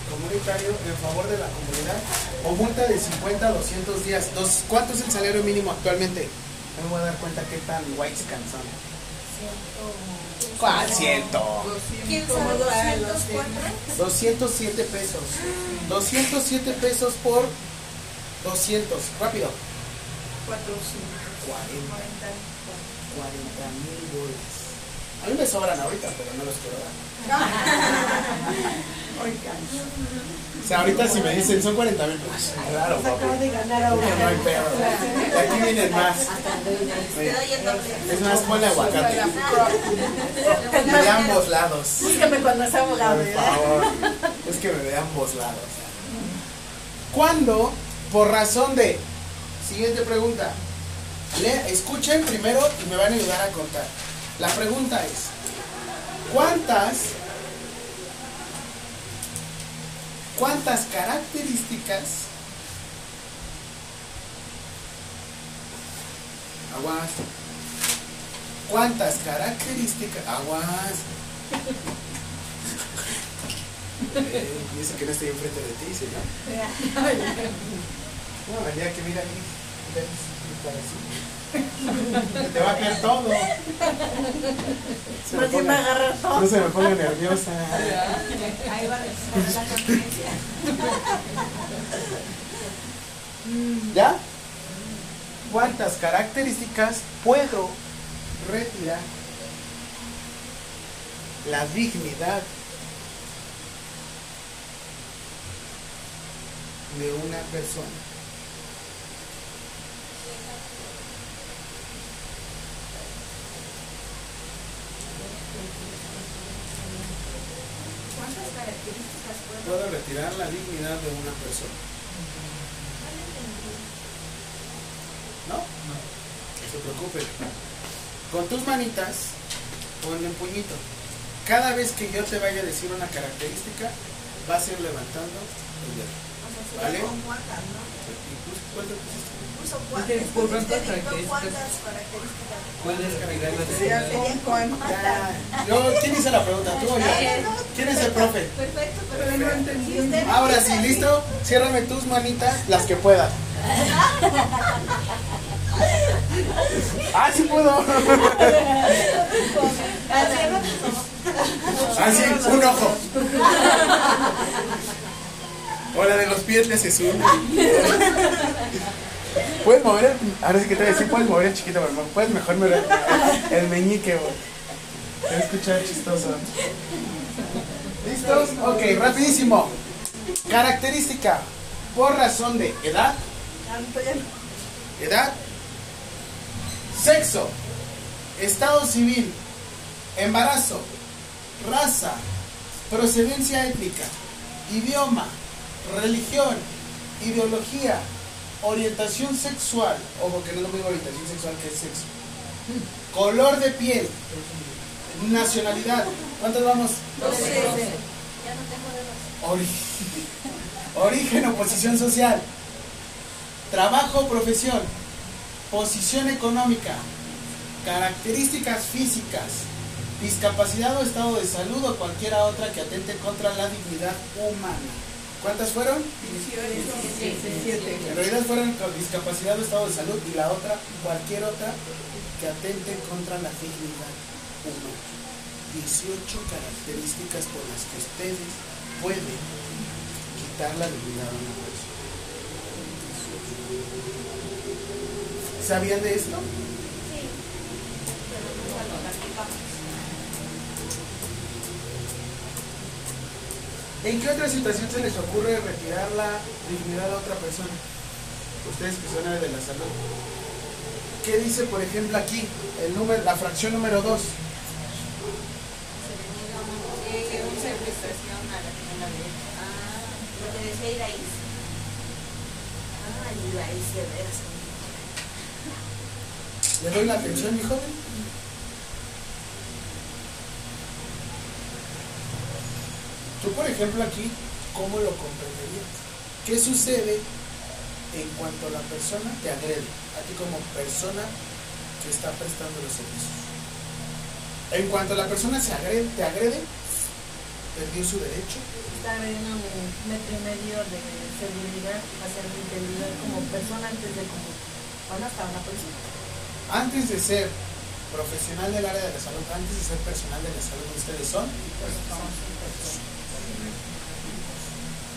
Speaker 1: comunitario en favor de la comunidad o multa de 50 a 200 días. Dos, ¿Cuánto es el salario mínimo actualmente? No me voy a dar cuenta qué tan white son. ¿Cuál ciento?
Speaker 5: ¿Quién
Speaker 7: Como
Speaker 5: sabe?
Speaker 7: 200
Speaker 5: 204.
Speaker 1: 207 pesos. 207 pesos por 200. Rápido. 40. 40 mil dólares. A mí me sobran ahorita, pero no los quiero dar. O sea, ahorita si me dicen son 40 mil pesos. Claro, papi.
Speaker 7: ganar
Speaker 1: Porque no hay pedo. Aquí vienen más. Es más, ponle aguacate. De ambos lados.
Speaker 4: Búscame cuando sea abogado.
Speaker 1: Por favor. Es que me de ambos lados. ¿Cuándo? Por razón de. Siguiente pregunta. Le, escuchen primero y me van a ayudar a contar. La pregunta es: ¿cuántas. ¿Cuántas características Aguas. ¿Cuántas características? Aguas. Eh, dice que no estoy enfrente de ti, ¿sí, no? Día que mira ahí, ves mi parecito. Te va a caer todo. Se me
Speaker 4: Más bien va a
Speaker 1: ponga-
Speaker 4: agarrar todo.
Speaker 1: No se me ponga nerviosa.
Speaker 5: Ahí va la conciencia.
Speaker 1: ¿Ya? ¿Cuántas características puedo retirar? La dignidad de una persona.
Speaker 5: Puedo
Speaker 1: retirar la dignidad de una persona. ¿No?
Speaker 3: No.
Speaker 1: No se preocupe. Con tus manitas, ponle un puñito. Cada vez que yo te vaya a decir una característica, vas a ir levantando el dedo. ¿Vale?
Speaker 5: con cuántas, ¿no?
Speaker 1: ¿Y tú cuál te pusiste?
Speaker 5: Puso
Speaker 3: Es que por cuántas características.
Speaker 5: características.
Speaker 1: Yo, ¿Quién hizo la pregunta? ¿Tú o yo? ¿Quién es el profe?
Speaker 5: Perfecto, usted
Speaker 1: Ahora sí, listo. Ciérrame tus manitas, las que puedas. Ah, sí puedo.
Speaker 5: Así.
Speaker 1: Ah, un ojo. O la de los pies le haces uno. Puedes mover. Ahora sí que te voy a decir, puedes mover el chiquito, pero puedes mejor mover el, meñique, güey. Te voy a escuchar chistoso. ¿Listos? Ok, rapidísimo. Característica. Por razón de edad, edad, sexo, estado civil, embarazo, raza, procedencia étnica, idioma, religión, ideología, orientación sexual, ojo que no es lo mismo orientación sexual que es sexo, color de piel, nacionalidad, ¿cuántos vamos?
Speaker 5: Ya no tengo.
Speaker 1: Ori- origen o posición social, trabajo o profesión, posición económica, características físicas, discapacidad o estado de salud o cualquiera otra que atente contra la dignidad humana. ¿Cuántas fueron?
Speaker 7: 17.
Speaker 1: En realidad fueron con discapacidad o estado de salud y la otra, cualquier otra que atente contra la dignidad humana. 18 características por las que ustedes pueden quitar la dignidad a una persona. ¿Sabían de esto?
Speaker 5: Sí. Pero lo
Speaker 1: ¿En qué otra situación se les ocurre retirar la dignidad a otra persona? Ustedes que son de la salud. ¿Qué dice, por ejemplo, aquí, el número, la fracción número 2?
Speaker 5: Se le niega un servicio a la persona de Ah, lo que decía Iraíz. Ah.
Speaker 1: ¿Le doy la atención, mi joven? Tú, por ejemplo, aquí, ¿cómo lo comprenderías? ¿Qué sucede en cuanto la persona te agrede? A ti como persona que está prestando los servicios. En cuanto la persona se agrede, te agrede, perdió su derecho.
Speaker 4: Está agrediendo mi metro y medio de seguridad, hacia mi integridad como persona antes de como, bueno, hasta una persona.
Speaker 1: Antes de ser profesional del área de la salud, antes de ser personal de la salud, ustedes son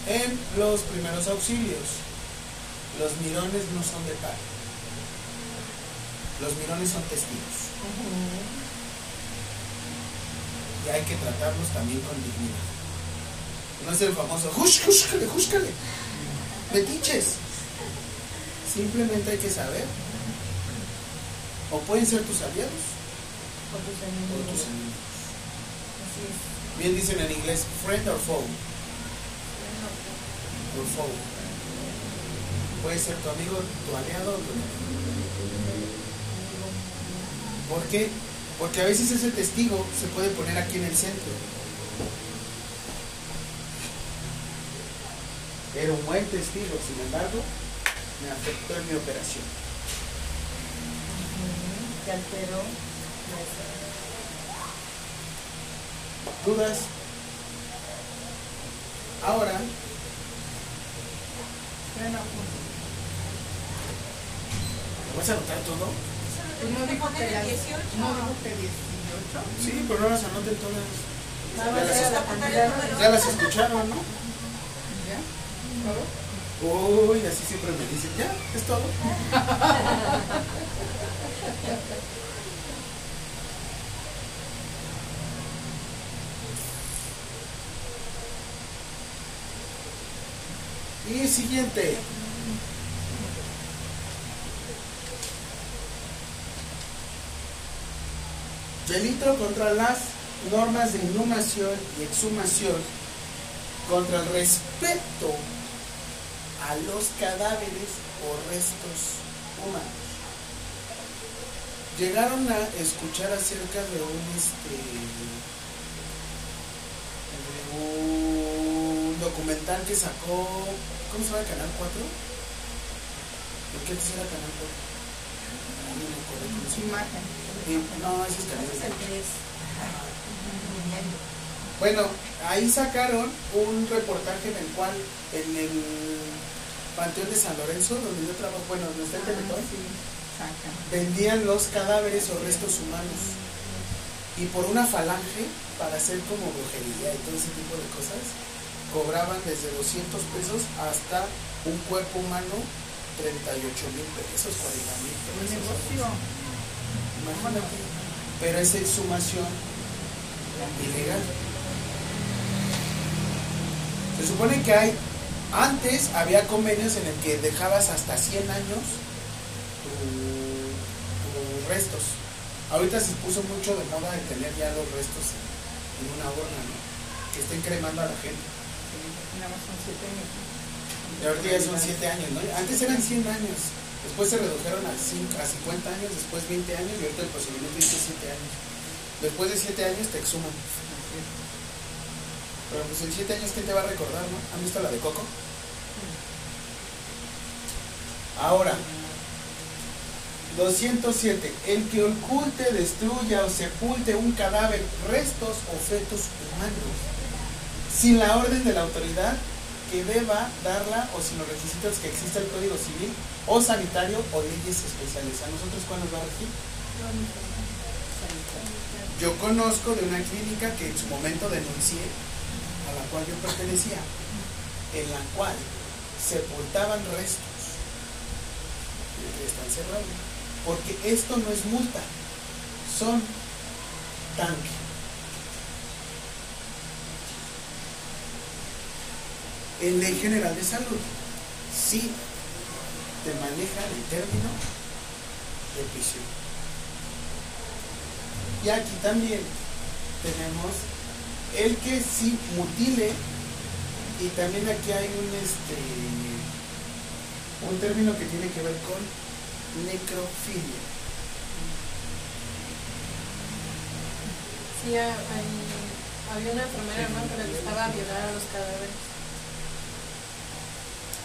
Speaker 1: En los primeros auxilios, los mirones no son de par. Los mirones son testigos. Y hay que tratarlos también con dignidad. No es el famoso, ¡Jush, júscale, júscale! Metiches. Simplemente hay que saber. O pueden ser tus aliados
Speaker 4: Con tus
Speaker 1: o
Speaker 4: enemigos.
Speaker 1: tus enemigos.
Speaker 4: Así es.
Speaker 1: Bien dicen en inglés, friend or foe. Or foe. Puede ser tu amigo, tu aliado tu enemigo. ¿Por qué? Porque a veces ese testigo se puede poner aquí en el centro. Era un buen testigo, sin embargo, me afectó en mi operación.
Speaker 7: que alteró la escena. Bueno, pues,
Speaker 1: ¿vas a anotar todo?
Speaker 7: pues no dijo que las,
Speaker 5: 18.
Speaker 7: no dijo que 18.
Speaker 1: Sí, pero no las anoten todas.
Speaker 7: Nada
Speaker 1: Ya las,
Speaker 7: cantidad.
Speaker 1: ya las escucharon, ¿no?
Speaker 7: ¿Ya? ¿Todo?
Speaker 1: Uy, así siempre me dicen, ya, es todo. Y siguiente. Delito contra las normas de inhumación y exhumación contra el respeto a los cadáveres o restos humanos. Llegaron a escuchar acerca de un este de un documental que sacó ¿cómo se llama Canal 4? ¿De qué antes era Canal 4? Ah, no me acuerdo cómo se llama.
Speaker 7: Imagen.
Speaker 1: Sí, No, ese es Canal 4.
Speaker 5: tres.
Speaker 1: Bueno, ahí sacaron un reportaje en el cual en el Panteón de San Lorenzo, donde yo trabajo, bueno, donde está el Teletón,
Speaker 7: Ah, sacan.
Speaker 1: vendían los cadáveres o restos humanos. Y por una falange, para hacer como brujería y todo ese tipo de cosas, cobraban desde 200 pesos hasta un cuerpo humano 38 mil pesos, 40 mil
Speaker 7: Un
Speaker 1: pesos.
Speaker 7: negocio.
Speaker 1: Imagínate. Pero es exhumación ilegal. Se supone que hay, antes había convenios en el que dejabas hasta 100 años tu- tus restos. Ahorita se puso mucho de moda el tener ya los restos en, en una urna, ¿no? Que estén cremando a la gente.
Speaker 7: Más son siete años.
Speaker 1: Y ahorita ya son 7 años, ¿no? Antes eran 100 años. Después se redujeron a, cinco- a 50 años, después 20 años y ahorita el procedimiento dice 7 años. Después de 7 años te exhuman. Pero pues en 7 años, ¿quién te va a recordar, no? ¿Han visto la de Coco? Ahora, 207. El que oculte, destruya o sepulte un cadáver, restos o fetos humanos, sin la orden de la autoridad que deba darla o sin los requisitos que exista el Código Civil o Sanitario o leyes especiales. ¿A nosotros cuál nos va a regir? Yo conozco de una clínica que en su momento denuncié, a la cual yo pertenecía, en la cual sepultaban restos están cerrados. Porque esto no es multa, son tanque. En Ley General de Salud, sí te maneja el término de prisión. Y aquí también tenemos el que sí mutile y también aquí hay un este un término que tiene que ver con necrofilia.
Speaker 4: Sí, hay- había una enfermera, ¿no? Que le gustaba violar a los cadáveres.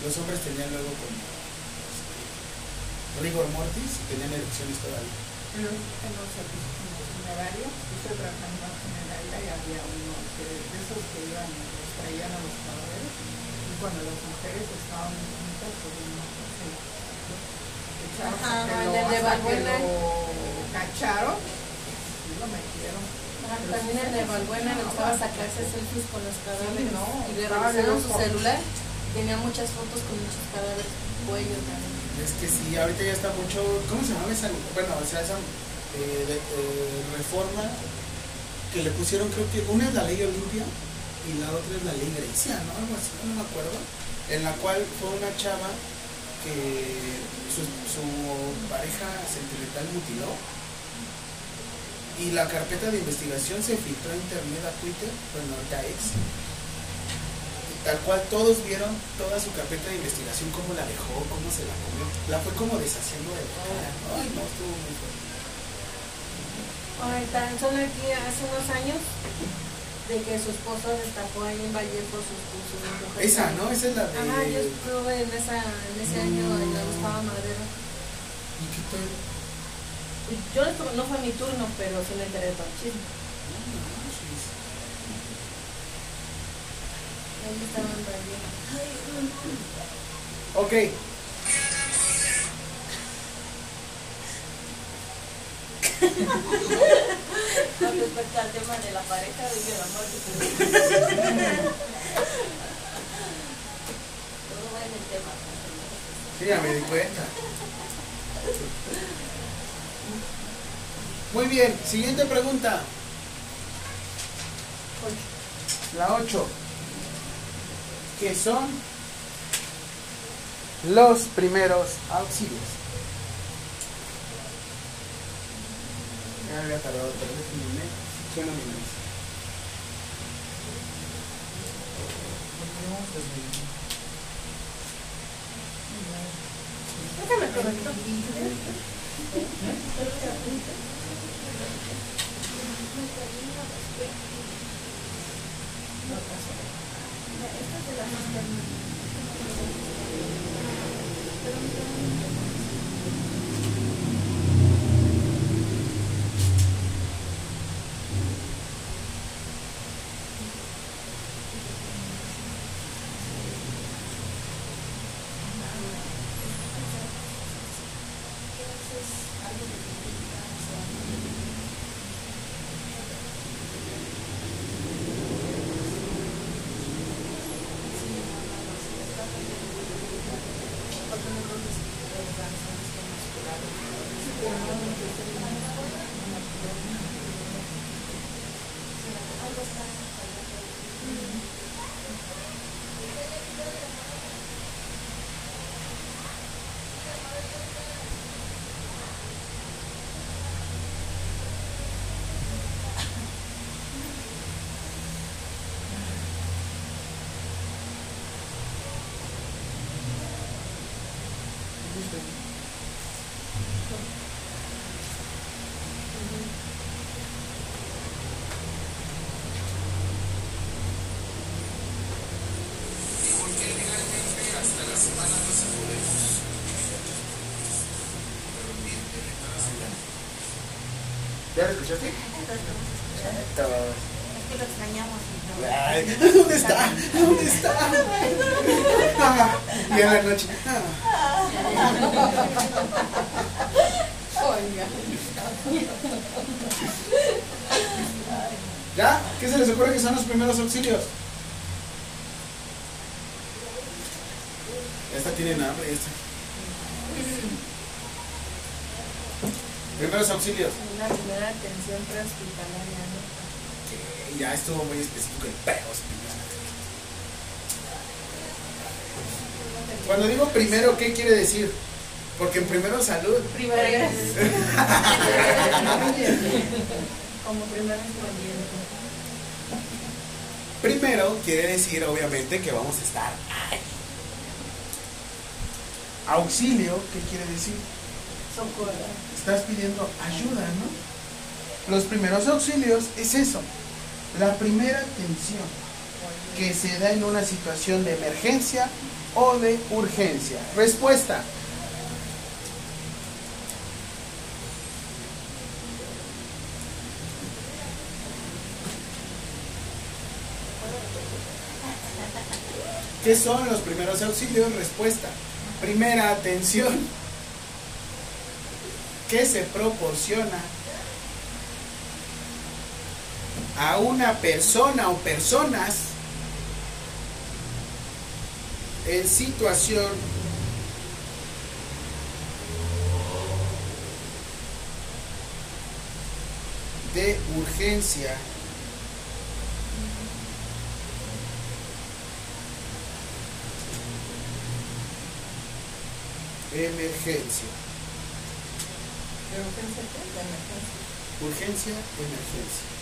Speaker 1: Los hombres tenían luego como este, rigor mortis y tenían erecciones todavía.
Speaker 7: Pero en los servicios como funerario, yo estoy trabajando en funeraria y había uno que de esos que iban los traían a los cadáveres y cuando las mujeres estaban muy bonitas, pues uno se echaron hasta que lo, cacharon y lo metieron.
Speaker 4: Ah, También el de Valbuena le gustaba sacarse selfies con los cadáveres
Speaker 7: Sí, no,
Speaker 4: y le revisaron su celular. Tenía muchas fotos con muchos cadáveres, cuello también.
Speaker 1: Es que sí, ahorita ya está mucho. ¿Cómo se llama esa? Bueno, o sea, esa eh, eh, reforma que le pusieron, creo que una es la ley Olimpia y la otra es la ley Grecia, ¿no? Algo así, no me acuerdo. En la cual fue una chava que su, su pareja sentimental mutiló y la carpeta de investigación se filtró a internet, a Twitter, bueno, ahorita ex. Tal cual todos vieron toda su carpeta de investigación, cómo la dejó, cómo se la comió. La fue como deshaciendo de la cara. Ay, no, estuvo muy fuerte.
Speaker 4: Ay, tan solo aquí hace unos años de que su esposo destapó ahí en Valle por sus mujeres.
Speaker 1: Esa, ¿no? Esa es la de.
Speaker 4: Ajá, yo estuve en, esa, en ese año en la Gustavo Madero.
Speaker 1: ¿Y qué tal?
Speaker 4: Yo no no fue mi turno, pero sí me enteré de todo el chisme. Ahí estaban también.
Speaker 1: Ok.
Speaker 5: Con respecto al tema de la pareja, el amor que Todo va en el tema.
Speaker 1: Sí, ya me di cuenta. Muy bien, siguiente pregunta. La 8. ¿Qué son los primeros auxilios? Ya había tardado, pero déjenme. Suena mi nariz.
Speaker 4: Déjame correcto.
Speaker 1: ¿Ya y en la noche. ¿Ya? ¿Qué se les ocurre que son los primeros auxilios? Esta tiene hambre, esta. Primeros auxilios.
Speaker 4: Una primera atención prehospitalaria, ¿no?
Speaker 1: Que ya estuvo muy específico el prehospitalario. Cuando digo primero, ¿qué quiere decir? Porque en primero salud.
Speaker 4: Primero, como primer.
Speaker 1: Primero quiere decir, obviamente, que vamos a estar ahí. Auxilio, ¿qué quiere decir?
Speaker 4: Socorro.
Speaker 1: Estás pidiendo ayuda, ¿no? Los primeros auxilios es eso. La primera atención que se da en una situación de emergencia o de urgencia. Respuesta. ¿Qué son los primeros auxilios? Respuesta. Primera atención que se proporciona a una persona o personas en situación de urgencia emergencia
Speaker 7: ¿De urgencia qué? De emergencia.
Speaker 1: urgencia emergencia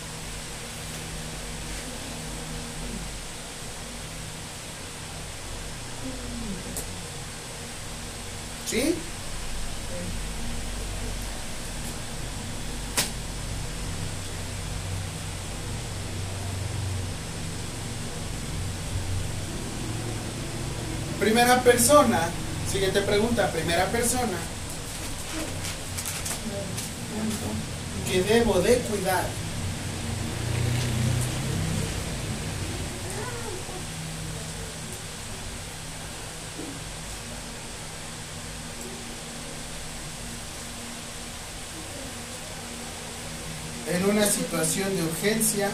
Speaker 1: Primera persona, siguiente pregunta, primera persona. que debo de cuidar. En una situación de urgencia,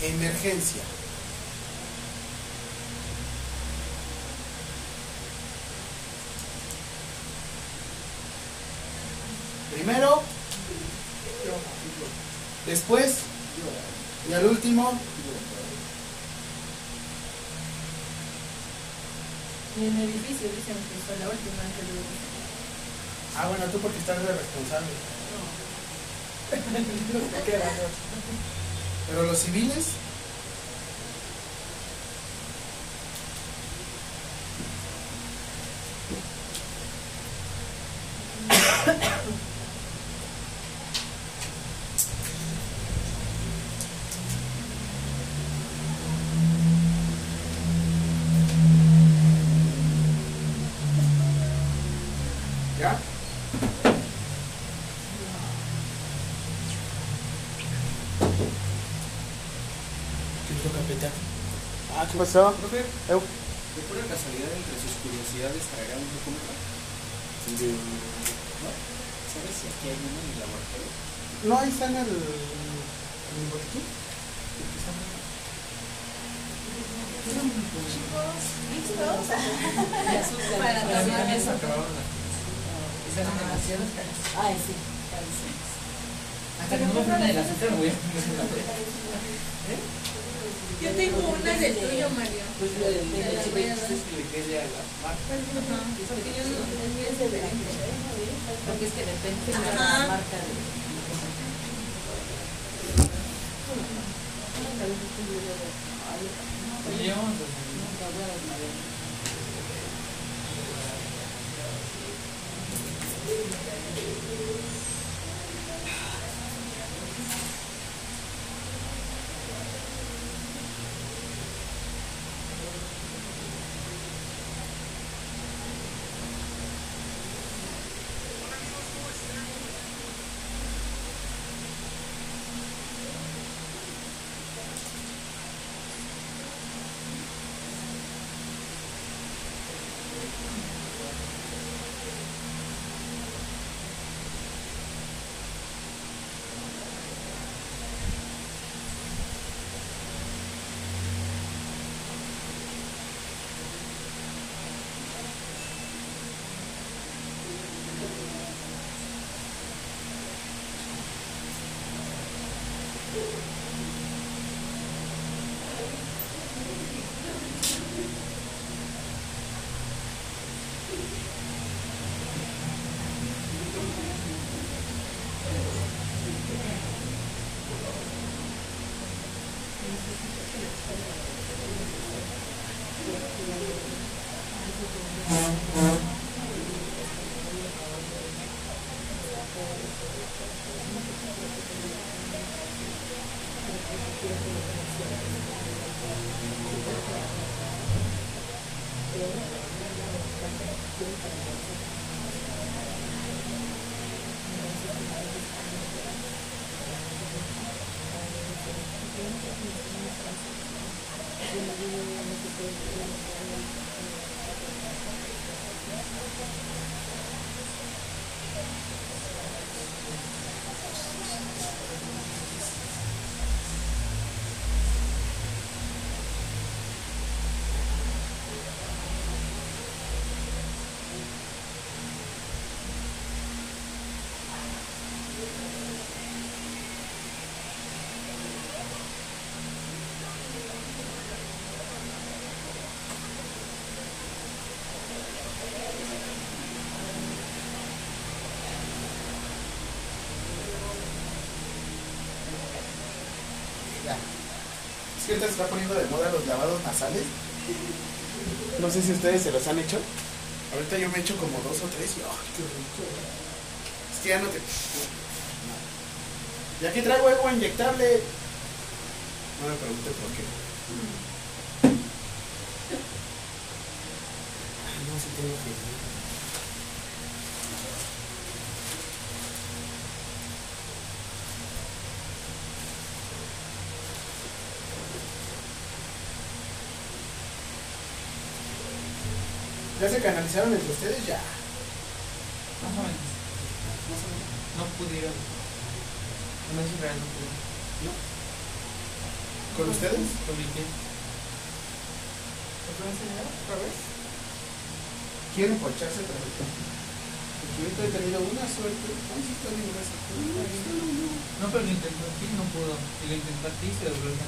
Speaker 1: emergencia. Y
Speaker 4: edificio dicen que fue la última que lo
Speaker 1: ah bueno, tú porque estás de responsable. Pero los civiles, pasó?
Speaker 9: Profe,
Speaker 1: Eu.
Speaker 9: de pura casualidad entre sus curiosidades traerá un documento. ¿No? ¿Sabes si aquí hay uno en el laboratorio?
Speaker 1: No, ahí está en el, en el boletín.
Speaker 5: ¿Listos?
Speaker 3: Para
Speaker 5: tomar eso.
Speaker 3: las demasiadas caras.
Speaker 6: Ay, sí, carísimas.
Speaker 3: Hasta que no me el azúcar me voy a poner una vez.
Speaker 4: Yo tengo una del tuyo, Mario.
Speaker 3: Pues lo del de la chica que le quede a la marca.
Speaker 4: Porque yo no, el mío es de verano.
Speaker 6: Porque es que depende de la marca de...
Speaker 1: se está poniendo de moda los lavados nasales. No sé si ustedes se los han hecho. Ahorita yo me he hecho como dos o tres y ¡ay, qué rico! Es que ya no te. Y aquí traigo algo inyectable. No me pregunte por qué. Ay, no, sí tengo que ir. ¿Ya se canalizaron entre ustedes? Ya.
Speaker 3: Más o menos.
Speaker 1: Más o menos.
Speaker 3: No pudieron. No es real, no pude.
Speaker 1: ¿Con ustedes?
Speaker 3: Con mi pie.
Speaker 8: ¿Te puedo enseñar otra vez?
Speaker 1: ¿Quieren pocharse otra vez? Porque ahorita he tenido una suerte. Ay, sí, está bien, gracias.
Speaker 3: No, pero lo intentó aquí, no pudo. Y lo intentó aquí y se dobló el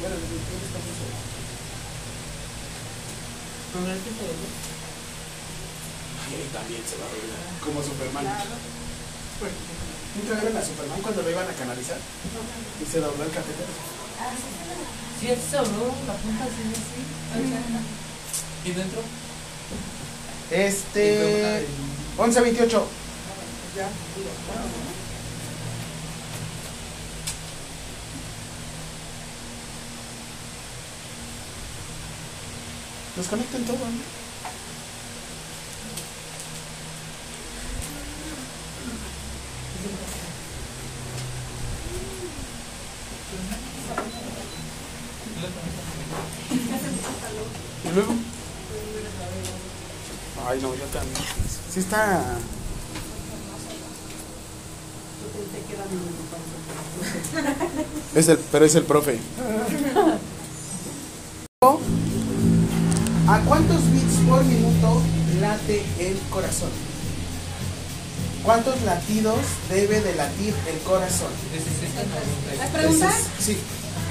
Speaker 1: Bueno, desde que está muy solo.
Speaker 3: Pero el que se dobló.
Speaker 1: Ay, también se va a doblar. Como Superman. ¿Nunca vieron a Superman cuando lo iban a canalizar? Y se dobló el catéter.
Speaker 3: Sí, así se dobló la punta, así, así. ¿Y dentro?
Speaker 1: Este. 11.28.
Speaker 8: Ya.
Speaker 1: Desconecten todo, ¿no? ¿Y luego? Ay, no, yo también. Sí está. Es el, pero es el profe. ¿A cuántos bits por minuto late el corazón? ¿Cuántos latidos debe de latir el corazón?
Speaker 3: De 60 a 90.
Speaker 4: ¿La pregunta?
Speaker 1: Sí.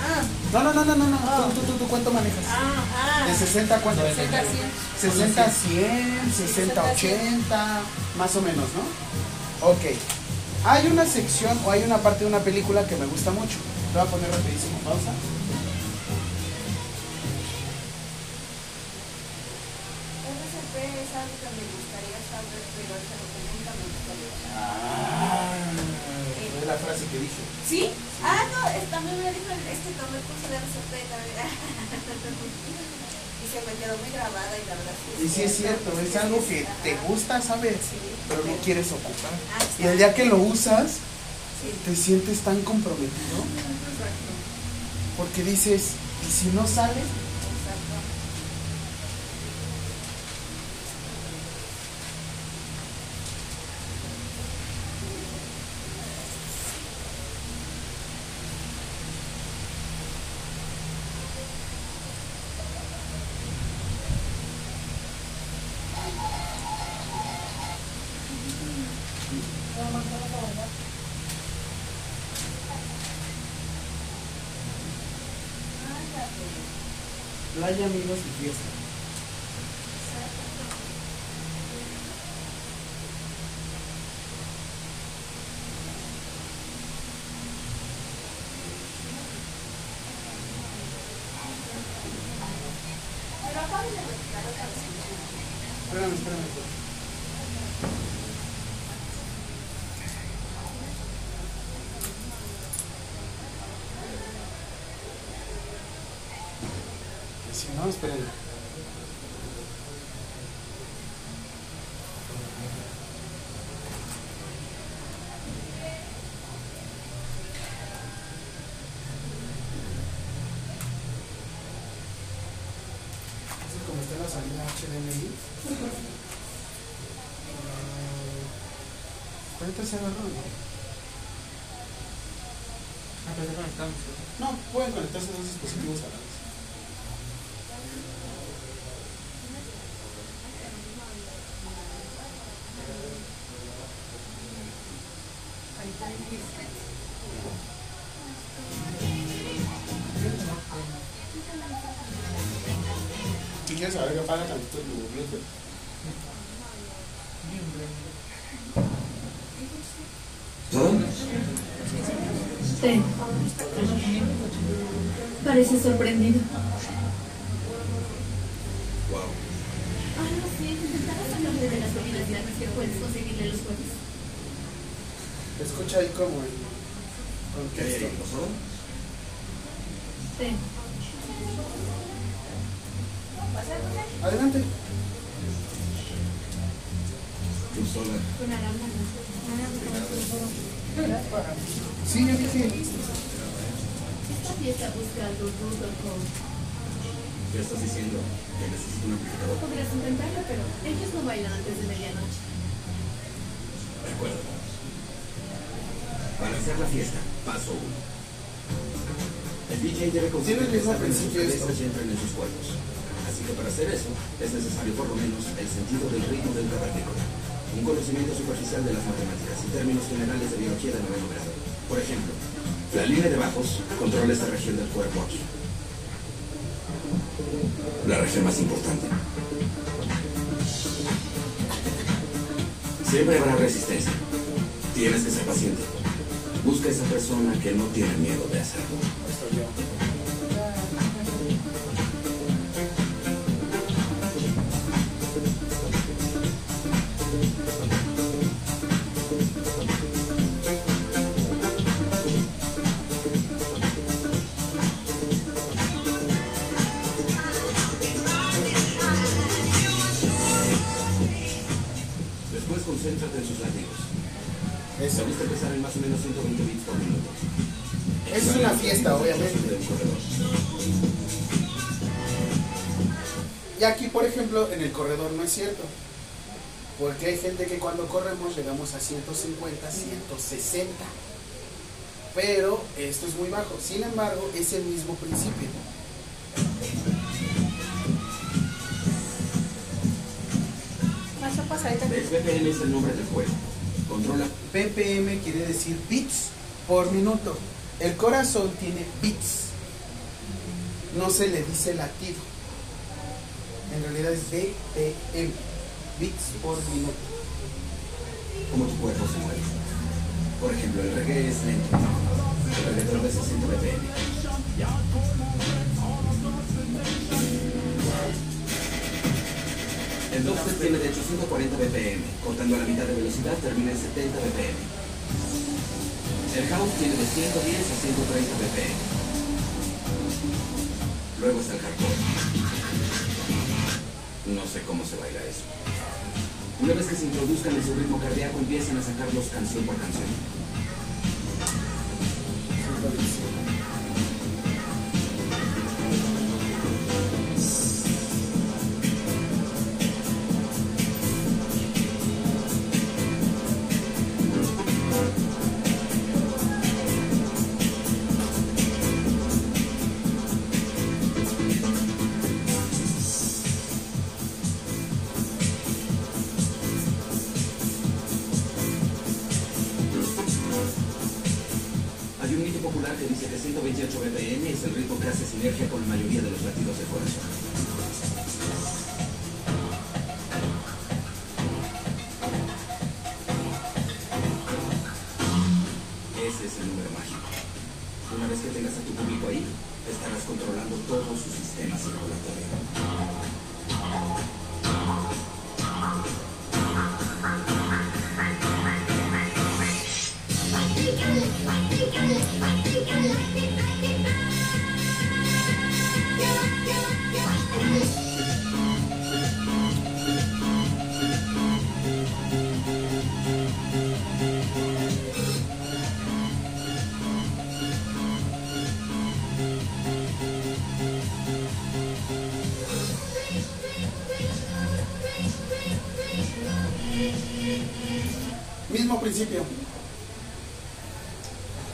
Speaker 4: Ah,
Speaker 1: No, no, no, no, no, no. Tú, tú, tú, tú, ¿cuánto manejas?
Speaker 4: ah, ah.
Speaker 1: ¿De 60 a cuánto?
Speaker 3: 60 a
Speaker 1: 60 a 100, 60 a 80, más o menos, ¿no? Ok. Hay una sección o hay una parte de una película que me gusta mucho. Te voy a poner rapidísimo pausa.
Speaker 5: RCP es algo que me gustaría saber, pero es algo que nunca me gustaría saber.
Speaker 1: Ah, fue la frase que dije.
Speaker 5: ¿Sí? Ah, no, es- también me dijo el- este tomé el curso de RCP también. y se me quedó muy grabada y
Speaker 1: sí es cierto, es algo que te gusta saber,
Speaker 5: Sí.
Speaker 1: pero no quieres ocupar.
Speaker 5: Ah,
Speaker 1: Y el día que lo usas, te sientes tan comprometido porque dices, ¿y si no sale?
Speaker 5: Exacto.
Speaker 1: Playa, amigos y fiesta. Espérame, espérame. Si no, espérenme. Así como está la salida HDMI. eh, Agarró, ¿no?
Speaker 3: Ah, pero está conectado.
Speaker 1: No, pueden conectarse dos dispositivos a la vez. Quieres saber, apaga tantito Tiene el mismo principio esto.
Speaker 10: entren en sus cuerpos. Así que para hacer eso, es necesario por lo menos el sentido del ritmo del cavernícola. Un conocimiento superficial de las matemáticas y términos generales de biología de noveno grado. Por ejemplo, la línea de bajos controla esta región del cuerpo aquí. La región más importante. Siempre habrá resistencia. Tienes que ser paciente. Busca a esa persona que no tiene miedo de hacerlo.
Speaker 1: Cierto. Porque hay gente que cuando corremos llegamos a 150, 160. Pero esto es muy bajo. Sin embargo, es el mismo principio.
Speaker 10: BPM es el nombre del juego. Controla
Speaker 1: BPM quiere decir bits por minuto. El corazón tiene bits. No se le dice latido. Realidad es BPM. Bits por minuto.
Speaker 10: cómo tu cuerpo se mueve. Por ejemplo, el reggae es lento. El reggaetón de 60 BPM. El dubstep tiene de hecho 140 BPM. Cortando a la mitad de velocidad termina en 70 BPM. El house tiene de 110 a 130 BPM. Luego está el hardcore. No sé cómo se baila eso. Una vez que se introduzcan en su ritmo cardíaco, empiezan a sacarlos canción por canción.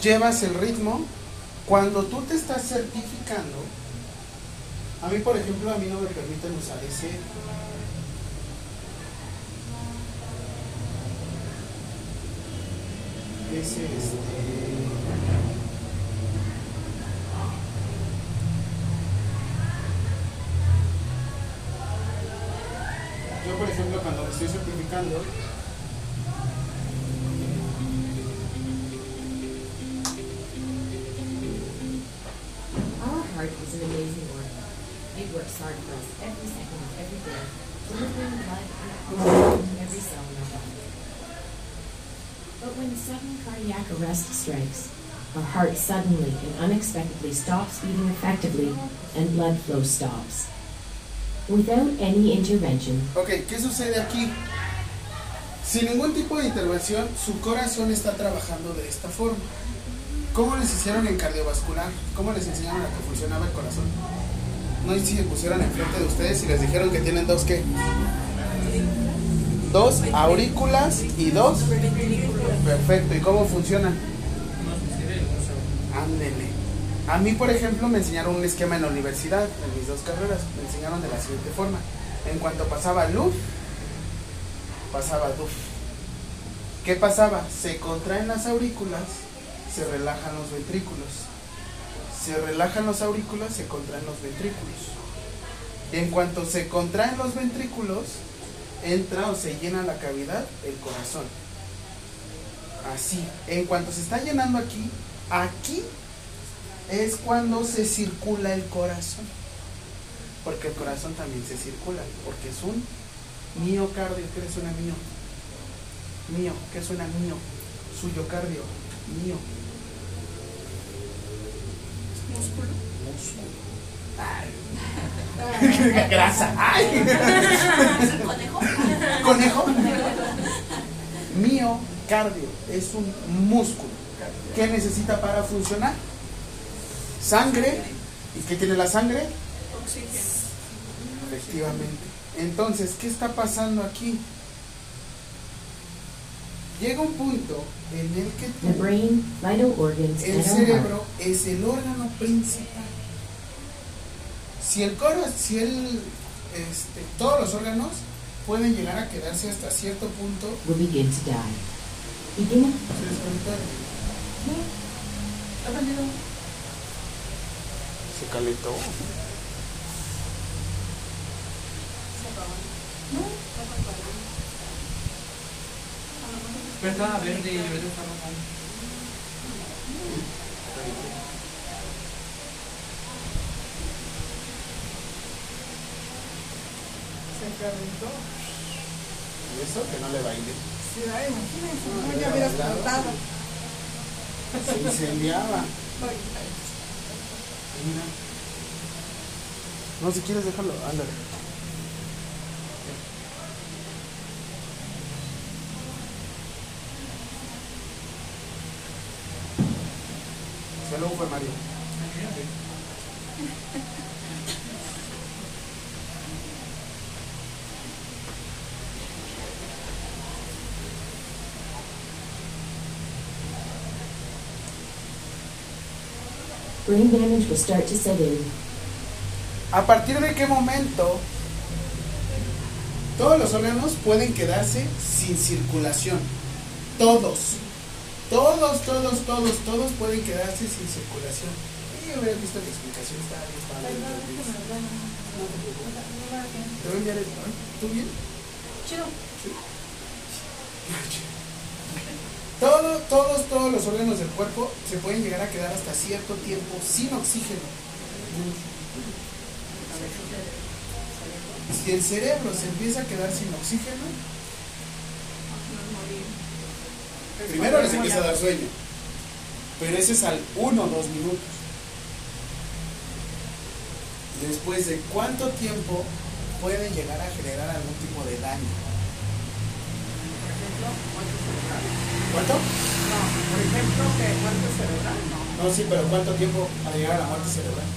Speaker 1: Llevas el ritmo. Cuando tú te estás certificando, a mí, por ejemplo, a mí no me permiten usar ese. Ese, este. Yo, por ejemplo, cuando me estoy certificando,
Speaker 11: Every second every day, every cell in our body. But when sudden cardiac arrest strikes, our heart suddenly and unexpectedly stops beating effectively and blood flow stops. Without any intervention,
Speaker 1: Ok, ¿qué sucede aquí? Sin ningún tipo de intervención, su corazón está trabajando de esta forma. ¿Cómo les hicieron en cardiovascular? ¿Cómo les enseñaron a que funcionaba el corazón? No sé si se pusieron enfrente de ustedes y les dijeron que tienen dos qué? Dos aurículas y dos. Perfecto. ¿Y cómo funcionan? Ándele. A mí, por ejemplo, me enseñaron un esquema en la universidad, en mis dos carreras. Me enseñaron de la siguiente forma. En cuanto pasaba luz, pasaba luz. ¿Qué pasaba? Se contraen las aurículas, se relajan los ventrículos. Se relajan los aurículas, se contraen los ventrículos. En cuanto se contraen los ventrículos, entra o se llena la cavidad el corazón. Así. En cuanto se está llenando aquí, aquí es cuando se circula el corazón. Porque el corazón también se circula, porque es un miocardio. ¿Qué le suena mío? Mío, ¿qué suena mío? Suyo cardio, mío.
Speaker 2: Músculo.
Speaker 1: Músculo. Ay. Grasa. Ay.
Speaker 5: ¿Conejo?
Speaker 1: Conejo. Miocardio es un músculo. ¿Qué necesita para funcionar? Sangre. ¿Y qué tiene la sangre?
Speaker 2: Oxígeno.
Speaker 1: Efectivamente. Entonces, ¿qué está pasando aquí? Llega un punto en el que
Speaker 11: the brain, vital organs,
Speaker 1: el cerebro es el órgano principal. Si el coro, si el, este, todos los órganos pueden llegar a quedarse hasta cierto punto.
Speaker 11: will begin to die. Begin
Speaker 1: ¿Se desconectó?
Speaker 2: ¿Ha prendido?
Speaker 1: Se calentó.
Speaker 3: Pero estaba verde y ahorita está rojo.
Speaker 7: Se calentó.
Speaker 1: Y eso que no le baile.
Speaker 7: Sí, imagínense, no, ya hubiera explotado.
Speaker 1: Se incendiaba. Mira. No, si quieres déjalo, ándale. Solo fue Mario.
Speaker 11: brain damage will start to set in.
Speaker 1: ¿A partir de qué momento todos los órganos pueden quedarse sin circulación? Todos. Todos, todos, todos, todos pueden quedarse sin circulación. Y hubieras visto mi explicación, está bien padre. Te voy a enviar el... ¿Tú bien?
Speaker 2: Chido.
Speaker 1: Todo, todos, todos los órganos del cuerpo se pueden llegar a quedar hasta cierto tiempo sin oxígeno. Si el cerebro se empieza a quedar sin oxígeno, primero les empieza a dar sueño. Pero ese es al 1 o 2 minutos. Después de cuánto tiempo pueden llegar a generar algún tipo de daño.
Speaker 8: Por ejemplo, muerte cerebral.
Speaker 1: ¿Cuánto?
Speaker 8: No, por ejemplo, que muerte cerebral, no.
Speaker 1: No, sí, pero ¿cuánto tiempo para llegar a la muerte cerebral?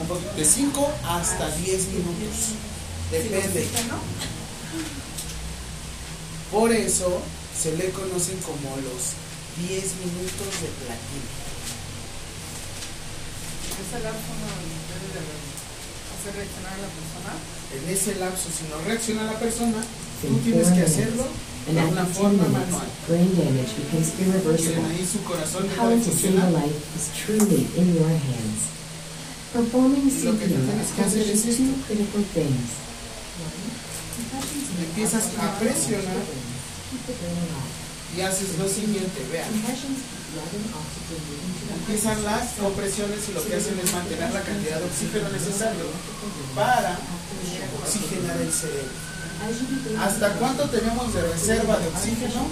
Speaker 1: Un poquito. De 5 hasta 10 minutos. Depende. Por eso se le conocen como los 10 minutos de platino.
Speaker 8: Ese lapso no debe de hacer reaccionar a la persona.
Speaker 1: En ese lapso, si no reacciona la persona, tú tienes que hacerlo de una
Speaker 11: 10
Speaker 1: forma
Speaker 11: minutes,
Speaker 1: manual.
Speaker 11: brain damage becomes
Speaker 1: Miren
Speaker 11: irreversible.
Speaker 1: ahí su corazón
Speaker 11: The
Speaker 1: deja
Speaker 11: power
Speaker 1: de
Speaker 11: to save a
Speaker 1: funcionar.
Speaker 11: life is truly in your hands. Performing
Speaker 1: lo que tienes que hacer es esto. Empiezas a presionar y haces lo siguiente, vean. Empiezan las compresiones y lo que hacen es mantener la cantidad de oxígeno necesario para oxigenar el cerebro. ¿Hasta cuánto tenemos de reserva de oxígeno?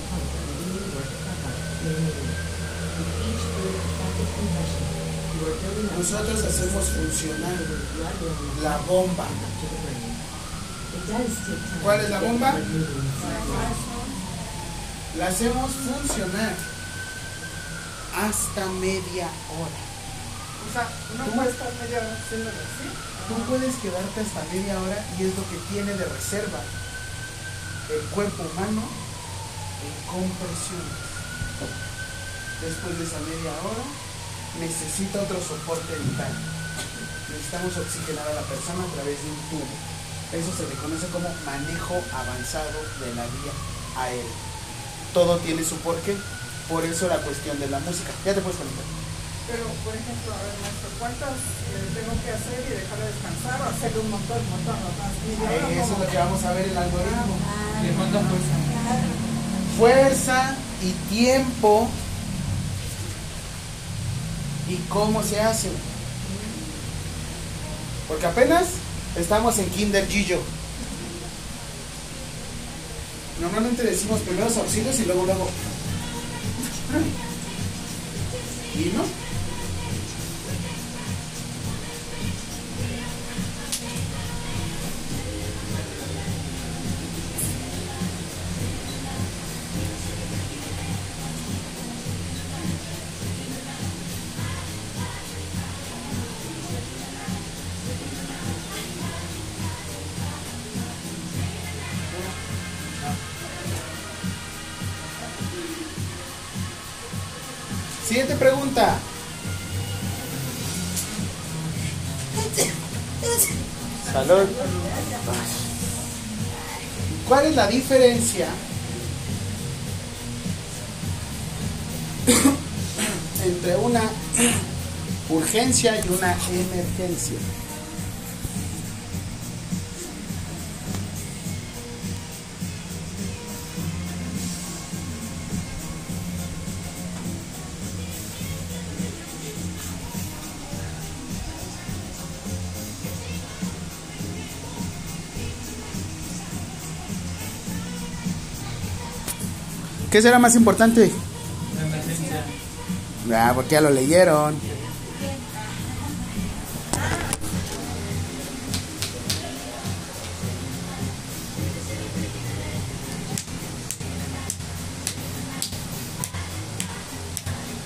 Speaker 1: Nosotros hacemos funcionar la bomba. ¿Cuál es la bomba? La hacemos funcionar hasta media hora.
Speaker 8: O sea, no puede estar media hora así.
Speaker 1: Tú puedes quedarte hasta media hora y es lo que tiene de reserva el cuerpo humano en compresiones. Después de esa media hora necesita otro soporte vital. Necesitamos oxigenar a la persona a través de un tubo. Eso se le conoce como manejo avanzado de la vía aérea. Todo tiene su porqué. Por eso la cuestión de la música. Ya te puedes conectar.
Speaker 8: Pero, por ejemplo, a ver, maestro, ¿cuántas eh, tengo que hacer y dejar de descansar o hacerle un montón, un montón,
Speaker 1: Eh, Eso es lo que vamos a ver el algoritmo.
Speaker 3: Le manda fuerza.
Speaker 1: fuerza y tiempo y cómo se hace. Porque apenas estamos en Kinder Gillo. Normalmente decimos primeros auxilios y luego luego. ¿Y no? ¿Cuál es la diferencia entre una urgencia y una emergencia? ¿Qué será más importante?
Speaker 3: La emergencia.
Speaker 1: Ah, porque ya lo leyeron.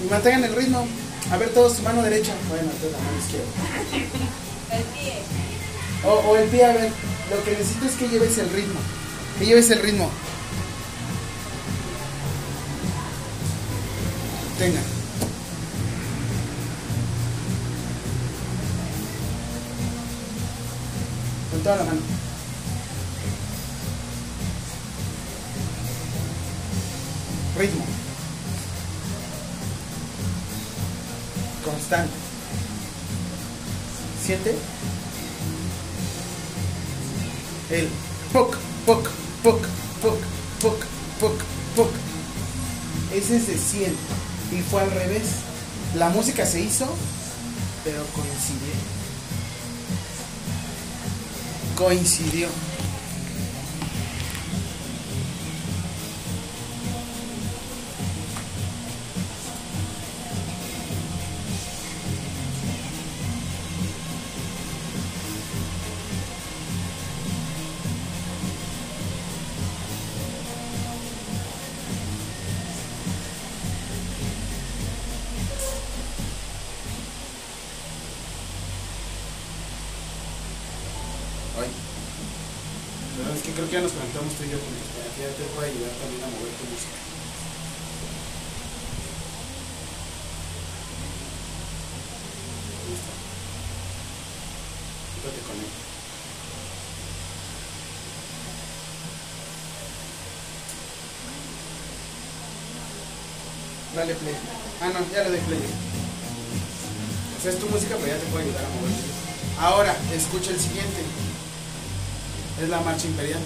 Speaker 1: Y mantengan el ritmo. A ver, todos su mano derecha. Bueno, entonces la mano izquierda.
Speaker 5: El pie.
Speaker 1: O, o el pie, a ver. Lo que necesito es que lleves el ritmo. Que lleves el ritmo. Tenga. Con toda la mano. La música se hizo, pero coincidió. Coincidió. Es la marcha imperial.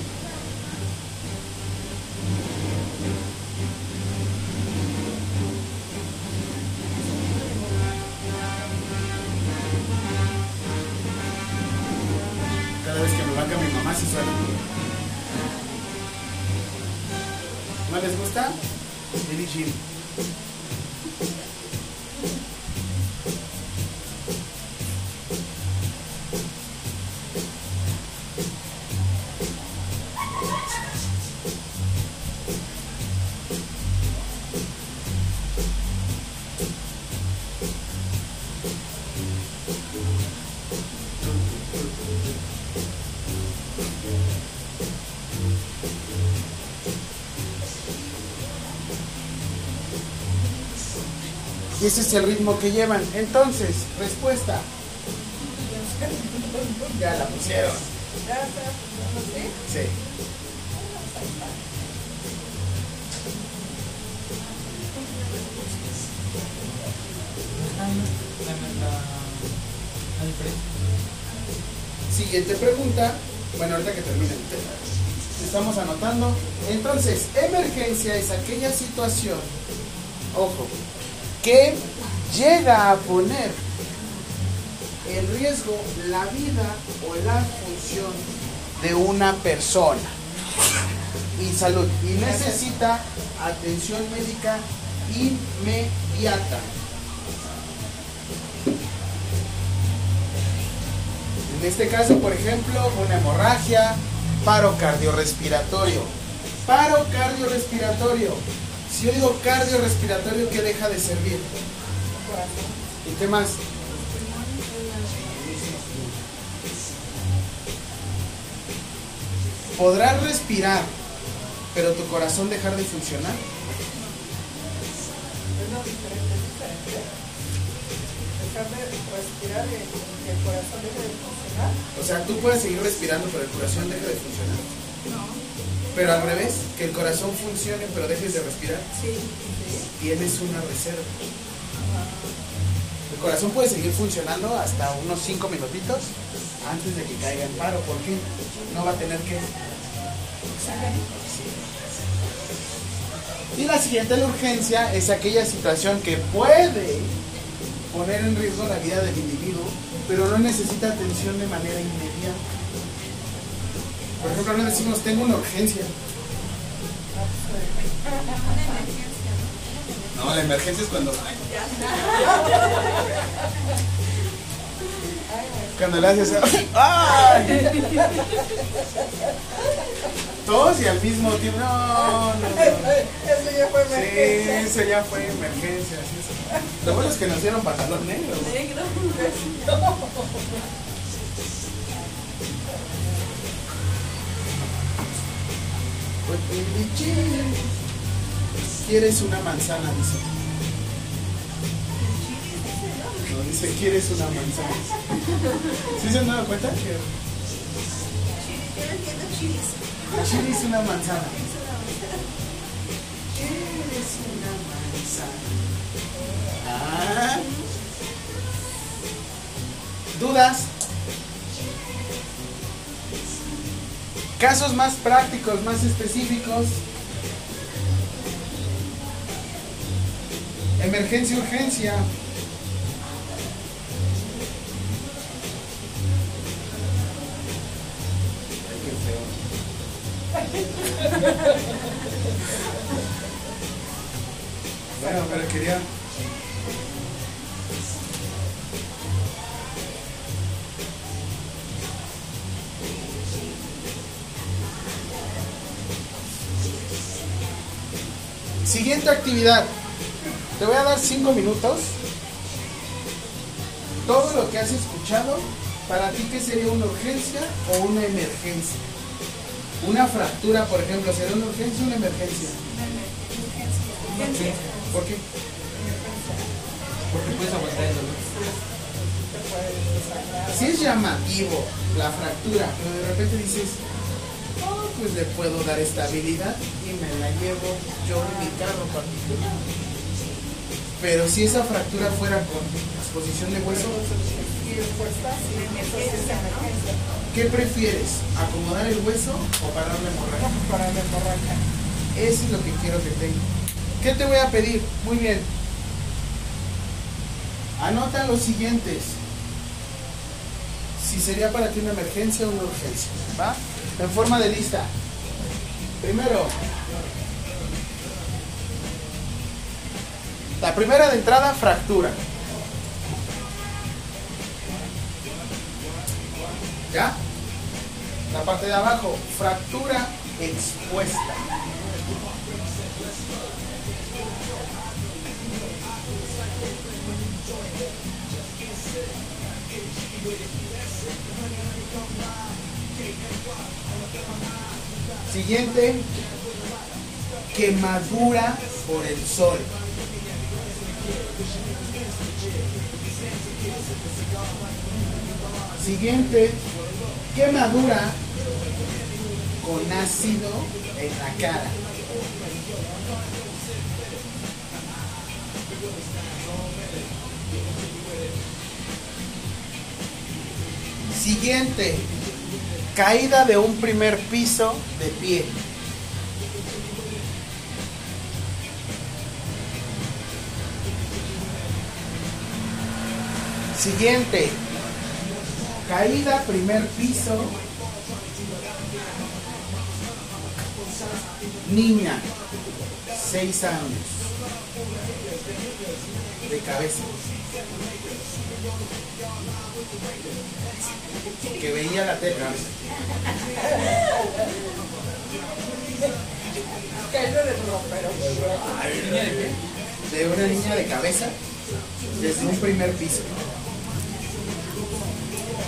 Speaker 1: Ese es el ritmo que llevan. Entonces, respuesta. Ya la pusieron.
Speaker 7: Ya está, ¿sí?
Speaker 1: Siguiente pregunta. Bueno, ahorita que termine. Estamos anotando. Entonces, emergencia es aquella situación, ojo, que llega a poner en riesgo la vida o la función de una persona y salud y necesita atención médica inmediata. En este caso, por ejemplo, una hemorragia, paro cardiorrespiratorio. Paro cardiorrespiratorio. Si yo digo cardiorrespiratorio, ¿qué deja de servir? ¿Y qué más? ¿Podrás respirar, pero tu corazón dejar de funcionar?
Speaker 7: Respirar el corazón deje de funcionar.
Speaker 1: O sea, tú puedes seguir respirando, pero el corazón deja de funcionar. Pero al revés, que el corazón funcione, pero dejes de respirar.
Speaker 7: Sí.
Speaker 1: Tienes una reserva. El corazón puede seguir funcionando hasta unos 5 minutitos antes de que caiga en paro. ¿Por qué? No va a tener que. Y la siguiente, la urgencia, es aquella situación que puede poner en riesgo la vida del individuo, pero no necesita atención de manera inmediata. Por ejemplo, no decimos, tengo una urgencia. No, la emergencia es cuando... Cuando le haces... ¡Ay! Todos y al mismo tiempo... No, no, no.
Speaker 7: Eso ya fue emergencia.
Speaker 1: Sí, eso ya fue emergencia. sí, eso. Lo bueno es que nos dieron pantalón negro.
Speaker 2: Negro.
Speaker 1: ¿Quieres una manzana? Dice. No, dice, ¿quieres una manzana? ¿Sí se han dado cuenta? Chile es una manzana. ¿Quieres una manzana? Ah. ¿Dudas? Casos más prácticos, más específicos. Emergencia, urgencia. Bueno, pero quería. Siguiente actividad. Te voy a dar cinco minutos. Todo lo que has escuchado, para ti, ¿qué sería una urgencia o una emergencia? Una fractura, por ejemplo, ¿sería una urgencia o una emergencia?
Speaker 2: Urgencia.
Speaker 1: ¿Por qué?
Speaker 3: Porque puedes aguantar el dolor.
Speaker 1: Si es llamativo la fractura, pero de repente dices, pues le puedo dar estabilidad y me la llevo yo en mi carro particular. Pero si esa fractura fuera con exposición de hueso. ¿qué prefieres? ¿Acomodar el hueso o parar la hemorragia?
Speaker 7: Para la hemorragia.
Speaker 1: Eso es lo que quiero que tenga. ¿Qué te voy a pedir? Muy bien. Anota los siguientes. Si sería para ti una emergencia o una urgencia. ¿Va? En forma de lista. Primero. La primera de entrada, fractura. ¿Ya? La parte de abajo, fractura expuesta. Siguiente, quemadura por el sol. Siguiente, quemadura con ácido en la cara. Siguiente, caída de un primer piso de pie. Siguiente, caída primer piso. Niña, seis años, de cabeza. Que veía la tele.
Speaker 7: De ropero.
Speaker 1: De una niña de cabeza desde un primer piso.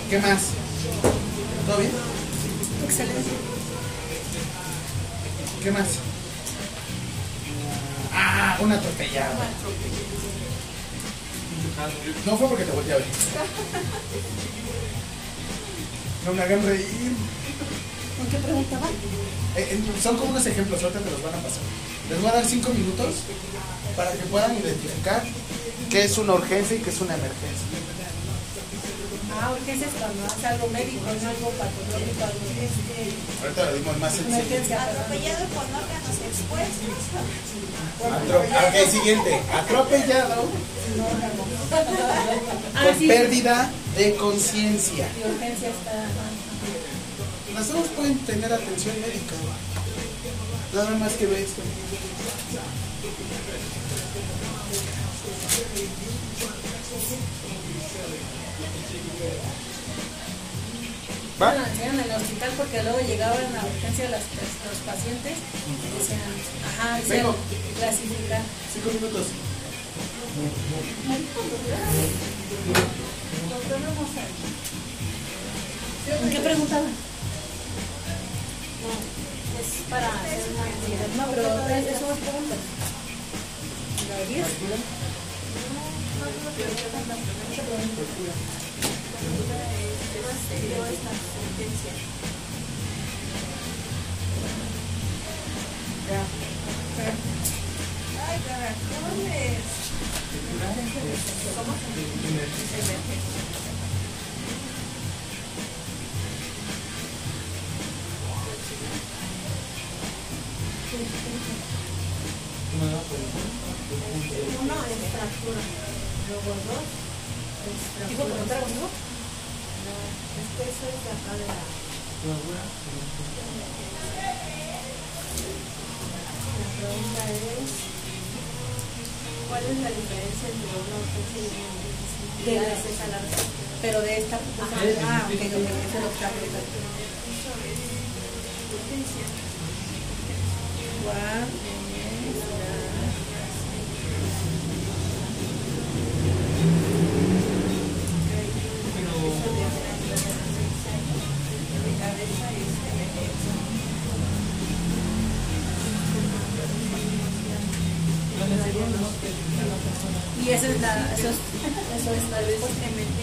Speaker 1: ¿Qué más? ¿Todo bien?
Speaker 4: Excelente.
Speaker 1: ¿Qué más? Ah, una atropellada. No fue porque te volteé a ver. No me hagan reír.
Speaker 4: ¿Con qué preguntaba?
Speaker 1: Eh, eh, son como unos ejemplos, ahorita te los van a pasar. Les voy a dar cinco minutos para que puedan identificar qué es una urgencia y qué es una emergencia.
Speaker 4: Ah, urgencias cuando hace algo médico, no algo patológico, algo este,
Speaker 1: Ahorita lo dimos más sencillo.
Speaker 5: Atropellado con órganos expuestos.
Speaker 1: Ok, siguiente. Atropellado
Speaker 4: Ah,
Speaker 1: con
Speaker 4: sí.
Speaker 1: pérdida de conciencia.
Speaker 4: Y urgencia está.
Speaker 1: Las dos pueden tener atención médica. Nada más que ve esto. ¿Va?
Speaker 4: Bueno, en el hospital porque luego llegaban a urgencia las, los pacientes y decían, ajá, decían clasificar.
Speaker 1: Cinco minutos.
Speaker 4: ¿En qué preguntaban?
Speaker 5: Es para hacer una actividad.
Speaker 4: No, pero es- eso es preguntas. ¿La oías?
Speaker 5: Ay, caracoles. Uno es fractura. Luego dos es
Speaker 4: ¿Dijo que
Speaker 5: fractura.
Speaker 4: conmigo?
Speaker 5: Es que eso es de acá de la... La pregunta es, ¿cuál es la diferencia entre una urgencia y una emergencia?
Speaker 4: De la-
Speaker 5: la.
Speaker 4: Pero de esta. Ah, eso es lo que estaba preguntando.
Speaker 5: Eso es urgencia.
Speaker 4: ¿Cuál es Y esa es la, eso es, eso es la respuesta.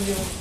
Speaker 5: ¿Cuánto llevo?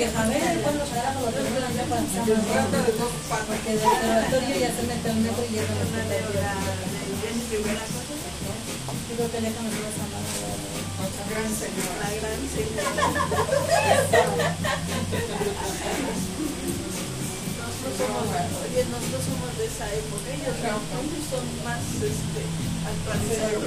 Speaker 4: Ay, vieja, a ver, cuando agarramos los dos plan ya para Porque del observatorio ya se mete el metro y ya no me mete Yo creo que déjame ver esa mano.
Speaker 7: Gran señora.
Speaker 5: La gran señora. Nosotros somos, de esa época, ellos son más este, actualizados.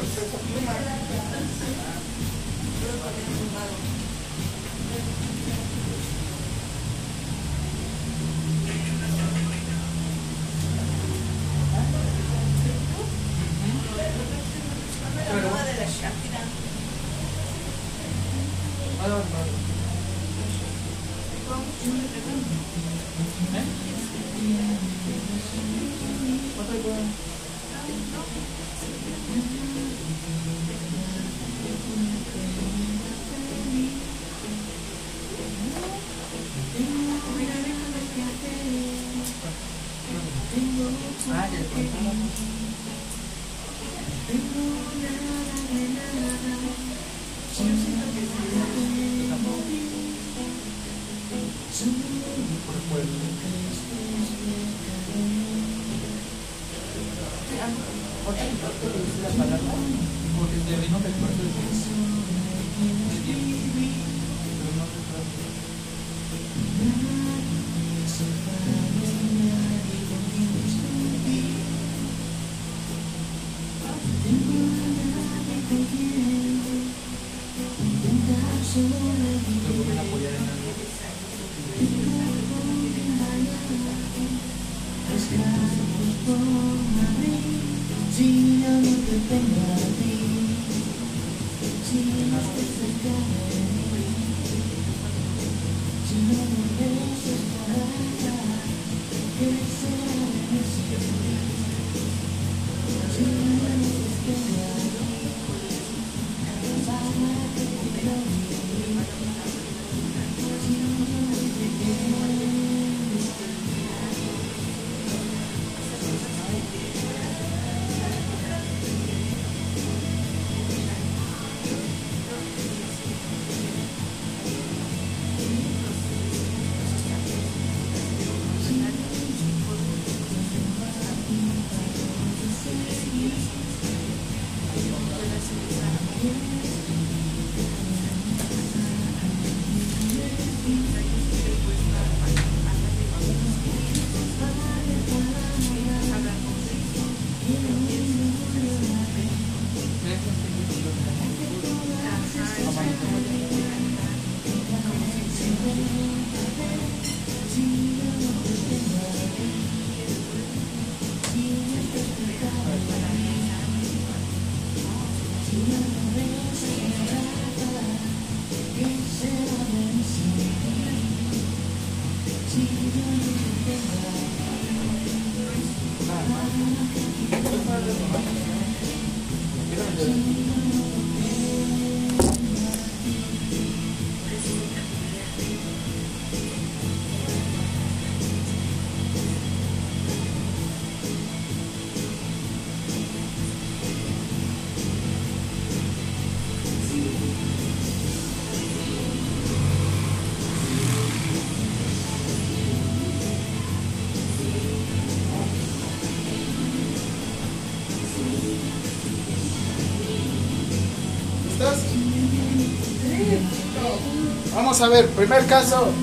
Speaker 1: Vamos a ver, primer caso.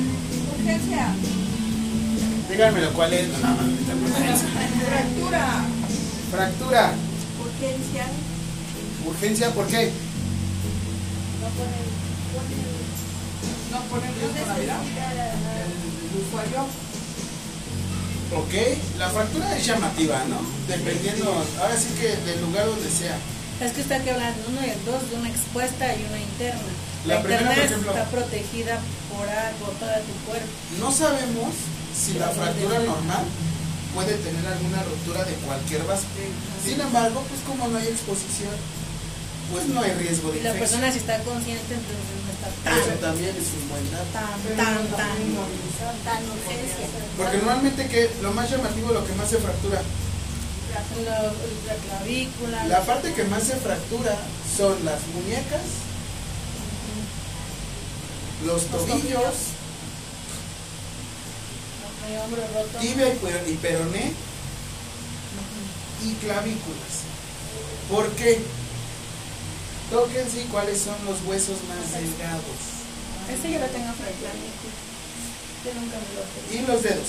Speaker 7: Urgencia.
Speaker 1: Díganmelo cuál es. No.
Speaker 7: Fractura.
Speaker 1: Fractura.
Speaker 5: Urgencia.
Speaker 1: Urgencia, ¿por qué?
Speaker 5: No ponen, ponen,
Speaker 8: No ponen riesgo la vida. usuario.
Speaker 1: Ok, la fractura es llamativa, ¿no? Dependiendo, ahora sí que del lugar donde sea.
Speaker 4: Es que está que hablar de una y dos, de una expuesta y una interna.
Speaker 1: La
Speaker 4: La,
Speaker 1: primera, por ejemplo-
Speaker 4: está protegida por algo, todo tu cuerpo.
Speaker 1: No sabemos si la fractura normal puede tener alguna ruptura de cualquier vaso. Sin embargo, pues como no hay exposición, pues no hay riesgo de
Speaker 4: Y la
Speaker 1: infección.
Speaker 4: persona si está consciente, entonces no está
Speaker 1: Eso
Speaker 4: tan,
Speaker 1: también es un buen dato.
Speaker 4: tan,
Speaker 8: Pero
Speaker 4: tan, tan.
Speaker 5: tan urgencia.
Speaker 1: Porque normalmente que lo más llamativo, lo que más se fractura,
Speaker 4: la clavícula,
Speaker 1: la parte que más se fractura son las muñecas, los tobillos, tibia y per- y peroné y clavículas. ¿Por qué? Tóquense cuáles son los huesos más delgados.
Speaker 4: Este yo lo tengo fracturado. Yo nunca me lo.
Speaker 1: Y los dedos,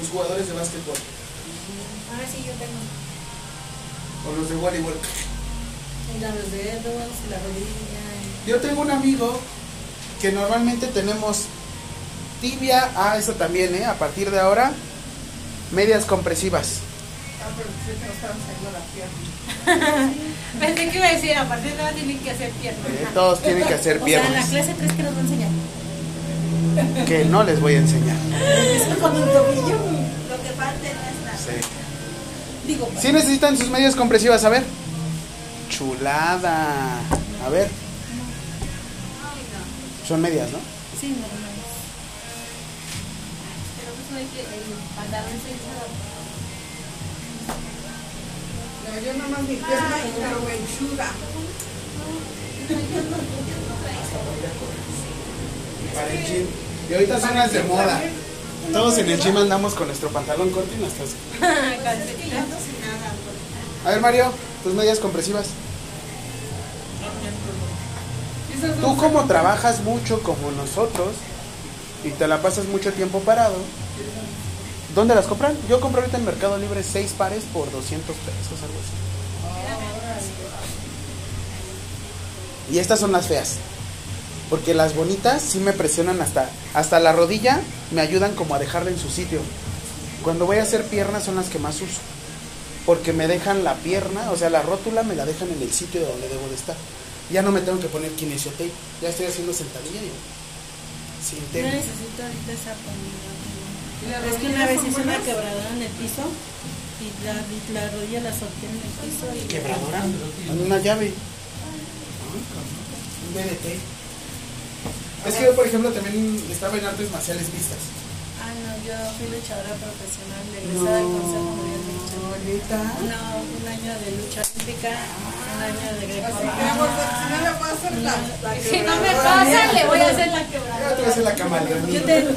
Speaker 1: los jugadores de básquetbol
Speaker 4: Ah, sí, yo tengo.
Speaker 1: o los de voleibol.
Speaker 4: Y la- los dedos, la rodilla.
Speaker 1: Yo tengo un amigo que normalmente tenemos tibia, ah, eso también, ¿eh? A partir de ahora, medias compresivas.
Speaker 8: Ah, pero están saliendo la pierna.
Speaker 4: Pensé que iba a decir, a partir de ahora tienen que hacer piernas.
Speaker 1: Eh, todos tienen que hacer
Speaker 4: O sea, en la
Speaker 1: piernas,
Speaker 4: clase 3 que nos va a enseñar.
Speaker 1: que no les voy a enseñar.
Speaker 4: Eso con un tobillo.
Speaker 5: Lo que parte no es nada.
Speaker 1: Sí.
Speaker 4: Digo, pues,
Speaker 1: Sí necesitan sus medias compresivas, a ver. Chulada. A ver. Son medias, ¿no?
Speaker 4: sí, no, no.
Speaker 12: Pero pues no hay que el pantalón se hizo
Speaker 8: No, yo nada más mi pierna, pero enchuda.
Speaker 1: Para el gym. Y ahorita son las de moda. Todos en el gym andamos con nuestro pantalón corto y nuestras... A ver, Mario, tus medias compresivas. Tú como trabajas mucho como nosotros y te la pasas mucho tiempo parado, ¿dónde las compran? Yo compro ahorita en Mercado Libre 6 pares por 200 pesos, algo así. Y estas son las feas. Porque las bonitas sí me presionan hasta, hasta la rodilla, me ayudan como a dejarla en su sitio. Cuando voy a hacer piernas son las que más uso. Porque me dejan la pierna, o sea, la rótula me la dejan en el sitio donde debo de estar. Ya no me tengo que poner kinesiotape. Ya estoy haciendo sentadilla y sin
Speaker 4: Yo
Speaker 1: tema.
Speaker 4: necesito ahorita esa pandilla.
Speaker 8: ¿Y las
Speaker 4: Es que una vez hice una quebradora en el piso y la, la rodilla la solté en el piso y
Speaker 1: ¿Quebradora? En una llave. Un DDT. Es que yo, por ejemplo, también estaba en artes marciales mixtas.
Speaker 4: Ah, no, yo fui luchadora profesional, egresada del Consejo Mundial de Lucha. No, un año de lucha olímpica, un año de greco
Speaker 7: Así que si no le puedo hacer la, la
Speaker 12: Si no me
Speaker 7: quebradora,
Speaker 12: pasa, le voy a hacer la
Speaker 1: te
Speaker 12: quebrada.
Speaker 1: voy a hacer la camaleonía.
Speaker 4: Yo, te, yo,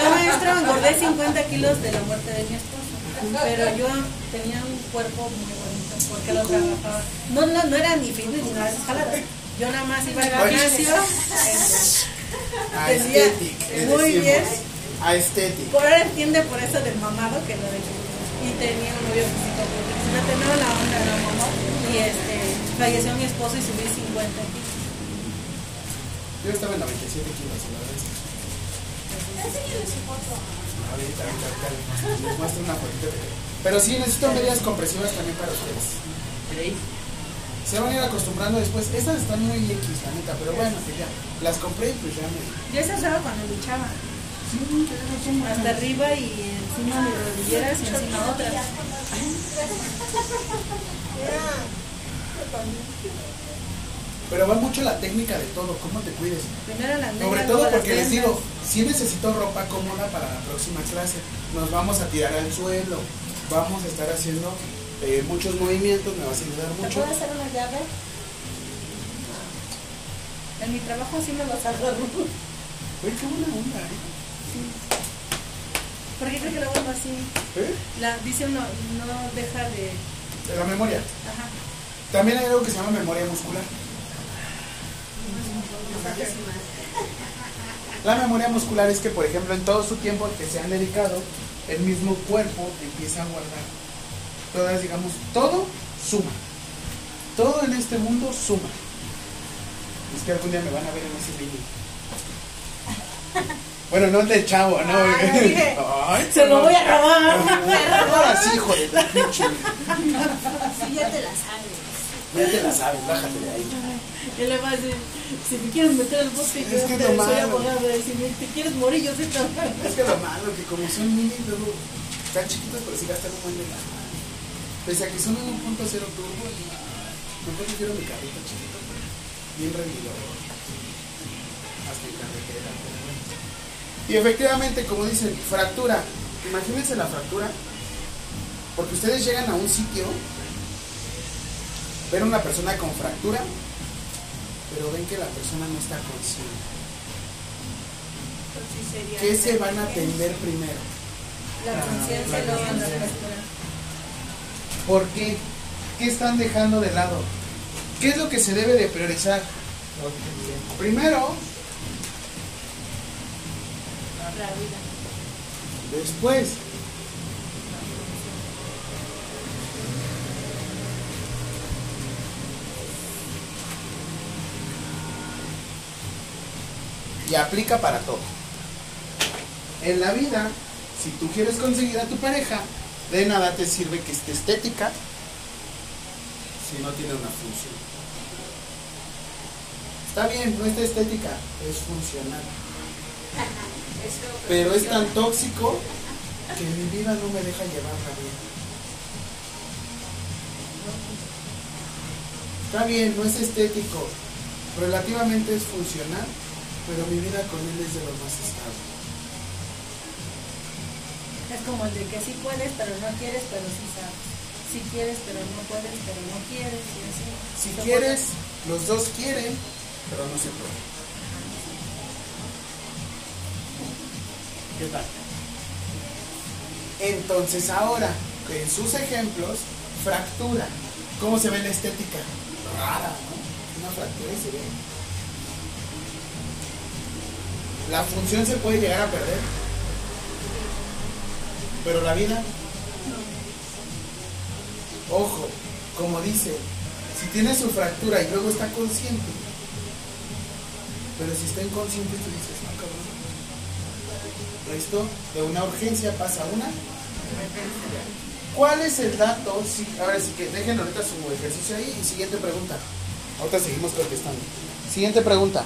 Speaker 4: yo, maestro, engordé 50 kilos de la muerte de mi esposo. Pero yo tenía un cuerpo muy bonito porque lo trabajaba. No, no, no era ni fitness ni nada de esas. Yo nada más iba al gimnasio.
Speaker 1: le
Speaker 4: muy
Speaker 1: decimos.
Speaker 4: bien.
Speaker 1: Aesthetic.
Speaker 4: Por ahora entiende por eso del mamado que lo de y tenía un novio físico no tenía la onda de la mamá y este falleció mi esposo y subí 50 kilos.
Speaker 1: Yo estaba en 97 kilos, la verdad. es que-
Speaker 5: Enséñale su foto.
Speaker 1: Ahorita, ahorita, ahorita les- muestro una fotito. Pero sí, necesito medias compresivas también para ustedes. Se van a ir acostumbrando después. Estas están muy X, la neta, pero bueno, que ya. Las compré y pues ya me.
Speaker 4: Yo esa usaba cuando luchaba. Hasta arriba y encima de rodilleras y encima otras.
Speaker 1: Pero va mucho la técnica de todo, cómo te cuides.
Speaker 4: Primero las
Speaker 1: Sobre todo porque les digo, si necesito ropa cómoda para la próxima clase. Nos vamos a tirar al suelo, vamos a estar haciendo eh, muchos movimientos, me vas a ayudar
Speaker 4: ¿Te
Speaker 1: mucho.
Speaker 4: puedo hacer una llave? En mi trabajo sí me los agarro.
Speaker 1: Uy, qué buena onda, ¿eh?
Speaker 4: ¿Por qué creo que lo vuelvo así?
Speaker 1: ¿Eh?
Speaker 4: La, dice uno, no deja de...
Speaker 1: De la memoria.
Speaker 4: Ajá.
Speaker 1: También hay algo que se llama memoria muscular. La memoria muscular es que, por ejemplo, en todo su tiempo que se han dedicado, el mismo cuerpo empieza a guardar. Todas, digamos, todo suma. Todo en este mundo suma. Es que algún día me van a ver en ese vídeo. Bueno, no el del chavo, ¿no?
Speaker 4: Ah, dije,
Speaker 1: Ay,
Speaker 4: se lo voy a robar.
Speaker 1: Ahora sí, hijo de tu pinche.
Speaker 5: Sí, ya te la sabes.
Speaker 1: Ya te la sabes, bájate de ahí.
Speaker 4: Y le va a decir, si me quieres meter al bosque, yo
Speaker 1: Es que
Speaker 4: te soy
Speaker 1: malo.
Speaker 4: abogado. Y si me, te quieres morir, yo sé que
Speaker 1: Es que lo malo, que como son mini, luego están chiquitos, pero sí gastan un buen de lana. Pese a que son un 1.0 turbo, y mejor prefiero mi carrito chiquito, pero bien rendidor. Y efectivamente, como dicen, fractura. Imagínense la fractura. Porque ustedes llegan a un sitio, ven a una persona con fractura, pero ven que la persona no está consciente.
Speaker 5: Sería
Speaker 1: ¿Qué se van a atender primero?
Speaker 4: la conciencia
Speaker 1: la
Speaker 4: lo van a
Speaker 1: conciencia.
Speaker 4: fracturar.
Speaker 1: ¿Por qué? ¿Qué están dejando de lado? ¿Qué es lo que se debe de priorizar? Primero, Después. Y aplica para todo. En la vida, si tú quieres conseguir a tu pareja, de nada te sirve que esté estética si no tiene una función. Está bien, no está estética, es funcional. Pero es tan tóxico que mi vida no me deja llevarla bien. Está bien, no es estético, relativamente es funcional, pero mi vida con él es de lo más estable.
Speaker 4: Es como el de que sí puedes, pero no quieres, pero sí sabes. Sí quieres, pero no puedes, pero no quieres. Y así.
Speaker 1: Si quieres, los dos quieren, pero no se puede. ¿Qué tal? Entonces ahora, en sus ejemplos, fractura. ¿Cómo se ve la estética? Rara, ¿no? Una fractura y se ve. La función se puede llegar a perder. Pero la vida, ojo, como dice, si tiene su fractura y luego está consciente, pero si está inconsciente, tú dices. Esto de una urgencia pasa a una. ¿Cuál es el dato? Sí, ahora sí que dejen ahorita su ejercicio ahí y siguiente pregunta. Ahorita seguimos contestando. Siguiente pregunta.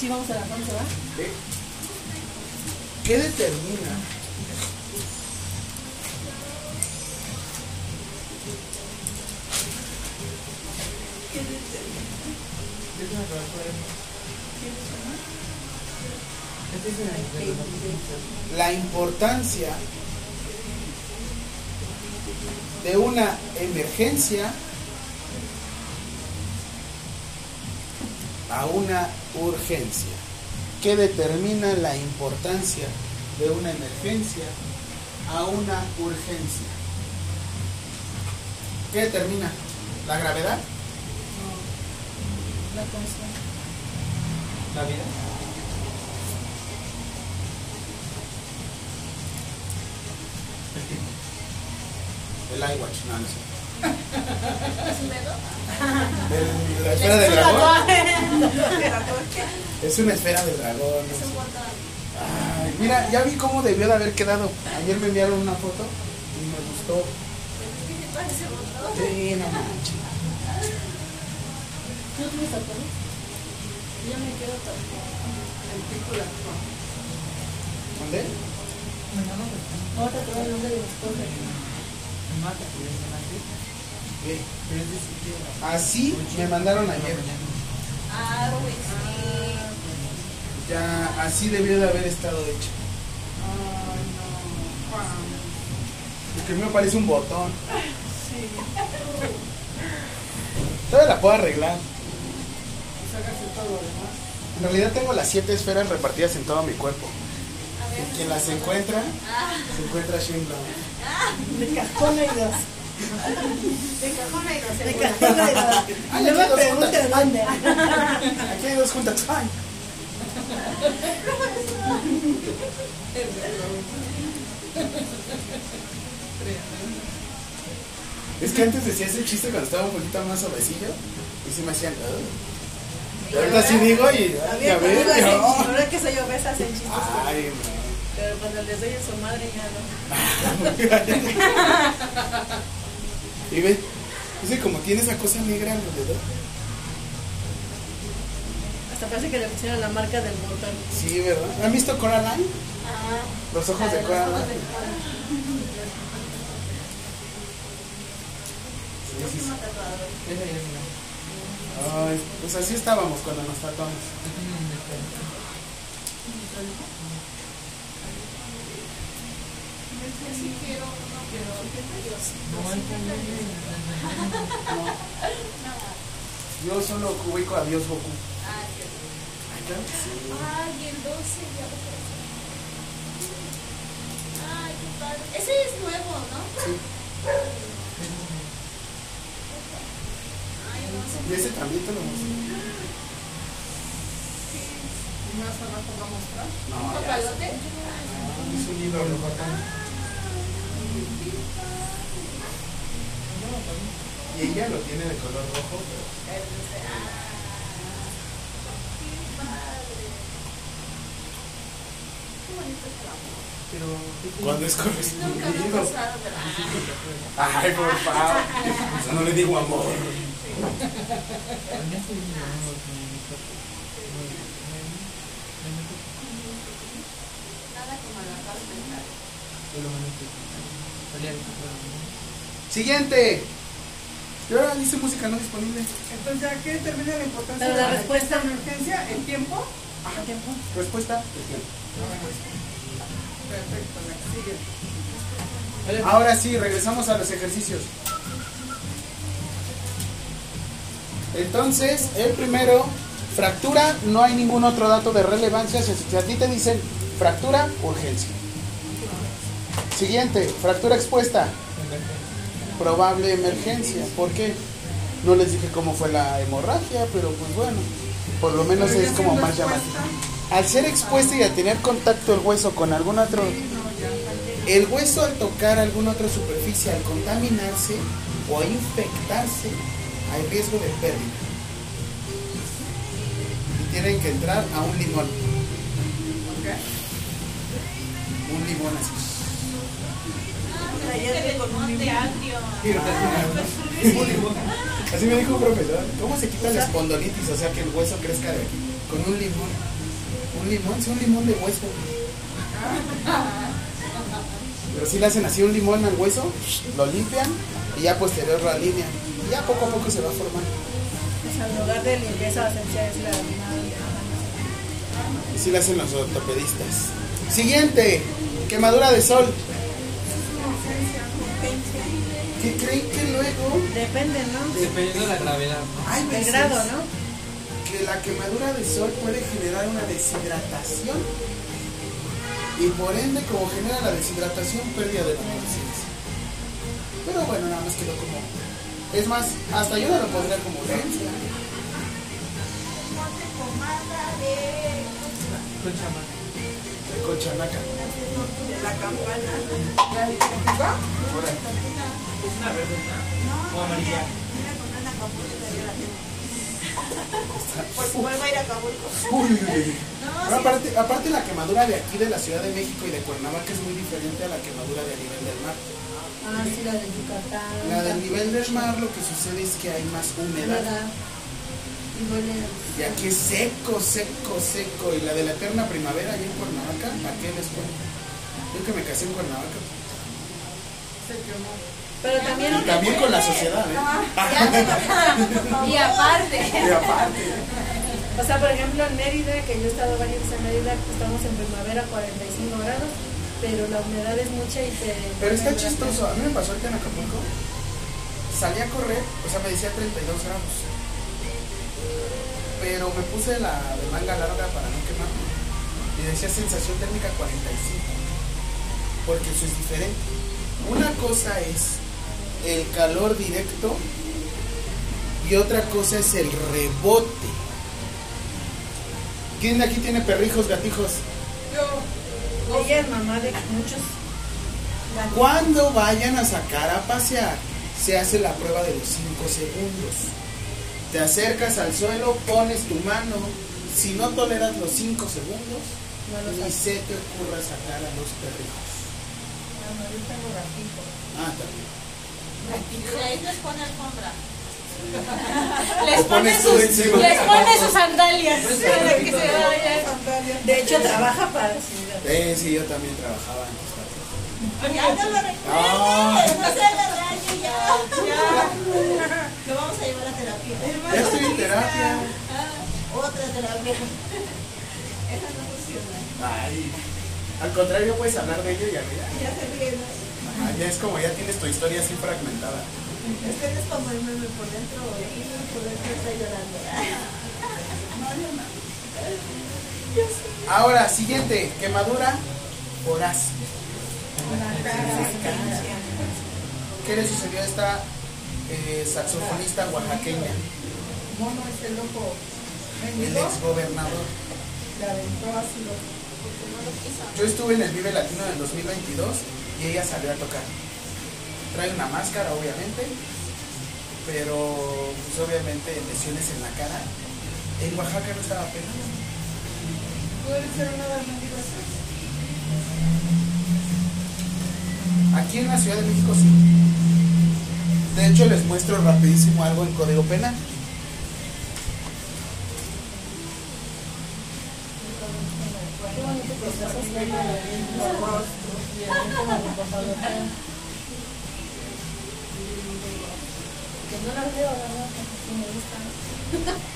Speaker 4: Sí, vamos a la fondo, ¿va?
Speaker 1: ¿Qué? ¿Qué determina la importancia de una emergencia a una urgencia? ¿Qué determina la importancia de una emergencia a una urgencia? ¿Qué determina? ¿La gravedad?
Speaker 4: La conciencia.
Speaker 3: La vida.
Speaker 1: El iWatch, no, no sé.
Speaker 5: ¿Es un dedo?
Speaker 1: Del- la esfera del dragón. Es una esfera del dragón. no
Speaker 5: Es
Speaker 1: sé.
Speaker 5: un botón.
Speaker 1: Ay, mira, ya vi cómo debió de haber quedado. Ayer me enviaron una foto y me gustó. Sí, no manches.
Speaker 4: ¿Tú tienes? Yo me quedo tapón.
Speaker 1: ¿Dónde?
Speaker 4: Ahorita te voy a hablar de mi esposa.
Speaker 3: Mata, mate.
Speaker 1: Sí.
Speaker 3: Pero es de sitio.
Speaker 1: Así me mandaron ayer.
Speaker 5: Ah, pues sí.
Speaker 1: Ya, así debió de haber estado hecho. Porque a mí me parece un botón. Todavía la puedo arreglar. En realidad tengo las siete esferas repartidas en todo mi cuerpo. Quien las encuentra,
Speaker 5: Ah,
Speaker 1: se encuentra Shane Brown.
Speaker 4: De cajón y dos.
Speaker 5: De cajón y no se
Speaker 4: De cajón y no-
Speaker 1: Ay,
Speaker 4: No
Speaker 1: aquí
Speaker 4: me
Speaker 1: dos
Speaker 4: dónde.
Speaker 1: Aquí hay dos juntas. Ay. Es que antes decía ese chiste cuando estaba un poquito más suavecillo y se me hacían. "Ugh". Y ahorita sí digo y. ay,
Speaker 4: Había
Speaker 1: a ver,
Speaker 4: conmigo hacen
Speaker 1: no.
Speaker 4: chistes, ahora que soy obesa hacen chistes.
Speaker 1: Ay,
Speaker 4: Pero cuando les doy a su madre ya no.
Speaker 1: y ve, dice como tiene esa cosa negra alrededor.
Speaker 4: Hasta parece que le pusieron la marca del botón.
Speaker 1: Sí, ¿verdad? ¿Han visto Coraline? Los ojos de Coraline. Sí, sí, Ay, pues así estábamos cuando nos tratamos.
Speaker 3: Yo tengo un detalle.
Speaker 12: Sí quiero uno, pero
Speaker 3: No, el
Speaker 1: Yo solo ubico a Dios Goku.
Speaker 12: Ah, cierto.
Speaker 1: Ay, claro que sí.
Speaker 12: Ay, el 12 ya lo. Ay, qué padre. Ese es nuevo, ¿no?
Speaker 1: Sí.
Speaker 12: Ay, no sé.
Speaker 1: Y ese también te lo mostré.
Speaker 8: Y más abajo va a mostrar.
Speaker 1: No,
Speaker 12: ¿Un papalote?
Speaker 1: Es un Y ella lo tiene de color rojo, pero
Speaker 12: El 12. Ah. Qué padre. Qué bonito es el amor.
Speaker 3: Pero, ¿qué te-
Speaker 1: cuando es
Speaker 12: Nunca me ha
Speaker 1: correspondido.
Speaker 12: ¿verdad?
Speaker 1: Ay, por favor. No le digo amor.
Speaker 12: Nada como la paz mental.
Speaker 1: Siguiente. Y ahora dice música no disponible.
Speaker 8: Entonces, ya que termina la importancia
Speaker 4: Pero
Speaker 8: de
Speaker 4: la respuesta-
Speaker 8: emergencia, el tiempo.
Speaker 4: ¿A tiempo?
Speaker 1: Respuesta.
Speaker 8: Perfecto, la que sigue.
Speaker 1: Ahora sí, regresamos a los ejercicios. Entonces, el primero, fractura, no hay ningún otro dato de relevancia. Si si a ti te dicen fractura, urgencia. Siguiente, fractura expuesta, probable emergencia. ¿Por qué? No les dije cómo fue la hemorragia, pero pues bueno, por lo menos es como más llamativo. Al ser expuesta y al tener contacto el hueso con algún otro el hueso al tocar alguna otra superficie, al contaminarse o a infectarse, hay riesgo de pérdida. Y tienen que entrar a un limón. Un limón así. Así me dijo un profesor. ¿Cómo se quita la espondilitis? O sea, que el hueso crezca de aquí. Con un limón. Un limón, sí, un limón de hueso. Pero si le hacen así un limón al hueso, lo limpian y ya posterior la línea. Y ya poco a poco se va formando.
Speaker 4: O sea, en lugar de limpieza esencial es la
Speaker 1: Así lo hacen los ortopedistas. Siguiente, quemadura de sol. ¿Qué creen que luego
Speaker 4: Depende, ¿no?
Speaker 3: Dependiendo de la gravedad, ¿no?
Speaker 1: hay
Speaker 4: Del
Speaker 1: veces
Speaker 4: grado, ¿no?
Speaker 1: que la quemadura de sol puede generar una deshidratación y por ende como genera la deshidratación pérdida de la conciencia. Pero bueno, nada más quedó como... Es más, hasta yo no lo pondría como urgencia.
Speaker 3: Con chamán.
Speaker 1: Cochanaca.
Speaker 5: la campana.
Speaker 3: Es una verde, ¿no? O amarilla.
Speaker 5: mira con una Acapulco yo la tengo. Por si vuelvo a ir a Acapulco.
Speaker 1: uy, uy, uy.
Speaker 5: No,
Speaker 1: Pero
Speaker 5: sí.
Speaker 1: aparte, aparte la quemadura de aquí de la Ciudad de México y de Cuernavaca es muy diferente a la quemadura de nivel del mar.
Speaker 4: Ah, sí, la de Yucatán.
Speaker 1: La del nivel del mar lo que sucede es que hay más humedad.
Speaker 4: Humedad. Y
Speaker 1: aquí es seco, seco, seco. Y la de la eterna primavera allá en Cuernavaca, ¿a qué les cuento? Yo que me casé en Cuernavaca.
Speaker 8: Se quemó.
Speaker 4: Pero también,
Speaker 1: Y también con la sociedad, ¿eh?
Speaker 12: Y aparte.
Speaker 1: Y aparte.
Speaker 4: o sea, por ejemplo, en Mérida, que yo he estado varias veces en Mérida, estamos en primavera, 45 grados, pero la humedad es mucha y te...
Speaker 1: Pero está chistoso. A mí me pasó ahorita en Acapulco. Salí a correr, o sea, me decía 32 grados. Pero me puse la de manga larga para no quemarme. Y decía sensación térmica 45. Porque eso es diferente. Una cosa es el calor directo y otra cosa es el rebote. ¿Quién de aquí tiene perrijos, gatijos?
Speaker 4: Ella es mamá de muchos.
Speaker 1: Cuando vayan a sacar a pasear, se hace la prueba de los 5 segundos. Te acercas al suelo, pones tu mano. Si no toleras los 5 segundos,
Speaker 4: No lo
Speaker 1: ni se te ocurra sacar a los perrijos.
Speaker 7: Ah, no, yo tengo gatito.
Speaker 1: Ah, también.
Speaker 5: Y ahí les pone alfombra.
Speaker 4: Les pone sus, les pone sus sandalias que se. De hecho, trabaja para chingar.
Speaker 1: Eh, sí, yo también trabajaba.
Speaker 5: Ya no lo recuerdes, no se le daño ya. Ya. Lo vamos a llevar a terapia.
Speaker 1: Ya estoy en terapia.
Speaker 5: Ah, Otra terapia. Esa no funciona.
Speaker 1: Ay, al contrario, puedes hablar de ello y ya.
Speaker 5: Ya se ríe, ¿no?
Speaker 1: Ah, ya es como ya tienes tu historia así fragmentada.
Speaker 5: Es que eres como el meme por dentro y por dentro está llorando.
Speaker 1: Ahora, siguiente, quemadura por ácido. ¿Qué le sucedió a esta eh, saxofonista oaxaqueña?
Speaker 7: Mono es el loco.
Speaker 1: El
Speaker 7: Mendigo,
Speaker 1: ex gobernador.
Speaker 7: le aventó ácido.
Speaker 1: Yo estuve en el Vive Latino del 2022 y ella salió a tocar. Trae una máscara, obviamente, pero pues, obviamente lesiones en la cara. En Oaxaca no estaba penado.
Speaker 7: Puede ser una de las mendigas.
Speaker 1: Aquí en la Ciudad de México sí. De hecho, les muestro rapidísimo algo en Código Penal.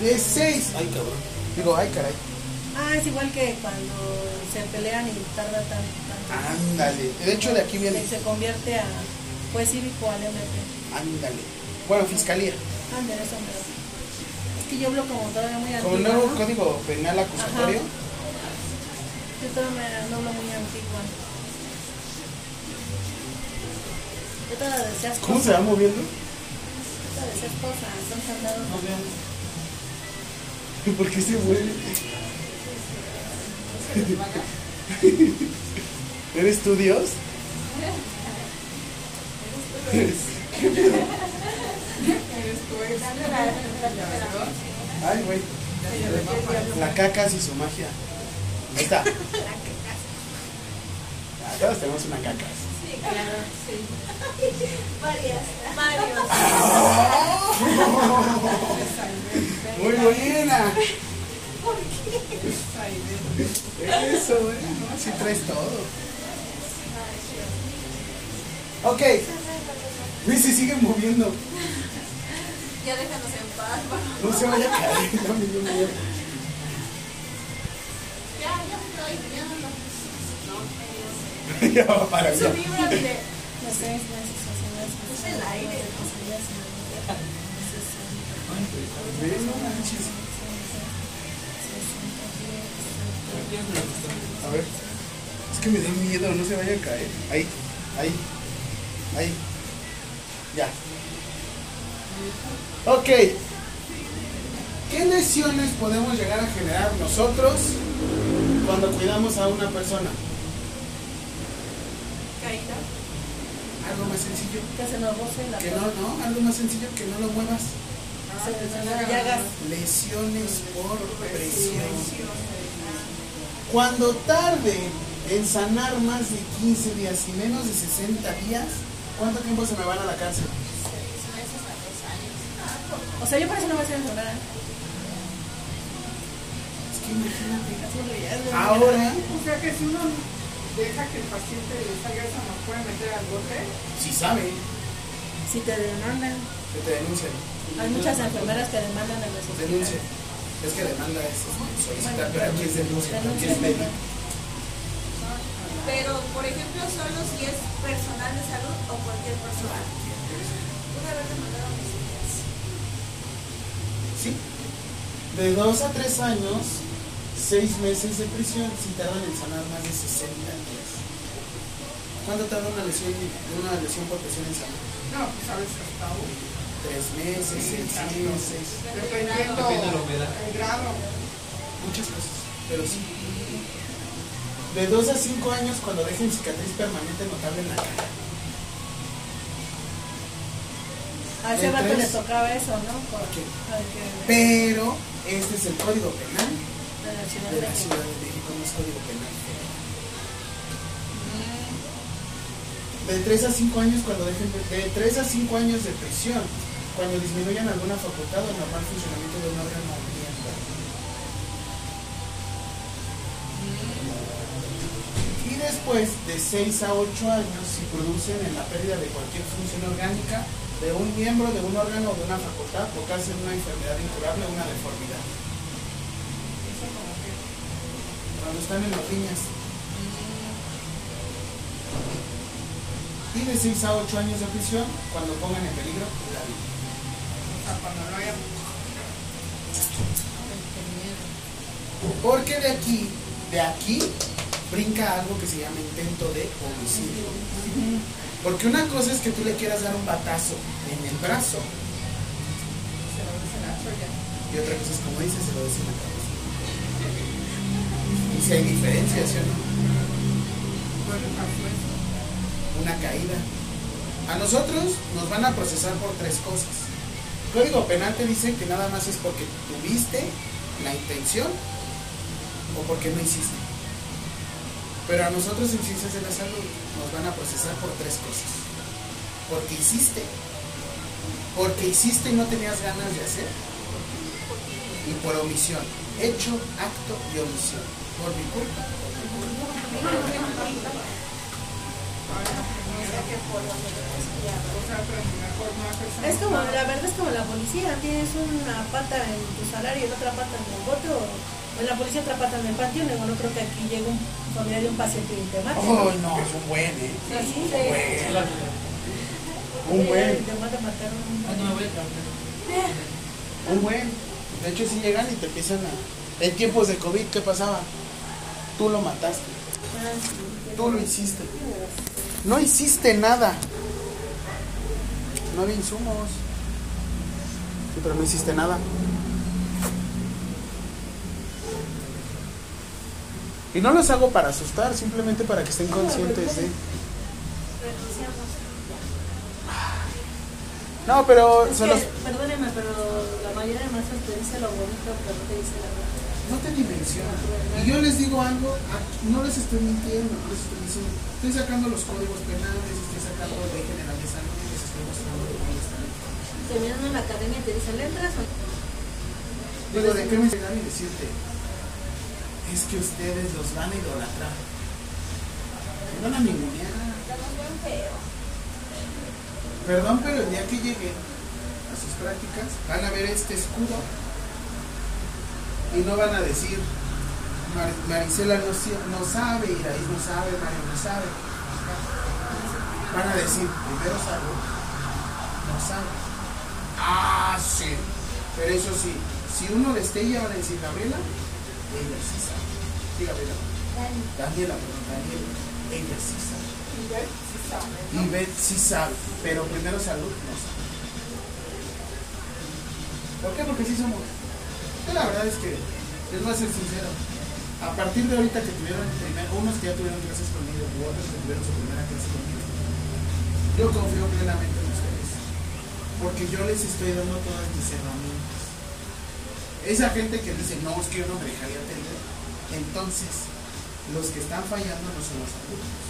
Speaker 1: De 6. Ay, cabrón. Digo, ay, caray.
Speaker 4: Ah, es igual que cuando se pelean y tarda tan, tanto.
Speaker 1: Ándale. De hecho, de aquí viene.
Speaker 4: Y se convierte a pues cívico al MP.
Speaker 1: Ándale. Bueno, fiscalía.
Speaker 4: Ándale, eso hombre. Es que yo hablo como todavía muy
Speaker 1: Como
Speaker 4: antigua.
Speaker 1: nuevo
Speaker 4: ¿no?
Speaker 1: código penal acusatorio.
Speaker 4: Yo todavía me no hablo muy antigua. Yo todavía esposa.
Speaker 1: ¿Cómo se va moviendo?
Speaker 4: Yo todavía decía esposa, son candados.
Speaker 1: ¿Por qué se mueve? ¿Eres tú Dios? ¿Qué pedo? Ay, güey. La cacas y su magia. Ahí está. Ah, Todos tenemos una cacas.
Speaker 5: Sí, claro, sí. Varias. Varios.
Speaker 1: Muy buena.
Speaker 5: ¿Por qué?
Speaker 1: Eso, güey. No, sí traes todo. Ok. Luis se sigue moviendo.
Speaker 5: Ya déjanos en paz, por favor.
Speaker 1: No se vaya a caer. Dame un miedo.
Speaker 5: Ya, ya estoy, ya no lo. No,
Speaker 1: Ya va para allá.
Speaker 4: Los seis meses,
Speaker 5: Es el aire.
Speaker 1: A ver. Es que me da miedo, no se vaya a caer. Ahí, ahí, ahí. Ya. Ok. ¿Qué lesiones podemos llegar a generar nosotros cuando cuidamos a una persona?
Speaker 5: Caída.
Speaker 1: Algo más sencillo.
Speaker 4: Que se nos roce la
Speaker 1: Que no, no, algo más sencillo que no lo muevas.
Speaker 4: Se nos llagas.
Speaker 1: Lesiones por presión. Cuando tarde en sanar más de 15 días y menos de 60 días, ¿cuánto tiempo se me van a la cárcel?
Speaker 4: O sea, yo por eso no voy a enfermera.
Speaker 1: Es que imagínate.
Speaker 4: Ahora.
Speaker 1: Ahora,
Speaker 7: O sea que si uno deja que el paciente le salga eso, nos puede meter al bote.
Speaker 1: si sabe,
Speaker 4: Si te demandan.
Speaker 1: que te denuncien.
Speaker 4: Hay muchas enfermeras que demandan el resultado.
Speaker 1: Denuncien. Es que demanda es solicitar, pero aquí es denuncia, aquí es medio.
Speaker 5: Pero, por ejemplo, solo si es personal de salud o cualquier persona. Pude haber demandado a mis hijas.
Speaker 1: Sí. De 2 a 3 años, 6 meses de prisión si tardan en sanar más de 60 días. ¿Cuánto tarda una lesión, una lesión por presión en salud?
Speaker 8: No, pues sabes hasta un.
Speaker 1: 3 meses, 6 meses,
Speaker 8: Dependiendo
Speaker 3: Depende de la humedad.
Speaker 8: el grado.
Speaker 1: muchas cosas, pero sí. De 2 a 5 años cuando dejen cicatriz permanente notable en la cara.
Speaker 4: A ese
Speaker 1: De
Speaker 4: vato
Speaker 1: tres.
Speaker 4: le tocaba eso, ¿no? Por,
Speaker 1: Ok.
Speaker 4: al que-
Speaker 1: Pero este es el código penal
Speaker 4: de la Ciudad
Speaker 1: de
Speaker 4: de
Speaker 1: la
Speaker 4: México.
Speaker 1: Ciudad de México, no es código penal. De 3 a 5 años cuando de, de 3 a 5 años de prisión cuando disminuyan alguna facultad o normal funcionamiento de un órgano miembro. Y después de 6 a 8 años si producen en la pérdida de cualquier función orgánica de un miembro, de un órgano o de una facultad o causen una enfermedad incurable o una deformidad. Cuando están en las riñas. Y de 6 a 8 años de prisión cuando pongan en peligro la vida.
Speaker 8: O sea, cuando no haya.
Speaker 1: Porque de aquí, de aquí, brinca algo que se llama intento de homicidio. Porque una cosa es que tú le quieras dar un batazo en el brazo y otra cosa es como dices, se lo des en la cabeza. Y si hay diferencias, ¿sí o no?
Speaker 8: Bueno.
Speaker 1: Una caída. A nosotros nos van a procesar por tres cosas. El Código Penal te dice que nada más es porque tuviste la intención o porque no hiciste. Pero a nosotros en Ciencias de la Salud nos van a procesar por tres cosas. Porque hiciste, porque hiciste y no tenías ganas de hacer, y por omisión. Hecho, acto y omisión. Por mi culpa.
Speaker 8: Mejor no haces
Speaker 4: Es como, la verdad es como la policía, tienes una pata en tu salario y la otra pata en el bote, o en la policía otra pata en el patio, luego no creo que aquí llegue un familiar de un paciente y te mate.
Speaker 1: Oh, no, es un buen, ¿eh? Un buen. Un buen.
Speaker 4: Te mata a matar un...
Speaker 3: Ah, no me voy a trabajar.
Speaker 1: Un buen. De hecho, si llegan y te empiezan a. En tiempos de COVID, ¿qué pasaba? Tú lo mataste.
Speaker 4: Ah, sí,
Speaker 1: Tú lo hiciste. No hiciste nada. No había insumos. Sí, pero no hiciste nada. Y no los hago para asustar, simplemente para que estén conscientes de. No, pero
Speaker 4: Es
Speaker 1: se
Speaker 4: que,
Speaker 1: los.
Speaker 4: perdóneme, pero la mayoría de maestros te dice lo bonito, pero no te dice la verdad.
Speaker 1: No te dimensiona. Y yo les digo algo, no les estoy mintiendo, no les estoy diciendo. Estoy sacando los códigos penales, estoy sacando de general de salud, les estoy mostrando dónde están.
Speaker 4: Terminando en la academia te dicen, ¿le entras o no?"
Speaker 1: Digo, ¿de qué me llegan y decirte? Es que ustedes los van a idolatrar. Me van a ningunear. Perdón, pero el día que lleguen a sus prácticas, van a ver este escudo y no van a decir, Mar- Marisela no, no sabe, Iraís no sabe, Mario no sabe. Van a decir, primero salud, no sabe. Ah, sí. Pero eso sí, si uno destella, van a decir, Gabriela, ella sí sabe. Sí, Gabriela. Daniela, perdón, Daniela, ella sí sabe.
Speaker 8: Y ver si sabe.
Speaker 1: Y Beth sí sabe, pero primero salud no sabe. ¿Por qué? Porque sí somos. Yo la verdad es que, les voy a ser sincero, a partir de ahorita que tuvieron el primer, unos que ya tuvieron clases conmigo, u otros que tuvieron su primera clase conmigo, yo confío plenamente en ustedes. Porque yo les estoy dando todas mis herramientas. Esa gente que dice, no, es que yo no me dejaría atender, entonces, los que están fallando no son los alumnos.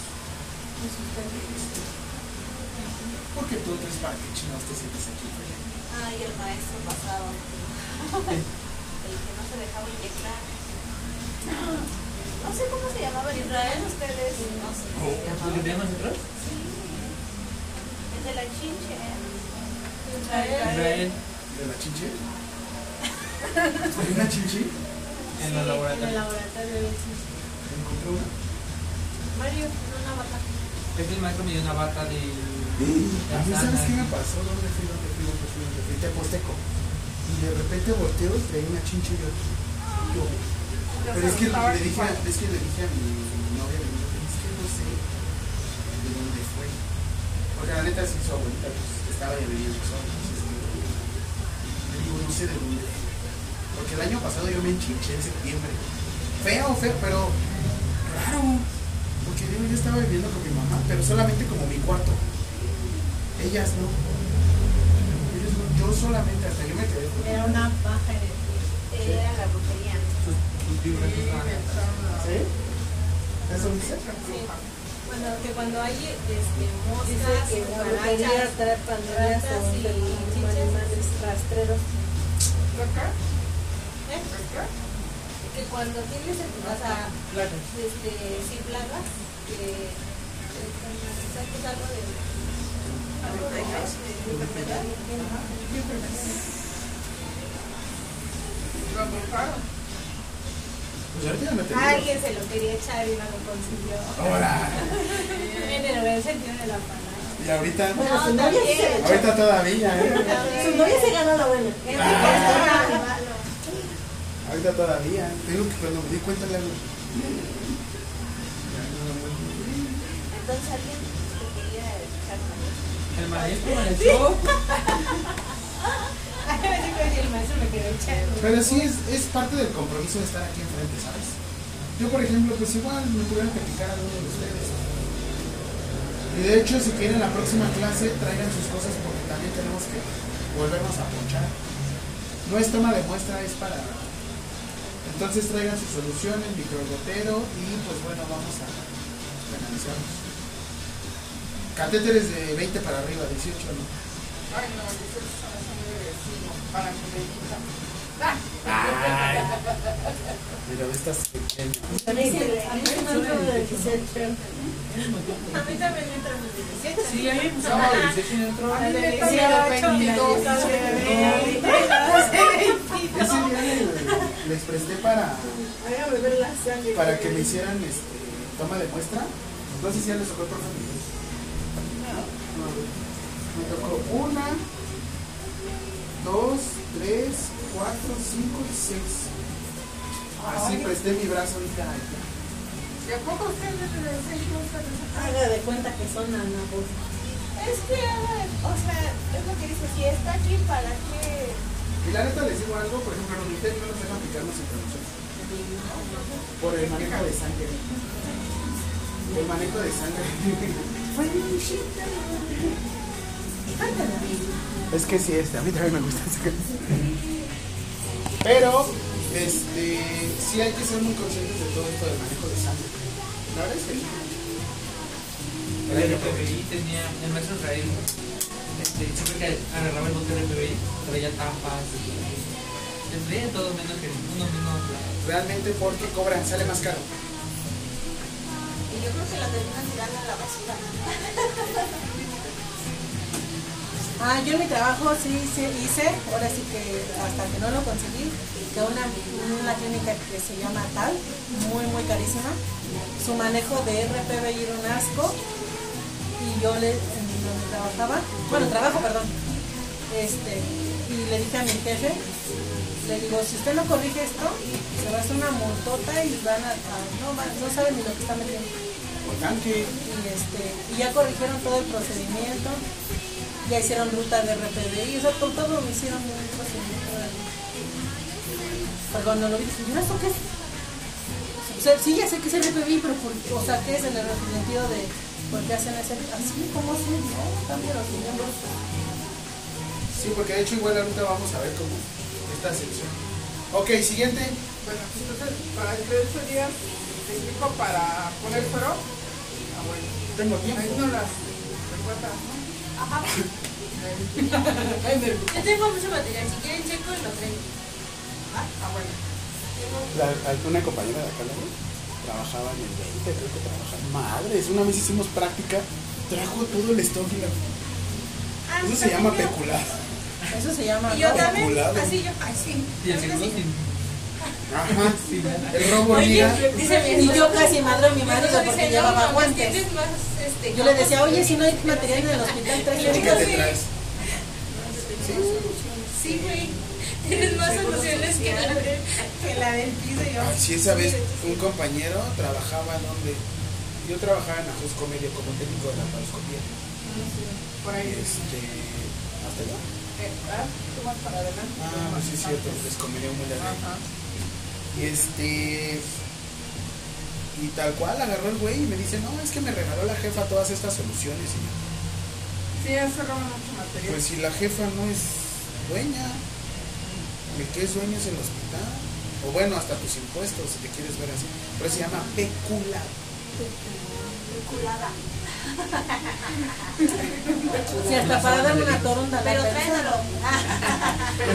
Speaker 1: Porque tú tres para qué chingados te sientes aquí.
Speaker 5: Ay, el maestro pasado. Se dejaba inyectar. No sé cómo se llamaba en Israel, ustedes. No sé cómo se
Speaker 3: ¿Lo que
Speaker 5: llamaba.
Speaker 3: tenemos nosotros?
Speaker 5: Sí. El de la chinche.
Speaker 3: Israel.
Speaker 1: ¿De la chinche? ¿Hay una chinchi?
Speaker 3: En
Speaker 4: Sí,
Speaker 3: el
Speaker 4: En el
Speaker 3: laboratorio.
Speaker 4: laboratorio.
Speaker 1: ¿Encontró una?
Speaker 4: Mario, una vaca.
Speaker 3: Es que el maestro me dio una bata de.
Speaker 1: A mí, ¿sabes qué me pasó? ¿Dónde fui? ¿Dónde fui? ¿Dónde fui? ¿Dónde fui? Teposteco. Y de repente volteo y traía una chinche y yo. yo. Pero es que le dije, a- es que le dije a mi novia, le dije, es que no sé de dónde fue. Porque la neta sí su abuelita pues, estaba ya viviendo sola. Entonces, le digo, no sé de dónde fue. Porque el año pasado yo me enchinché en septiembre. Feo, feo, pero raro. Porque digo, yo estaba viviendo con mi mamá, pero solamente como mi cuarto. Ellas no. No. Yo solamente, hasta yo me quedé.
Speaker 4: Era una baja energía.
Speaker 5: Era la brujería.
Speaker 3: Vibras estaban.
Speaker 1: ¿Sí? ¿Eso dice?
Speaker 4: Bueno, que cuando hay este, moscas,
Speaker 7: Dice que la brujería
Speaker 4: cucarachas, ratas y
Speaker 7: animales
Speaker 4: chiches,
Speaker 7: rastreros.
Speaker 4: ¿eh? que cuando tienes en tu casa este, sí plagas, que eh, saques algo de Alguien se lo quería echar y no lo consiguió.
Speaker 1: Ahora.
Speaker 4: En el buen sentido de la palabra.
Speaker 1: Y ahorita.
Speaker 7: Bueno, su novia sí se.
Speaker 1: Ahorita todavía, ¿eh?
Speaker 7: Su novia se ganó la buena.
Speaker 4: Es malo.
Speaker 1: Ahorita todavía. Tengo que cuando me di cuenta le hago.
Speaker 5: Entonces alguien
Speaker 3: El maestro me echó.
Speaker 1: Pero sí es, es parte del compromiso de estar aquí enfrente, ¿sabes? Yo, por ejemplo, pues igual me pudieran criticar a alguno de ustedes. Y de hecho, si quieren la próxima clase, traigan sus cosas porque también tenemos que volvernos a ponchar. No es toma de muestra, es para. Entonces traigan su solución, el microgotero y pues bueno, vamos a analizarlos. Catéteres de 20 para arriba, 18 no.
Speaker 8: Ay, no, yo sé que son así muy agresivos para que me digan.
Speaker 1: Ay, pero estas pequeñas.
Speaker 7: A mí a mí me entró de 18.
Speaker 4: A mí también me entra los 17.
Speaker 3: Sí, a mí me gustaba el 18 y otro.
Speaker 8: A mí me
Speaker 4: Sí,
Speaker 8: cambió
Speaker 4: ocho,
Speaker 8: 22.
Speaker 4: mira,
Speaker 1: Ese día le- les presté para, para que me hicieran este, toma de muestra. Entonces ya les tocó el profe. Me tocó una, dos, tres, cuatro, cinco y seis. Así presté mi brazo y ya. ya.
Speaker 8: ¿Y a poco ustedes les enseñan ustedes
Speaker 7: Haga de cuenta que son anabos.
Speaker 5: Es que, o sea, es lo que dice, si está aquí, ¿para qué?
Speaker 1: Y la neta les digo algo, por ejemplo, los militares no nos dejan aplicarnos introducción. Por el manejo de sangre. El manejo de sangre. Es que sí, este, a mí también me gusta esa. Pero, este, sí hay que ser muy conscientes de todo esto del manejo de sangre. La verdad es que.
Speaker 3: El FBI tenía, el maestro Israel, este, siempre que agarraba el bote del FBI, traía tapas y todo menos que uno menos
Speaker 1: Realmente porque cobran, sale más caro.
Speaker 5: Yo creo que la terminan tirando a la basura.
Speaker 4: Ah, yo en mi trabajo sí hice, hice, ahora sí que hasta que no lo conseguí, de una, una clínica que se llama Tal, muy muy carísima. Su manejo de RPB era un asco y yo le, donde trabajaba, bueno trabajo perdón, este, y le dije a mi jefe, le digo, si usted no corrige esto, se va a hacer una multota y van a, a- no, no saben ni lo que está metiendo Y este y ya corrigieron todo el procedimiento ya hicieron ruta de RPDI o sea con todo me hicieron un procedimiento de- pero cuando lo vi dije ¿y esto qué es? O sea, sí ya sé que es RPDI pero por, o sea ¿qué es en el sentido de por qué hacen ese así como así no cambia los miembros
Speaker 1: Sí, porque de hecho igual ahorita vamos a ver como esta sección. Ok, siguiente.
Speaker 8: Bueno, entonces, para el 13 días técnico para poner fuero. Ah, bueno.
Speaker 1: Tengo
Speaker 8: Ahí
Speaker 1: tiempo.
Speaker 8: no las recuerdas, ¿no?
Speaker 2: Yo tengo mucho material, si quieren checo lo traigo.
Speaker 8: Ah, bueno.
Speaker 1: La- alguna compañera de acá luego trabajaba en el 20, creo que trabajaba. Madres, una vez hicimos práctica, trajo todo el stock y la-
Speaker 2: Ah,
Speaker 1: Eso se llama pecular.
Speaker 4: Eso se llama
Speaker 5: Y yo también, así yo, ay sí.
Speaker 3: Y el segundo sin.
Speaker 1: Ajá.
Speaker 3: nada.
Speaker 1: El robo
Speaker 5: Oye, dice mi
Speaker 4: Y yo casi madre a mi marido porque llevaba guantes.
Speaker 5: este,
Speaker 4: Yo le decía, oye, si no hay material en el hospital,
Speaker 1: ¿Y
Speaker 4: trae
Speaker 1: qué te traes?
Speaker 5: Sí, güey. Tienes más soluciones que la, de- que la del piso. Y yo,
Speaker 1: Ay, sí, esa vez un compañero trabajaba donde. Yo trabajaba en Ajusco Medio como técnico de la paroscopía.
Speaker 8: Por ahí.
Speaker 1: Este. Hasta allá.
Speaker 8: Eh, ah, tú más para adelante.
Speaker 1: Ah, sí, es cierto, les comería muy largo. Este. Y tal cual agarró el güey y me dice: No, es que me regaló la jefa todas estas soluciones. Y
Speaker 8: Sí, eso roba mucho material.
Speaker 1: pues si la jefa no es dueña, el que es dueño es el hospital. O bueno, hasta tus impuestos, si te quieres ver así. Pero se llama pecula.
Speaker 5: Culada.
Speaker 4: Si hasta para darme una torunda a la
Speaker 5: Pero tráetelo.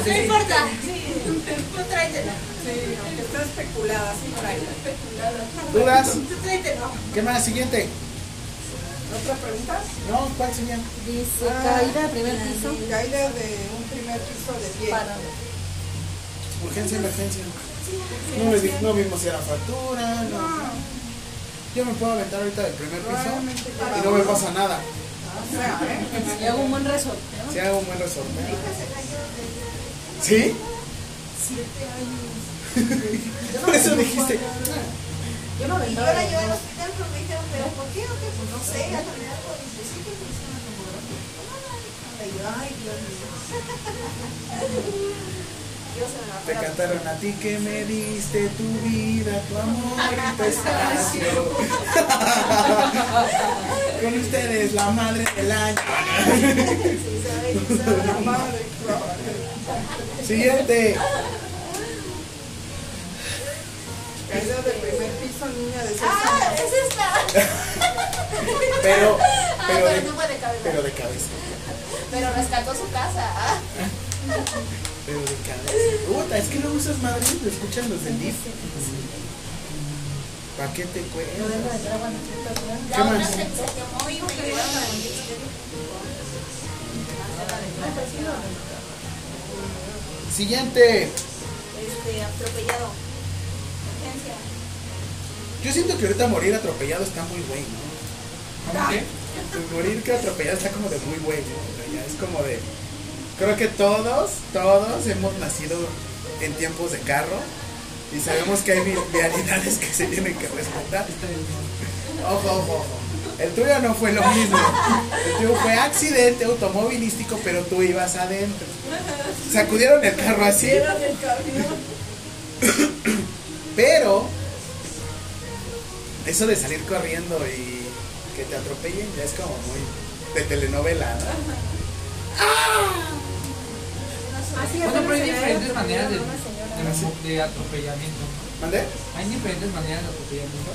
Speaker 5: No importa. Sí, tú tráetelo.
Speaker 8: Sí, aunque está especulada, sí, por ahí.
Speaker 1: ¿Dudas?
Speaker 5: Tú tráetelo.
Speaker 1: ¿Qué más? Siguiente.
Speaker 8: ¿Otra pregunta?
Speaker 1: No, ¿cuál sería?
Speaker 4: Dice,
Speaker 8: Ah,
Speaker 4: caída, primer piso.
Speaker 8: Caída de un primer piso de pie.
Speaker 4: Para.
Speaker 1: Urgencia, emergencia. No, me di- no vimos si era fractura, no. Yo me puedo aventar ahorita del primer piso y no me pasa nada.
Speaker 8: O sea, ¿eh?
Speaker 4: Y hago un buen resorteo.
Speaker 1: Si hago un buen resorte. ¿Sí?
Speaker 5: Siete años.
Speaker 1: Por eso dijiste.
Speaker 4: Yo no
Speaker 5: Y yo la llevé al hospital, pero me dijeron, ¿pero por qué? ¿O qué? Pues no sé, al final pues dice, sí que funciona tomografía. Ay, Dios mío. Dios
Speaker 1: Te cantaron a ti que me diste tu vida, tu amor y tu espacio. Con ustedes, la madre del año. Siguiente.
Speaker 8: Caída de primer piso, niña de 6
Speaker 5: Ah,
Speaker 8: años.
Speaker 5: es esta.
Speaker 1: Pero,
Speaker 5: Ah,
Speaker 1: pero
Speaker 5: pero
Speaker 1: de,
Speaker 5: no fue de cabeza.
Speaker 1: pero de cabeza.
Speaker 5: Pero rescató su casa. ah.
Speaker 1: Pero de cabeza. Es que luego usas Madrid, lo escuchan los del DIF. ¿Para qué te.
Speaker 5: La
Speaker 1: ¿Qué más?
Speaker 5: al ministerio.
Speaker 1: Siguiente.
Speaker 5: Este, atropellado.
Speaker 1: Yo siento que ahorita morir atropellado está muy güey, ¿no?
Speaker 3: ¿Cómo que?
Speaker 1: Pues morir que atropellado está como de muy güey, ¿no? Ya es como de. Creo que todos, todos hemos nacido en tiempos de carro y sabemos que hay vialidades que se tienen que respetar. Ojo, ojo, ojo. El tuyo no fue lo mismo. El tuyo fue accidente automovilístico, pero tú ibas adentro. Sacudieron el carro así. Pero eso de salir corriendo y que te atropellen ya es como muy de telenovela. ¿no?
Speaker 4: Así
Speaker 3: Bueno, pero hay
Speaker 4: se
Speaker 3: diferentes maneras de, de, de atropellamiento.
Speaker 1: ¿Mandé?
Speaker 3: Hay diferentes maneras de atropellamiento.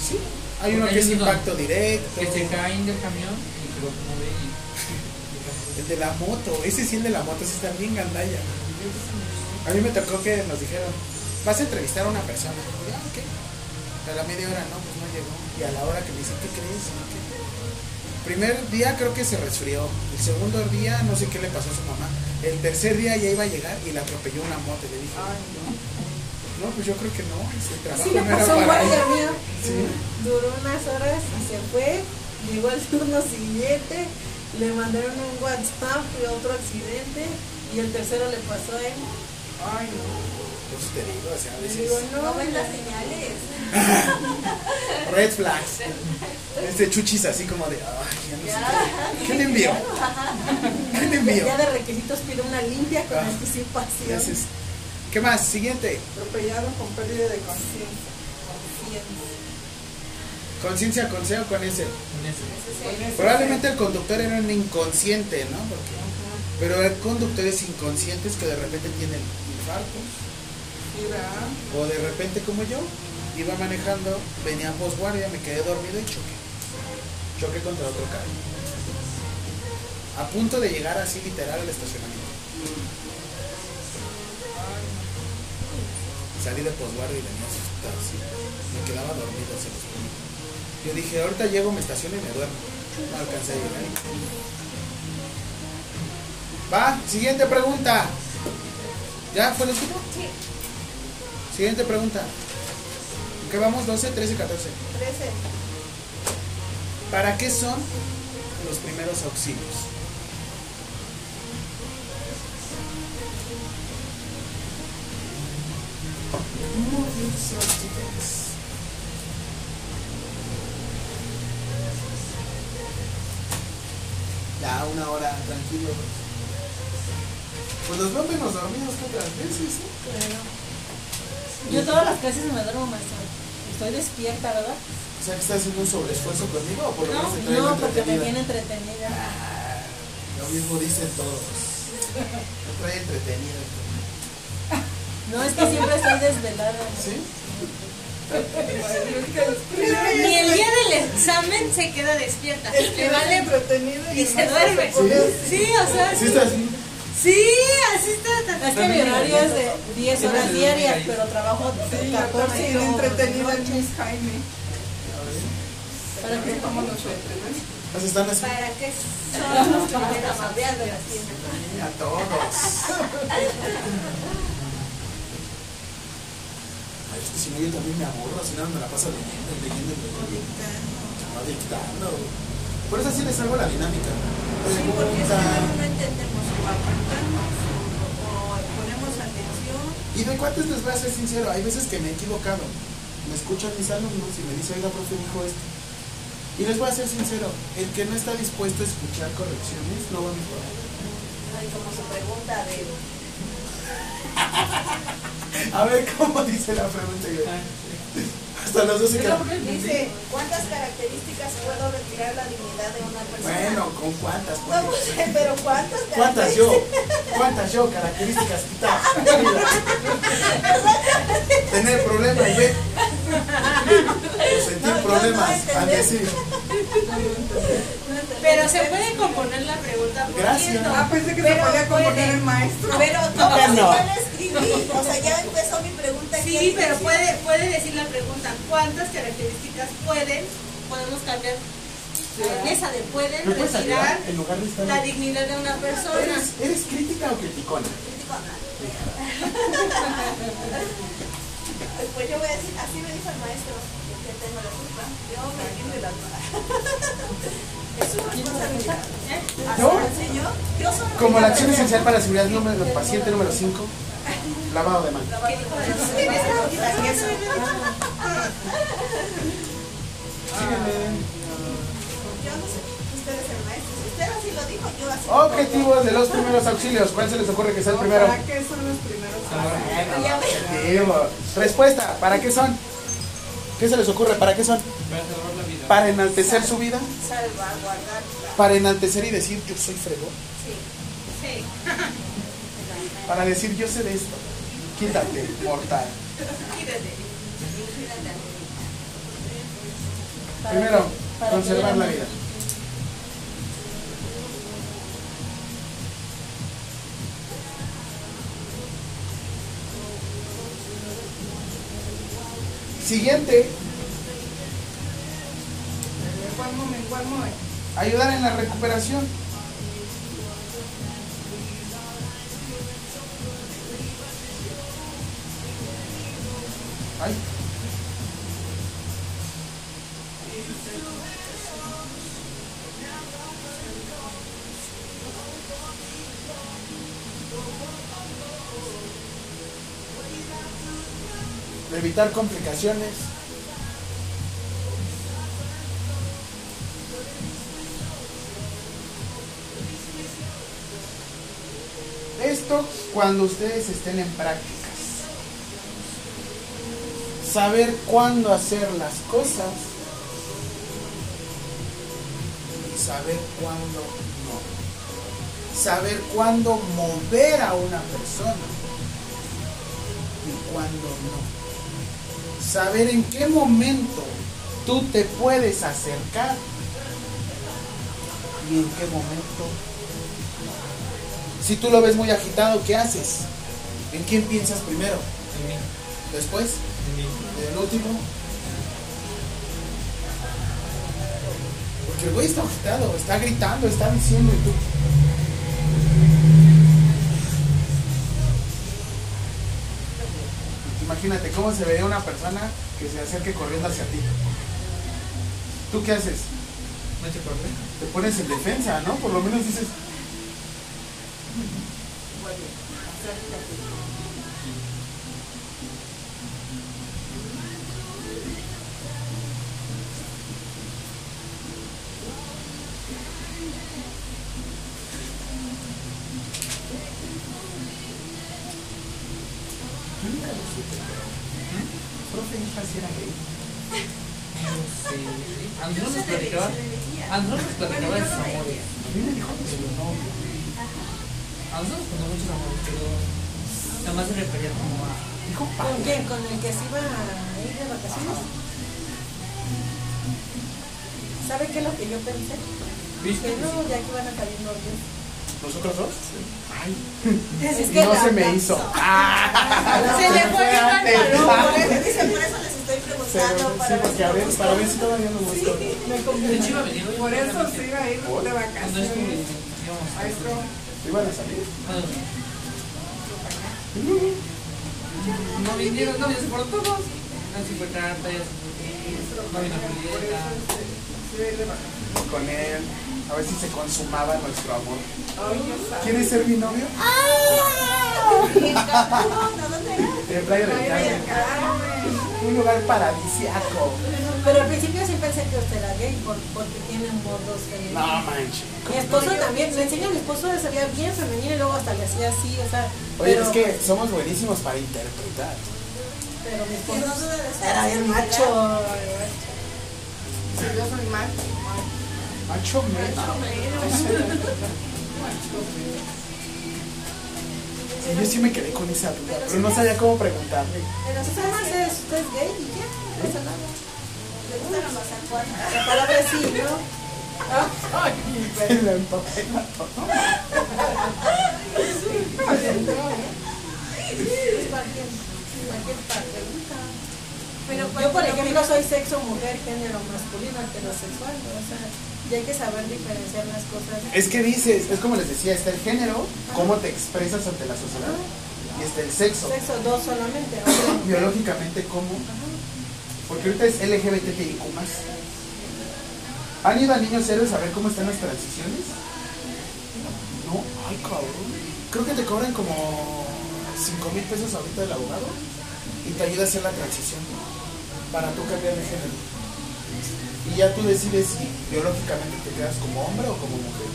Speaker 1: Sí. Hay uno que es impacto directo.
Speaker 3: Que se caen del camión y que lo mueve y.
Speaker 1: El de la moto, ese sí el de la moto, ese está bien gandalla. A mí me tocó que nos dijeron, vas a entrevistar a una persona. Y yo, ah, ok. A la media hora no, pues no llegó. Y a la hora que me dice, ¿qué crees? Primer día creo que se resfrió. El segundo día no sé qué le pasó a su mamá. El tercer día ya iba a llegar y la atropelló una moto. Y le dije,
Speaker 8: Ay, no.
Speaker 1: no, pues yo creo que no. Ese trabajo
Speaker 4: Así le
Speaker 1: no
Speaker 4: pasó un guardia
Speaker 1: él".
Speaker 4: mío.
Speaker 1: Sí.
Speaker 4: Duró unas horas y se fue. Llegó al turno siguiente. Le mandaron un WhatsApp de otro accidente. Y el tercero le pasó a él.
Speaker 8: Ay, no.
Speaker 1: Pues te digo, o sea, a veces.
Speaker 4: digo,
Speaker 5: No
Speaker 4: no,
Speaker 5: ven las señales.
Speaker 1: Red flags. Este chuchis así como de, ay, ya no sé qué. ¿Qué le envío? ¿Qué le envío?
Speaker 4: ya de requisitos pide una limpia con
Speaker 1: Ah,
Speaker 4: anticipación.
Speaker 1: Haces- ¿Qué más? Siguiente.
Speaker 8: Atropellado con pérdida de conciencia.
Speaker 1: Conciencia con C o con S.
Speaker 3: Con ese.
Speaker 1: Probablemente el conductor era un inconsciente, ¿no? Porque, pero hay conductores inconscientes que de repente tienen infartos. O de repente como yo, iba manejando, venía a posguardia, me quedé dormido y choqué. Choqué contra otro carro. A punto de llegar así literal al estacionamiento. Salí de posguardia y venía asustado así. Me quedaba dormido, se los. Yo dije, ahorita llego, me estaciono y me duermo. No alcancé a llegar. Va, siguiente pregunta. ¿Ya fue el último?
Speaker 5: Sí,
Speaker 1: Siguiente pregunta. ¿En qué vamos? 12, 13, 14.
Speaker 5: 13.
Speaker 1: ¿Para qué son los primeros auxilios? Ya, una hora, tranquilo. Pues nos veo menos dormidos otras veces, ¿eh?
Speaker 4: Yo todas las clases me duermo, maestro. Estoy despierta, ¿verdad?
Speaker 1: O sea, que estás haciendo un sobreesfuerzo conmigo o por lo
Speaker 4: No,
Speaker 1: menos te
Speaker 4: no, porque me
Speaker 1: entretenida?
Speaker 4: tiene entretenida.
Speaker 1: Ah, Lo mismo dicen todos. Me trae entretenido.
Speaker 4: No, es que siempre estoy desvelada.
Speaker 1: ¿Sí?
Speaker 13: Ni el día del examen se queda despierta. Le vale
Speaker 7: entretenido
Speaker 13: y se duerme. Sí, o sea,
Speaker 1: ¿Sí
Speaker 13: sí.
Speaker 1: está así?
Speaker 13: Sí, así está.
Speaker 4: Es que mi horario es de 10 horas diarias, pero trabajo
Speaker 7: Sí,
Speaker 4: 14
Speaker 7: bien entretenido el Miss Jaime.
Speaker 4: Para que
Speaker 1: están así.
Speaker 5: ¿Para qué son los primeros auxilios?
Speaker 1: A todos. Ay, es que si no, yo también me aburro. Si no, me la paso leyendo, leyendo, leyendo. No dictando. Por eso así les hago la dinámica.
Speaker 5: Sí, porque si
Speaker 1: Pregunta.
Speaker 5: no, no entendemos o apartamos o, ponemos atención.
Speaker 1: Y de cuates les voy a ser sincero, hay veces que me he equivocado. Me escuchan mis alumnos y me dicen, oiga, profe, dijo esto. Y les voy a ser sincero, el que no está dispuesto a escuchar correcciones no va a mejorar.
Speaker 5: Ay, como su pregunta de
Speaker 1: A ver, ¿cómo dice la pregunta? Hasta los dos se quedan.
Speaker 5: Dice, ¿cuántas características puedo retirar la dignidad de una persona?
Speaker 1: Bueno, ¿con cuántas?
Speaker 5: No,
Speaker 1: Ponle.
Speaker 5: pues, pero ¿cuántas
Speaker 1: ¿Cuántas yo? ¿Cuántas yo? Características quitar. Tener problemas, ve. Sentir
Speaker 5: No,
Speaker 1: problemas,
Speaker 5: no
Speaker 1: al decir.
Speaker 13: Pero se puede componer la pregunta por
Speaker 1: Gracias.
Speaker 13: ciento.
Speaker 7: Ah, pensé que se
Speaker 5: Pero
Speaker 7: podía componer
Speaker 5: puede.
Speaker 7: el maestro.
Speaker 5: Pero ¿cómo
Speaker 1: no.
Speaker 5: O sea, ya empezó mi pregunta. aquí
Speaker 13: Sí,
Speaker 5: al
Speaker 13: pero puede, puede decir la pregunta, ¿cuántas características pueden, podemos cambiar en esa de pueden
Speaker 1: ¿Me puedes
Speaker 13: retirar
Speaker 1: ayudar en lugar de estar
Speaker 13: la dignidad de una persona?
Speaker 1: ¿Eres, ¿Eres crítica o criticona?
Speaker 5: Pues yo voy a decir, así me dijo el maestro, que tengo la culpa. Yo me entiendo la Es su responsabilidad. Así
Speaker 1: ¿No? Como la acción esencial para la seguridad número paciente número 5, lavado de manos. Objetivos de los primeros auxilios. ¿Cuál se les ocurre que sea el primero?
Speaker 7: ¿Para qué son los primeros auxilios?
Speaker 1: Respuesta. ¿Para qué son? ¿Qué se les ocurre? ¿Para qué son?
Speaker 3: Para salvar la vida.
Speaker 1: ¿Para enaltecer su vida? ¿Para enaltecer y decir yo soy fregón?
Speaker 5: Sí.
Speaker 13: Sí.
Speaker 1: Para decir yo sé de esto. Quítate, mortal.
Speaker 13: Quítate.
Speaker 1: Primero, conservar la vida. Siguiente,
Speaker 7: ¿Cuál momento?
Speaker 1: ayudar en la recuperación. Ay. Evitar complicaciones. Cuando ustedes estén en prácticas. Saber cuándo hacer las cosas y saber cuándo no. Saber cuándo mover a una persona y cuándo no. Saber en qué momento tú te puedes acercar y en qué momento si tú lo ves muy agitado, ¿qué haces? ¿En quién piensas primero?
Speaker 3: En mí.
Speaker 1: ¿Después?
Speaker 3: En mí.
Speaker 1: ¿En el último? Porque el güey está agitado, está gritando, está diciendo y tú. Imagínate cómo se vería una persona que se acerque corriendo hacia ti. ¿Tú qué haces?
Speaker 3: No te,
Speaker 1: te pones en defensa, ¿no? Por lo menos dices, yo
Speaker 4: pensé?
Speaker 3: ¿Viste?
Speaker 4: Que no, ya que van a salir novios.
Speaker 1: ¿Nosotros dos? Ay.
Speaker 4: Es
Speaker 1: Y
Speaker 4: que
Speaker 1: no se me hizo. Ah,
Speaker 2: Se le fue bien
Speaker 1: antes.
Speaker 2: mal
Speaker 5: Dice, por eso les estoy preguntando.
Speaker 1: sí,
Speaker 5: para ver
Speaker 1: porque
Speaker 5: si
Speaker 1: a
Speaker 5: me
Speaker 1: ver,
Speaker 5: gusta.
Speaker 1: para ver si todavía no gusto.
Speaker 3: De hecho, iba a venir hoy.
Speaker 8: Por eso se iba a ir
Speaker 1: ¿Por?
Speaker 8: de vacaciones. Maestro,
Speaker 1: ¿Iban a salir?
Speaker 3: No vinieron, no, ya se fueron todos. No vino Julieta.
Speaker 8: se ir de vacaciones.
Speaker 1: Con él. A ver si se consumaba nuestro amor. ¿Quieres ser mi novio?
Speaker 5: ¿Y en Cancún? ¿A dónde era?
Speaker 1: En Playa del Carmen. Un lugar paradisiaco.
Speaker 4: Pero al principio sí pensé que usted era gay por- porque tiene mordos femeninos.
Speaker 1: No manches.
Speaker 4: Mi esposo también, le enseño a mi esposo se veía bien femenino y luego hasta le hacía así, o sea.
Speaker 1: Oye,
Speaker 4: pero,
Speaker 1: es que somos buenísimos para interpretar.
Speaker 4: Pero mi esposo
Speaker 5: de
Speaker 4: era bien macho.
Speaker 8: Sí, yo soy macho.
Speaker 1: Macho Sí, yo sí me quedé con esa duda, pero no sabía cómo preguntarle.
Speaker 4: Pero si más es, usted es gay y ya, no pasa nada.
Speaker 5: Le gustan los mazacuanas.
Speaker 4: La palabra es sí, ¿no?
Speaker 1: Se la empapela todo.
Speaker 4: Es cualquier, cualquier parte.
Speaker 2: Pero,
Speaker 4: Yo, por ejemplo, soy sexo mujer, género masculino, heterosexual, o sea, y hay que saber diferenciar las cosas.
Speaker 1: Es que dices, es como les decía, está el género, cómo te expresas ante la sociedad, y está el sexo.
Speaker 4: Sexo dos solamente.
Speaker 1: Biológicamente, ¿cómo? Porque ahorita es LGBTIQ+. ¿Han ido a Niños Héroes a ver cómo están las transiciones? No, ay cabrón. Creo que te cobran como 5 mil pesos ahorita el abogado y te ayuda a hacer la transición para tú cambiar de género. Y ya tú decides si biológicamente te quedas como hombre o como mujer.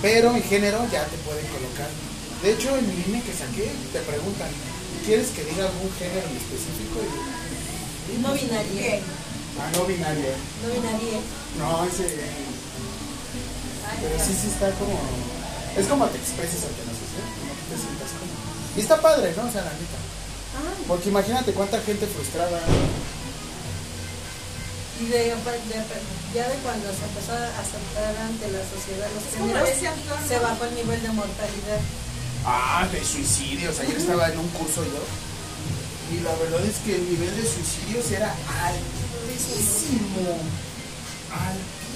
Speaker 1: Pero en género ya te pueden colocar. De hecho, en mi INE que saqué, te preguntan, ¿quieres que diga algún género en específico? Y
Speaker 4: No binaria.
Speaker 1: Ah, no binario.
Speaker 4: No binaria.
Speaker 1: No, ese. Pero sí, sí está como. Es como te expreses ante la sociedad, como que te sientas como. Y está padre, ¿no? O sea, la neta. Porque imagínate cuánta gente frustrada.
Speaker 4: Y de, de- ya de cuando se empezó a aceptar ante la sociedad los géneros, se bajó el nivel de mortalidad.
Speaker 1: Ah, de suicidios. Ayer estaba en un curso yo. Y la verdad es que el nivel de suicidios era altísimo.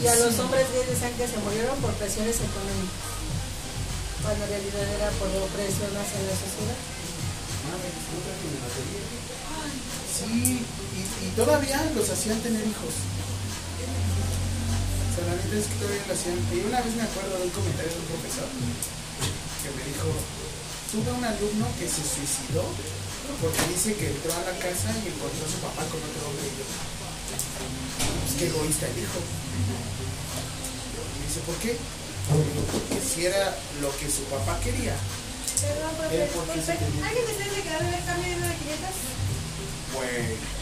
Speaker 4: Y a los
Speaker 1: Altísimo.
Speaker 4: hombres gays decían que se murieron por presiones económicas, cuando en realidad era por opresión hacia la sociedad.
Speaker 1: Sí, y, todavía los hacían tener hijos. O sea, la neta es que todavía lo hacían. Y una vez me acuerdo de un comentario de un profesor que me dijo, tuve un alumno que se suicidó porque dice que entró a la casa y encontró a su papá con otro hombre. Pues qué egoísta el hijo. Y me dice, ¿por qué? Porque si era lo que su papá quería.
Speaker 2: Perdón. ¿Alguien me tiene que dar el cambio de una de 500?
Speaker 1: Güey.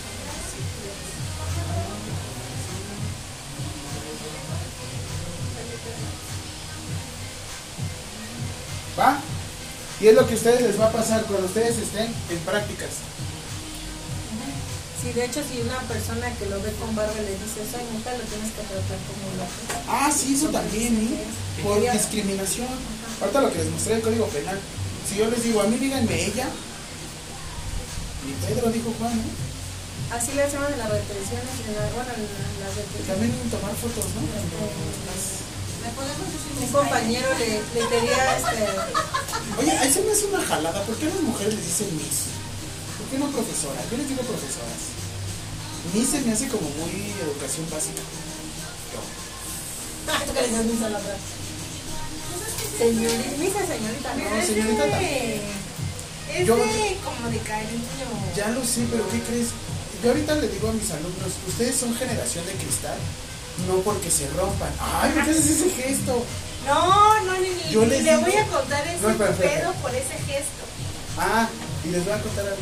Speaker 3: ¿Va?
Speaker 1: Y es lo que a ustedes les va a pasar cuando ustedes estén en prácticas.
Speaker 4: Sí, de hecho, si una persona que lo ve con barba le dice soy mujer, lo tienes que tratar como hombre.
Speaker 1: Ah, sí, eso también, ¿eh? Por discriminación. Ahorita lo que les mostré el código penal. Si yo les digo, a mí díganme ella, ni Pedro dijo Juan, ¿no?
Speaker 4: Así le hacemos en las retenciones, en la, bueno, en las
Speaker 1: Y
Speaker 4: retenciones.
Speaker 1: también tomar fotos, ¿no?
Speaker 5: ¿Me
Speaker 4: Un compañero le, le pedía este.
Speaker 1: Oye, ahí se me hace una jalada. ¿Por qué a las mujeres les dicen Miss? ¿Por qué no profesora? Yo les digo profesoras. Miss se me hace como muy educación básica.
Speaker 4: Ah, tú que le das misa a la otra. Señorita, misa señorita,
Speaker 1: No,
Speaker 4: no.
Speaker 1: señorita también.
Speaker 2: Es
Speaker 1: Yo-
Speaker 2: de como de cariño.
Speaker 1: Ya lo sé, pero ¿qué crees? Yo ahorita le digo a mis alumnos, ustedes son generación de cristal, no porque se rompan. Ay, ¿por qué haces ese gesto?
Speaker 2: No, no, ni, ni,
Speaker 1: Yo
Speaker 2: ni
Speaker 1: les
Speaker 2: le
Speaker 1: digo-
Speaker 2: voy a contar ese
Speaker 1: No, espera, espera,
Speaker 2: pedo por ese gesto.
Speaker 1: Ah, y les voy a contar algo.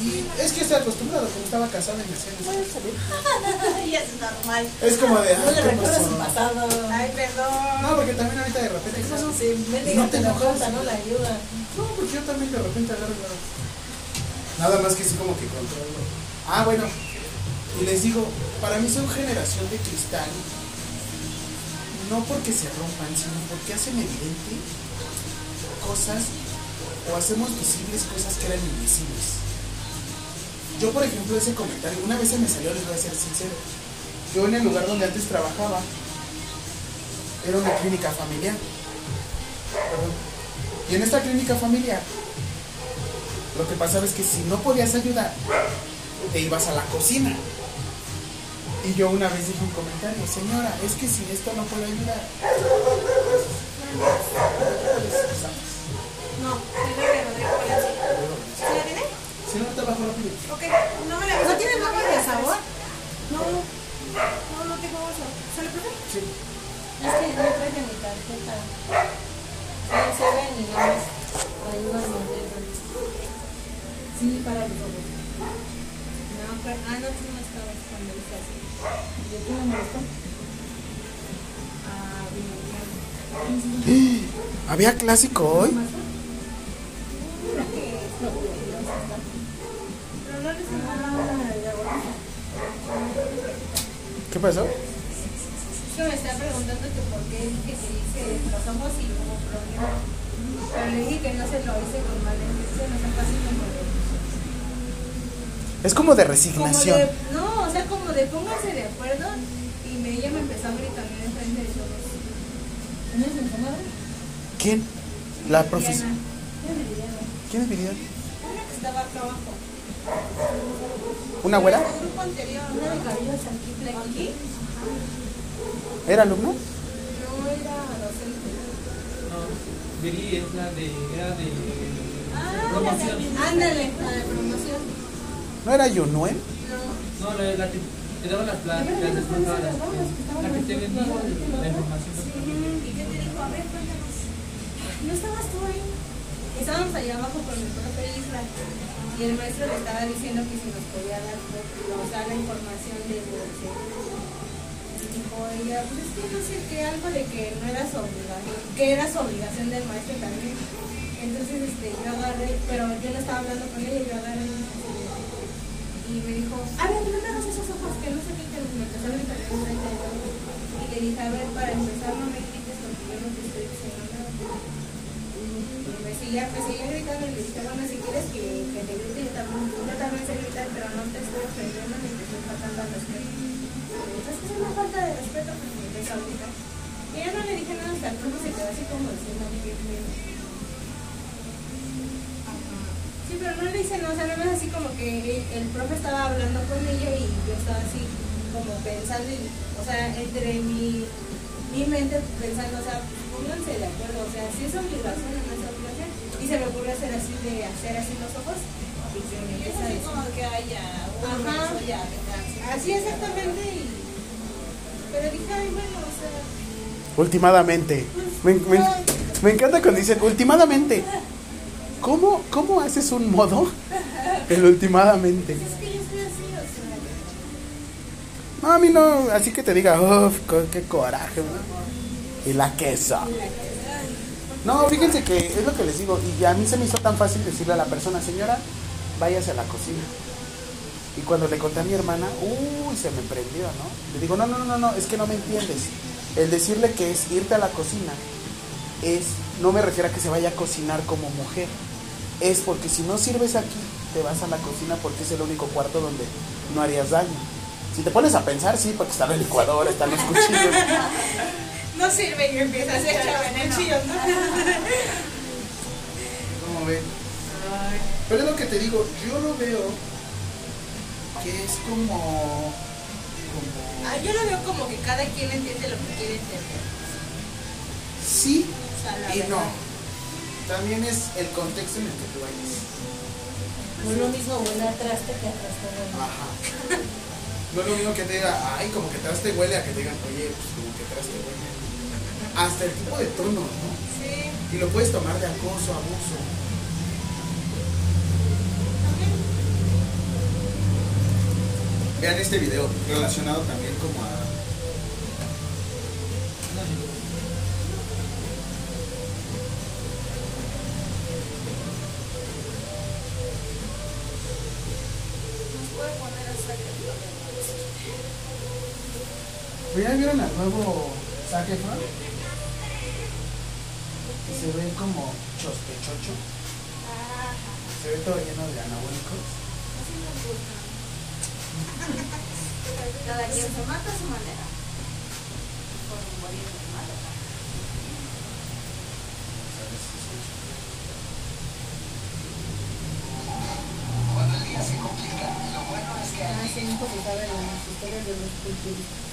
Speaker 1: Y es que estoy acostumbrado, como estaba casada y me hacían eso.
Speaker 2: ya es normal.
Speaker 1: Es como de,
Speaker 4: No
Speaker 1: ay,
Speaker 4: le
Speaker 1: ¿qué
Speaker 4: recuerdas
Speaker 1: pasó?
Speaker 4: su pasado.
Speaker 2: Ay, perdón.
Speaker 1: No, porque también ahorita de repente...
Speaker 4: Eso no
Speaker 1: te
Speaker 4: la
Speaker 1: enojas.
Speaker 4: no la ayuda.
Speaker 1: No, porque yo también de repente agarro la- Nada más que sí como que controlo. Ah, bueno. Y les digo, para mí son generación de cristal. No porque se rompan, sino porque hacen evidente cosas o hacemos visibles cosas que eran invisibles. Yo, por ejemplo, ese comentario, una vez se me salió, les voy a ser sincero. Yo en el lugar donde antes trabajaba, era una clínica familiar. Y en esta clínica familiar, lo que pasaba es que si no podías ayudar, te ibas a la cocina. Y yo una vez dije un comentario, señora, es que sin esto no puedo ayudar.
Speaker 2: No. ¿Sí la tiene?
Speaker 1: Si no, te bajo rápido.
Speaker 2: Ok, no me la
Speaker 4: ¿No tiene nombre de sabor?
Speaker 2: No, no, no tengo eso. ¿Se le profe?
Speaker 1: Sí.
Speaker 4: Es que no traje mi tarjeta. Sí, se ven y no unas monedas. Sí, para los ojos.
Speaker 2: No, pero, ah, no, tú no estabas cuando dice así. Ah,
Speaker 1: ¿Había clásico hoy? ¿Qué pasó?
Speaker 2: Me está preguntando que por qué dije que hice los ojos y hubo problema. Pero le dije que no se lo hice con mala intención, o sea, casi como.
Speaker 1: Es como de
Speaker 2: Como
Speaker 1: resignación.
Speaker 2: de, no, o sea, como de pónganse de acuerdo y me, ella me empezó a gritar en frente de todos.
Speaker 4: ¿Tienes en tu madre?
Speaker 1: ¿Quién? La profesora. ¿Quién es Viridiana?
Speaker 2: Una que estaba acá abajo.
Speaker 1: ¿Una güera?
Speaker 2: El grupo anterior, una de cabello aquí.
Speaker 1: ¿Era alumna?
Speaker 2: No era docente.
Speaker 3: No, Viri es la de. Era de.
Speaker 2: Ah,
Speaker 3: promoción.
Speaker 2: Ándale, la de promoción.
Speaker 1: ¿No era Yunuen?
Speaker 2: No.
Speaker 3: No, la, la que te daba las pláticas, las desmontadas. La que te vendía la información.
Speaker 2: ¿Y qué te dijo? A ver, cuéntanos. ¿No estabas tú ahí? Estábamos allá abajo con el profe Isla y el maestro le estaba diciendo que si nos podía dar, nos dar la información de. Y dijo ella, pues es que no sé qué, algo de que no era su obligación, que era su obligación del maestro también. Entonces este, yo agarré, pero yo no estaba hablando con ella, yo agarré y y me dijo, a ver, no me hagas esos ojos, que no sé qué, que me empezó a todo. Y le dije, a ver, para empezar no me grites porque yo no te estoy diciendo nada. Y me seguía, me seguía gritando y le dije, bueno, si quieres que, te grite, yo también, yo también sé gritar, pero no te estoy ofendiendo ni te estoy faltando al respeto. Dijo, es una falta de respeto porque me empezó a gritar. Y yo no le dije nada hasta el se quedó así como diciendo, qué miedo. Sí, pero no le hice nada, o sea, nada más así como que el, profe estaba hablando con ella y yo estaba así como pensando, y, o sea, entre mi, mi mente pensando, o sea, pónganse de acuerdo, o sea, si es obligación o no es obligación. Y se me ocurrió hacer así de hacer así los ojos y que me
Speaker 5: Es
Speaker 2: empieza a
Speaker 5: así
Speaker 2: decir.
Speaker 5: como que haya un
Speaker 2: Ajá.
Speaker 5: beso ya, venganza.
Speaker 2: Así exactamente y... Pero dije, ay, bueno, o sea...
Speaker 1: Últimamente. Me, me- me encanta cuando dicen últimamente. ¿Cómo, ¿Cómo haces un modo? El últimamente.
Speaker 2: Es que yo soy así, o sea...
Speaker 1: No, a mí no, así que te diga, uff, qué coraje, ¿no? Y la queso. No, fíjense que es lo que les digo, y a mí se me hizo tan fácil decirle a la persona, señora, váyase a la cocina. Y cuando le conté a mi hermana, uy, se me prendió, ¿no? Le digo, no, no, no, no, es que no me entiendes. El decirle que es irte a la cocina es, no me refiero a que se vaya a cocinar como mujer, es porque si no sirves aquí, te vas a la cocina porque es el único cuarto donde no harías daño. Si te pones a pensar, sí, porque está la licuadora, están los cuchillos.
Speaker 13: No sirve y empieza a hacer chavanechillos, ¿no?
Speaker 1: ¿Cómo ven? Pero es lo que te digo, yo lo veo que es como. como
Speaker 13: Ah, yo lo veo como que cada quien entiende lo que quiere entender.
Speaker 1: sí
Speaker 13: O sea,
Speaker 1: y no. También es el contexto en el que tú vayas.
Speaker 4: No es lo mismo huele a traste que a traste.
Speaker 1: Ajá. No es lo mismo que te diga, ay, como que traste huele a que te digan, oye, pues como que traste huele. Hasta el tipo de tono, ¿no?
Speaker 13: Sí.
Speaker 1: Y lo puedes tomar de acoso, abuso. Vean este video relacionado también como a... ¿Ya vieron al nuevo Zac Efron? Que se ve como chospechocho. Se ve todo lleno de anabólicos.
Speaker 5: Cada quien se mata a su manera. Por morir de malo.
Speaker 4: Ah, sí, un poco sabe las historias de los culturistas.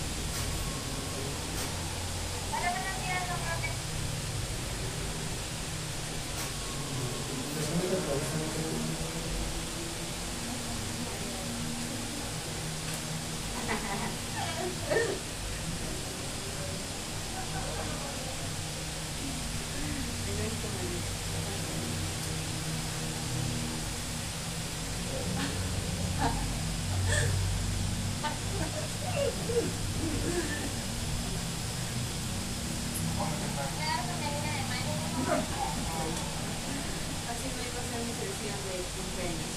Speaker 5: Así me iba a hacer mi sesión de cumpleaños.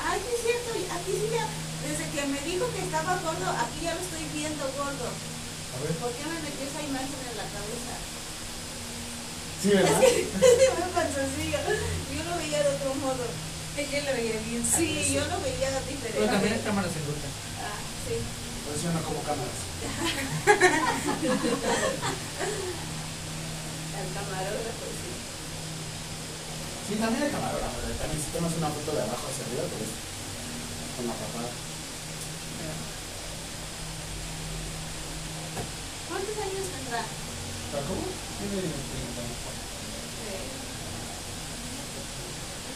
Speaker 5: Ay, sí es cierto, aquí sí ya, desde que me dijo que estaba gordo, aquí ya lo estoy viendo gordo.
Speaker 1: A ver.
Speaker 5: ¿Por qué me metió esa imagen en la cabeza?
Speaker 1: Sí, ¿verdad?
Speaker 5: Es. Yo lo veía de otro modo.
Speaker 13: Ella lo veía bien.
Speaker 5: Sí, yo lo veía diferente.
Speaker 3: Pero también hay cámaras en ruta.
Speaker 5: Ah, sí.
Speaker 1: Por eso yo no como cámaras.
Speaker 5: El camarógrafo, sí.
Speaker 1: Sí, también hay camarógrafo. También si tomas una foto de abajo hacia arriba, pues con la papada.
Speaker 5: ¿Cuántos años tendrá?
Speaker 1: ¿Pero cómo? Tiene 30.
Speaker 5: Sí.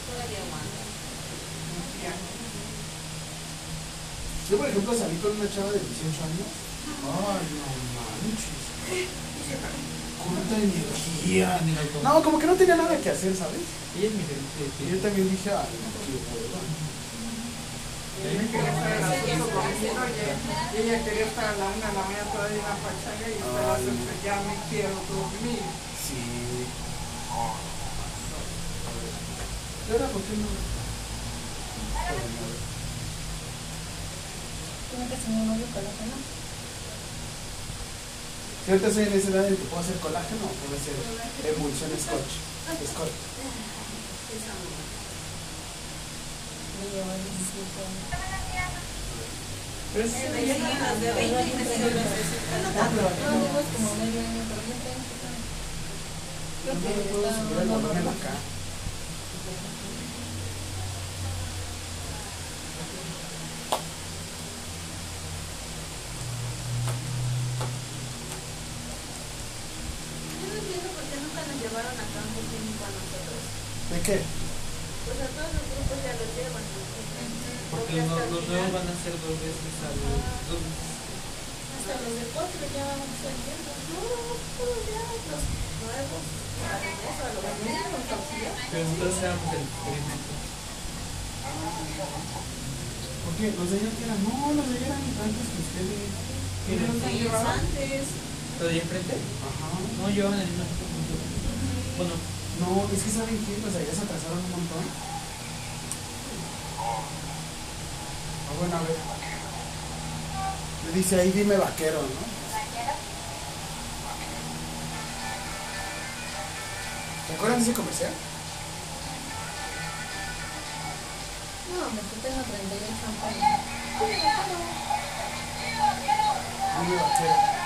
Speaker 5: Todavía aguanta.
Speaker 1: Yo, por ejemplo, salí con una chava de 18 años. Ay, no manches. Cuánta energía. No, como que no tenía nada que hacer, ¿sabes?
Speaker 3: Ella es mi
Speaker 1: Y yo también dije, ay, no, qué hueva.
Speaker 8: Ella quería estar a las 8 conmigo y ella quería estar a la 1 de la mañana todavía en la pachanga y las ocho ya me quiero dormir.
Speaker 1: Sí. ¿Y ahora por qué no?
Speaker 4: ¿Tiene que ser un novio colágeno?
Speaker 1: Si ahorita estoy en en que puedo hacer colágeno o puedo hacer emulsión scotch. Scotch. Puedo
Speaker 4: está
Speaker 1: subir el
Speaker 4: más
Speaker 1: volumen
Speaker 4: bajo.
Speaker 1: acá.
Speaker 5: Yo no entiendo por qué nunca nos llevaron a campo químico a nosotros.
Speaker 1: ¿De qué?
Speaker 5: Pues a todos los grupos ya los llevan.
Speaker 3: Porque los, los nuevos van a ser dos veces al. Dos,
Speaker 13: hasta los de cuatro ya. No, ya los nuevos. A lo mejor, a lo mejor, los auxiliares.
Speaker 3: Pero nosotros éramos el experimento.
Speaker 1: Porque los de que eran, no, los de allá eran antes que ustedes.
Speaker 3: ¿Quiénes
Speaker 1: los llevaban?
Speaker 13: Antes.
Speaker 3: ¿Lo de enfrente?
Speaker 1: Ajá.
Speaker 3: No, llevaban el mismo nosotros. Bueno,
Speaker 1: No, es que saben que los de allá se atrasaron un montón. Ah, bueno, a ver. Le dice ahí, dime vaquero, ¿no? ¿Te acuerdas de ese comercial?
Speaker 13: No, me tengo 38 años.
Speaker 1: Dime vaquero.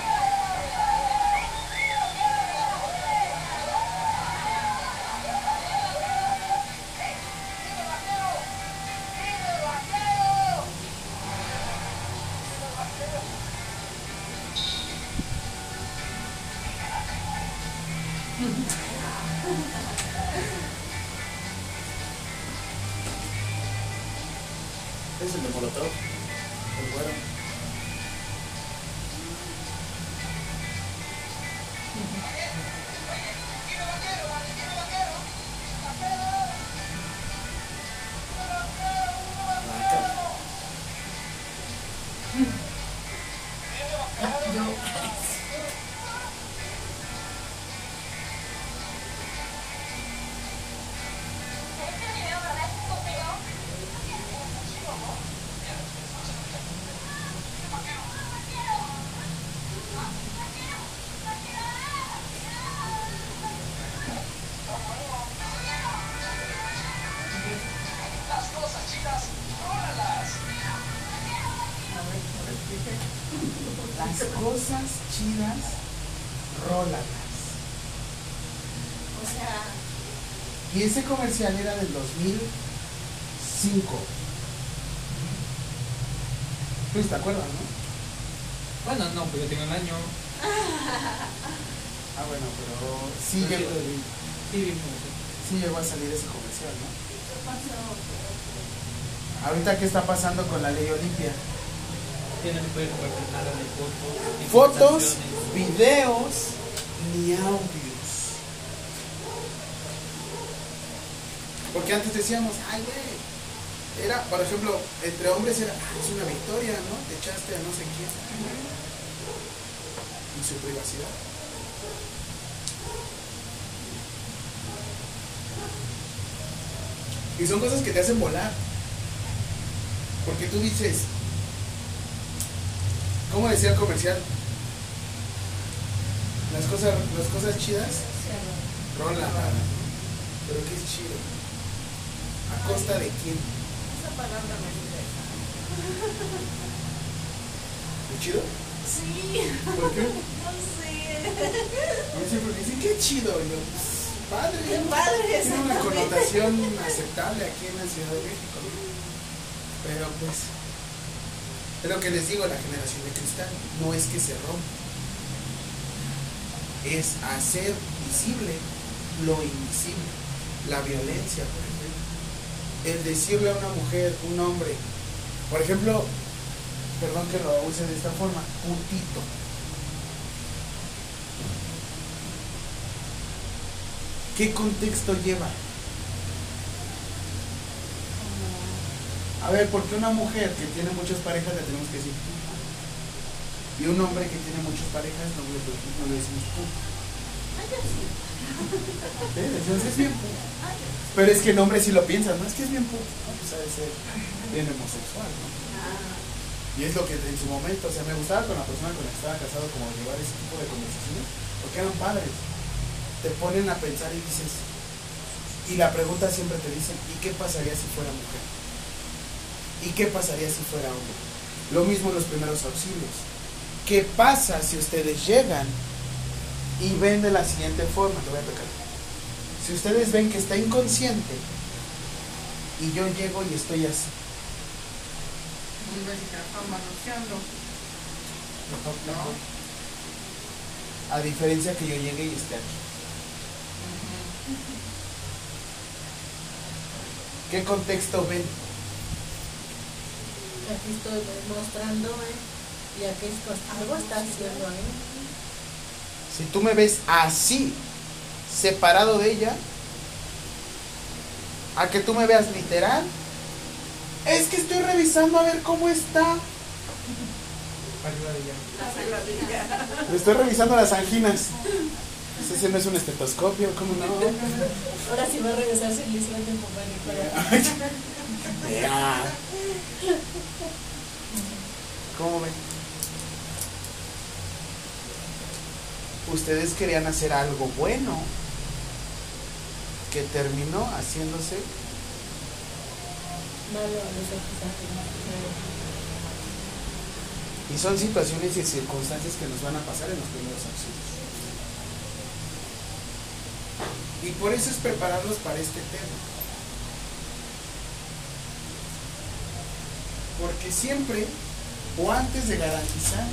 Speaker 1: Ese comercial era del 2005. Pues te acuerdas, ¿no?
Speaker 3: bueno, no, pues yo tengo un año.
Speaker 1: Ah, bueno, pero sí
Speaker 3: Pero
Speaker 1: llegó,
Speaker 3: Sí,
Speaker 1: sí llegó a salir ese comercial, ¿no?
Speaker 13: ¿qué pasó?
Speaker 1: Ahorita, ¿qué está pasando con la ley Olimpia?
Speaker 3: Ya no se puede compartir nada de fotos.
Speaker 1: Fotos, videos, ni audios. Porque antes decíamos, ay, güey. Era, por ejemplo, entre hombres era, "Ah, es una victoria, ¿no? Te echaste a no sé quién. Y su privacidad. Y son cosas que te hacen volar. Porque tú dices, ¿cómo decía el comercial? Las cosas, las cosas chidas, rola. Pero qué es chido. ¿A costa de quién?
Speaker 13: Esa palabra me interesa.
Speaker 1: ¿Es chido?
Speaker 13: Sí.
Speaker 1: ¿Por qué?
Speaker 13: No sé.
Speaker 1: A mí siempre me dicen, qué chido. Y yo, pues, padre.
Speaker 13: Qué padre,
Speaker 1: Tiene una connotación aceptable aquí en la Ciudad de México. Pero pues, es lo que les digo, la generación de cristal no es que se rompa. Es hacer visible lo invisible. La violencia, por. El decirle a una mujer, un hombre, por ejemplo, perdón que lo use de esta forma, putito. ¿Qué contexto lleva? A ver, ¿por qué una mujer que tiene muchas parejas le tenemos que decir puta? Y un hombre que tiene muchas parejas no le, no decimos puta. ¿Eh? Pero es que el hombre si lo piensas, ¿no? Es que es bien puta. ¿no? Pues ha de ser bien homosexual, ¿no? Y es lo que en su momento, o sea, me gustaba con la persona con la que estaba casado como llevar ese tipo de conversaciones, porque eran padres. Te ponen a pensar y dices, y la pregunta siempre te dicen, ¿y qué pasaría si fuera mujer? ¿Y qué pasaría si fuera hombre? Lo mismo en los primeros auxilios. ¿Qué pasa si ustedes llegan y ven de la siguiente forma? Te voy a tocar. Si ustedes ven que está inconsciente y yo llego y estoy así.
Speaker 8: Manoseando.
Speaker 1: A diferencia que yo llegue y esté aquí. ¿Qué contexto ven?
Speaker 4: Aquí estoy mostrando, ¿eh? Y aquel, pues, algo está haciendo ahí.
Speaker 1: Si tú me ves así, separado de ella, a que tú me veas literal, es que estoy revisando a ver cómo está.
Speaker 3: Arriba de ella.
Speaker 1: Le estoy revisando las anginas. Ese no es un estetoscopio, ¿cómo no?
Speaker 4: Ahora sí va a regresar sin para
Speaker 1: Ya. ¿Cómo ven? Ustedes querían hacer algo bueno que terminó haciéndose
Speaker 4: Malo a los acusados.
Speaker 1: y son situaciones y circunstancias que nos van a pasar en los primeros auxilios. Y por eso es prepararlos para este tema. Porque siempre o antes de garantizar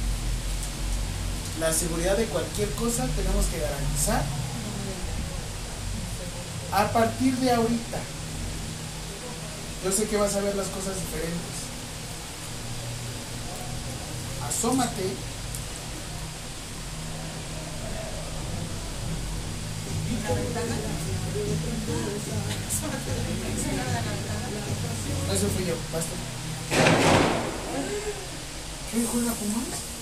Speaker 1: la seguridad de cualquier cosa, tenemos que garantizar a partir de ahorita. Yo sé que vas a ver las cosas diferentes. Asómate. No, eso fui yo, basta. ¿Qué dijo la Pumas?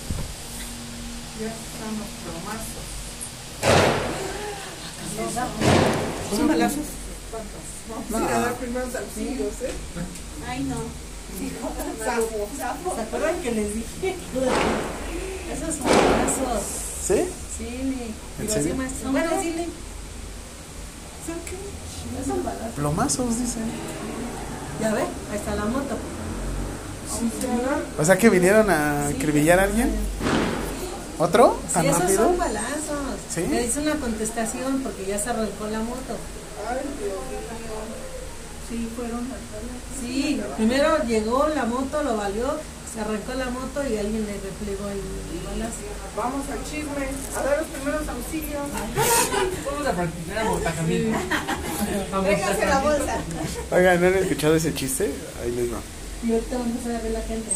Speaker 8: Ya estamos plomazos.
Speaker 1: ¿Son balazos?
Speaker 8: Vamos
Speaker 1: No.
Speaker 8: a ir a dar primeros auxilios, ¿eh?
Speaker 5: Ay, no.
Speaker 8: Zafo.
Speaker 5: Zafo.
Speaker 4: ¿Se acuerdan que les dije? Esos son balazos.
Speaker 1: ¿Sí?
Speaker 4: Sí,
Speaker 1: ¿En serio?
Speaker 4: Bueno, sí, le.
Speaker 8: ¿Son qué?
Speaker 4: No son balazos.
Speaker 1: Plomazos, dicen.
Speaker 4: Ya ve, ahí está la moto.
Speaker 1: O sea que vinieron a acribillar a alguien. ¿Otro?
Speaker 4: Sí,
Speaker 1: ¿Tan
Speaker 4: esos
Speaker 1: rápido?
Speaker 4: son balazos.
Speaker 1: ¿Sí?
Speaker 4: Le hice una contestación porque ya se arrancó la moto.
Speaker 8: Ay, Dios mío. Sí, fueron.
Speaker 4: Sí, primero llegó la moto, lo valió, se arrancó la moto y alguien le replegó el balazo.
Speaker 8: Vamos al chisme, a dar los primeros auxilios.
Speaker 3: Vamos a practicar abortamiento.
Speaker 5: Véngase la bolsa.
Speaker 1: Oigan, ¿no han escuchado ese chiste? Ahí les va.
Speaker 4: Y ahorita vamos a ver la gente.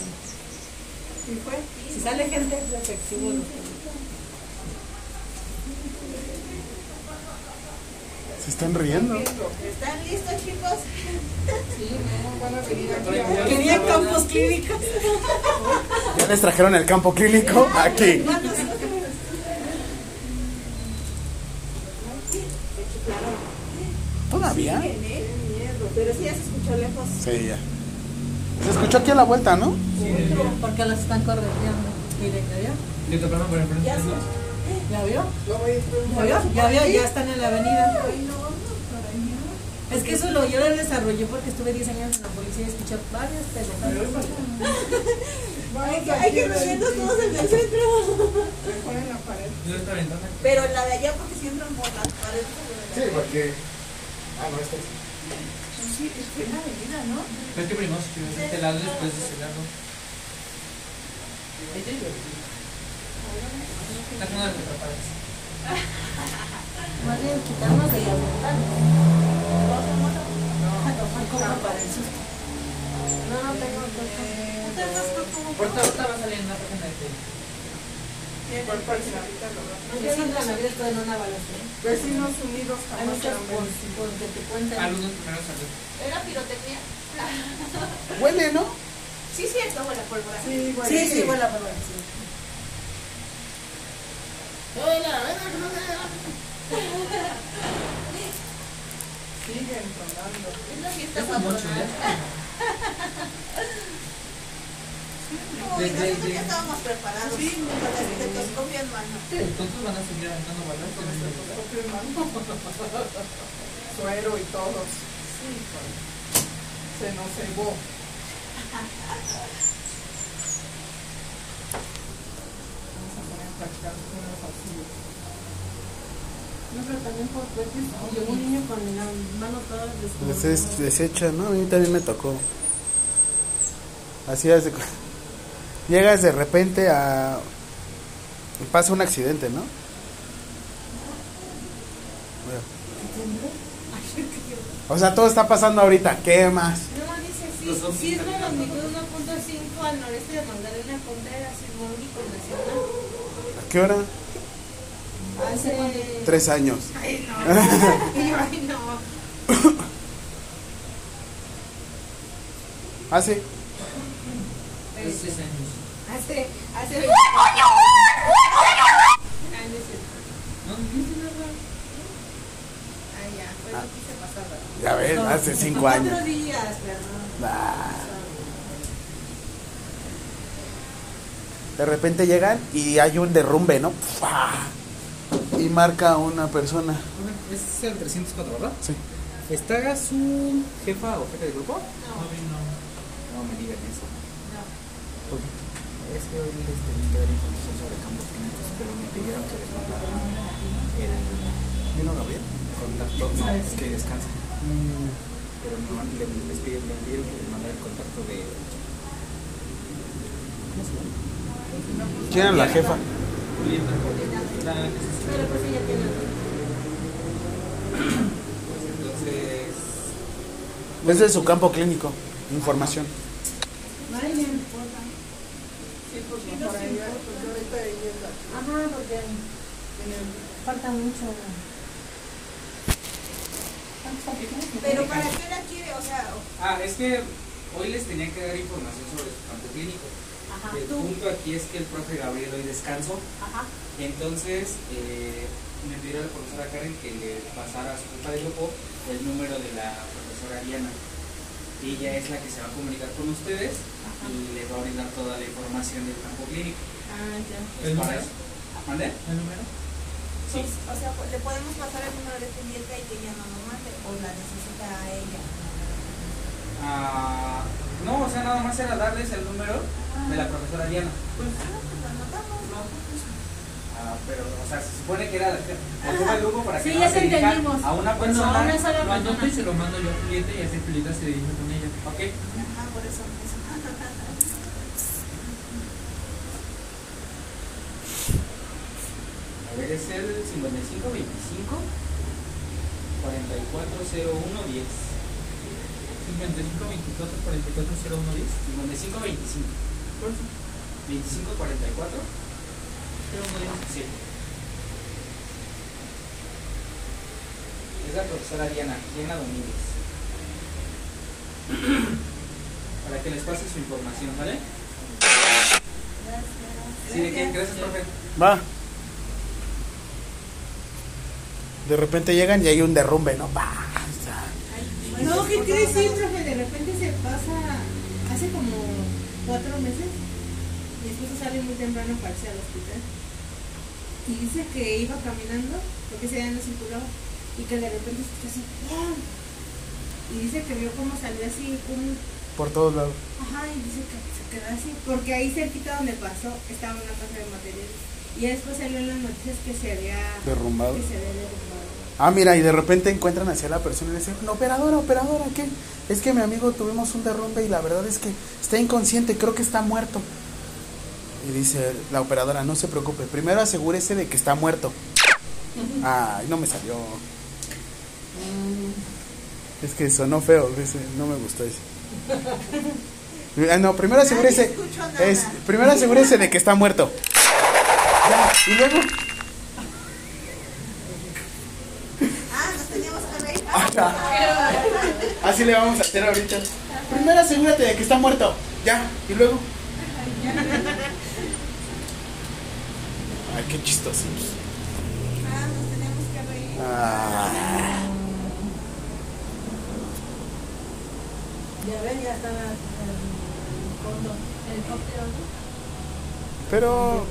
Speaker 8: ¿Y fue?
Speaker 4: Si sale gente, es efectivo.
Speaker 1: Se están riendo.
Speaker 5: ¿Están listos, chicos?
Speaker 8: Van a venir aquí a
Speaker 4: Quería campos clínicos.
Speaker 1: Ya les trajeron el campo clínico aquí. ¿Todavía?
Speaker 5: Pero sí ya se escuchó lejos.
Speaker 1: Sí, ya. Se escuchó aquí a la vuelta, ¿no?
Speaker 4: Porque las están correteando. Miren, ¿ya vio?
Speaker 3: Yo te el frente.
Speaker 4: ¿Ya, ¿Ya vio? ¿Ya vio? ¿Ya vio? Ya están en la avenida. Es que eso lo yo lo desarrollé porque estuve 10 años en la policía y escuché varios teléfonos.
Speaker 5: Hay que, hay que reunirnos todos en el centro.
Speaker 3: Esta.
Speaker 5: Pero la de allá porque si entran por las paredes.
Speaker 1: Sí, porque. Ah, no, este es.
Speaker 5: Sí, fue en la avenida, ¿no?
Speaker 3: Es que primero si este lado después de ese lado. La los padres.
Speaker 4: Más bien quitarnos de las coca para el susto. No, no tengo coca.
Speaker 3: Ahorita, ahorita va a salir en una página de Facebook.
Speaker 8: ¿Cuál página ahorita lo veo?
Speaker 4: No se sientan abierto en una balacera.
Speaker 8: Vecinos Unidos
Speaker 4: Hay muchas por, por que te cuentan.
Speaker 3: Algunos primero salió.
Speaker 5: ¿Era pirotecnia?
Speaker 1: Huele, ¿no?
Speaker 5: Sí, cierto, huele a pólvora.
Speaker 8: Sí, bueno.
Speaker 4: Sí, sí, buena palabra. Sí.
Speaker 8: Siguen sonando.
Speaker 5: Es la fiesta
Speaker 3: Es un mucho,
Speaker 5: patronal.
Speaker 3: De-
Speaker 5: Como
Speaker 3: de-
Speaker 5: nosotros ya estábamos preparados con el estetoscopio en mano.
Speaker 3: Sí, entonces van a seguir aventando balas con el
Speaker 8: Propio hermano. Suero y todos. Sí. Se nos cebó.
Speaker 4: No, pero también por veces llegó un niño con la mano toda
Speaker 1: es deshecha, ¿no? A mí también me tocó. Así es Llegas de repente a... Pasa un accidente, ¿no? O sea, todo está pasando ahorita. ¿Qué más?
Speaker 5: No, dice sí,
Speaker 9: Filosófica.
Speaker 2: Sismo magnitud 1.5 al noreste de Magdalena Contreras, sismológico nacional.
Speaker 1: ¿A qué hora?
Speaker 2: Hace...
Speaker 1: Tres años.
Speaker 2: Ay, no. Ay, no.
Speaker 1: Hace.
Speaker 9: Hace seis años.
Speaker 2: Hace... Hace... 24 años. Ay, no es cierto.
Speaker 9: No, no dice nada.
Speaker 2: Ay, ya. Pues
Speaker 1: ves,
Speaker 2: No,
Speaker 1: hace cinco
Speaker 2: cuatro
Speaker 1: años.
Speaker 2: días, perdón.
Speaker 1: De repente llegan y hay un derrumbe, ¿no? Y marca a una persona.
Speaker 9: Es el 304, ¿verdad?
Speaker 1: Sí.
Speaker 9: ¿Está su jefa o jefe de grupo?
Speaker 2: No.
Speaker 9: No me digan eso.
Speaker 2: No.
Speaker 9: Es que hoy les tenía que dar información sobre campos químicos, pero me pidieron que les mandara el
Speaker 1: ¿Vino Gabriel?
Speaker 9: contacto. No, es que descansa. Pero no, le, les pidieron, me pidieron que les mandara el contacto de. ¿Cómo se llama?
Speaker 1: ¿Quién era la jefa?
Speaker 9: Julieta.
Speaker 2: Pero pues ella tiene...
Speaker 9: Pues entonces.
Speaker 1: Es de su campo clínico. Información.
Speaker 2: No importa.
Speaker 7: Sí, pues mejor ella, porque ahorita ella
Speaker 2: Ajá, porque falta mucho.
Speaker 5: Pero para qué la quiere, o sea,
Speaker 9: Ah, es que hoy les tenía que dar información sobre su campo clínico.
Speaker 5: Ajá,
Speaker 9: el
Speaker 5: tú.
Speaker 9: punto aquí es que el profe Gabriel hoy descansó.
Speaker 5: Ajá.
Speaker 9: Entonces, eh, me pidió la profesora Karen que le pasara a su jefa de grupo el número de la profesora Diana. Ella es la que se va a comunicar con ustedes y les va a brindar toda la información del campo clínico.
Speaker 2: Ah, ya.
Speaker 9: Eso. ¿Mande? ¿El número? Sí.
Speaker 5: O sea, pues, le podemos pasar el número de pendiente y que ella no lo mande, o la necesita a ella.
Speaker 9: Ah, no, o sea, nada más era darles el número de la profesora Diana.
Speaker 5: Pues pues anotamos.
Speaker 9: Ah, pero, o sea, se supone que era la grupo para que
Speaker 2: Sí,
Speaker 9: no
Speaker 2: ya
Speaker 9: se
Speaker 2: entendimos.
Speaker 9: a una
Speaker 2: Bueno,
Speaker 9: persona. lo anoto y se lo mando yo a Julieta y así Julieta se dirige con ella. ¿Ok?
Speaker 5: Ajá, por eso.
Speaker 9: Es el 5525 440110. 55 24 44 01 10 55 25 25 44 01 10 sí. Es la profesora Diana, Diana Domínguez. Para que les pase su información, ¿vale? Sí, ¿de qué? Gracias, profe.
Speaker 1: Va. De repente llegan y hay un derrumbe, ¿no? Va.
Speaker 2: No, ¿qué quiere decir, profe? De repente se pasa, hace como cuatro meses, mi esposo sale muy temprano para irse al hospital. Y dice que iba caminando, porque día no circulaba, y que de repente escuchó así, ¡pum! Y dice que vio cómo salió así un...
Speaker 1: Por todos lados.
Speaker 2: Ajá, y dice que se quedó así, porque ahí cerquita donde pasó estaba una casa de materiales. Y después salió en las noticias que se había...
Speaker 1: Derrumbado.
Speaker 2: Que se había derrumbado.
Speaker 1: Ah, mira, y de repente encuentran hacia la persona y le dicen, no, operadora, operadora, ¿qué? Es que mi amigo tuvimos un derrumbe y la verdad es que está inconsciente, creo que está muerto. Y dice la operadora, no se preocupe, primero asegúrese de que está muerto. Ay, no me salió. Es que sonó feo, ese, no me gustó ese. Ah, No, primero asegúrese, es, primero asegúrese de que está muerto. Ya, y luego,
Speaker 5: Ah, nos teníamos que reír.
Speaker 1: así le vamos a hacer ahorita. Primero asegúrate de que está muerto. Ya, y luego. Ay, qué chistosos.
Speaker 5: Ah, nos teníamos que reír.
Speaker 1: Ah.
Speaker 4: Ya ven, ya están en el fondo. Helicóptero, ¿no?
Speaker 1: Pero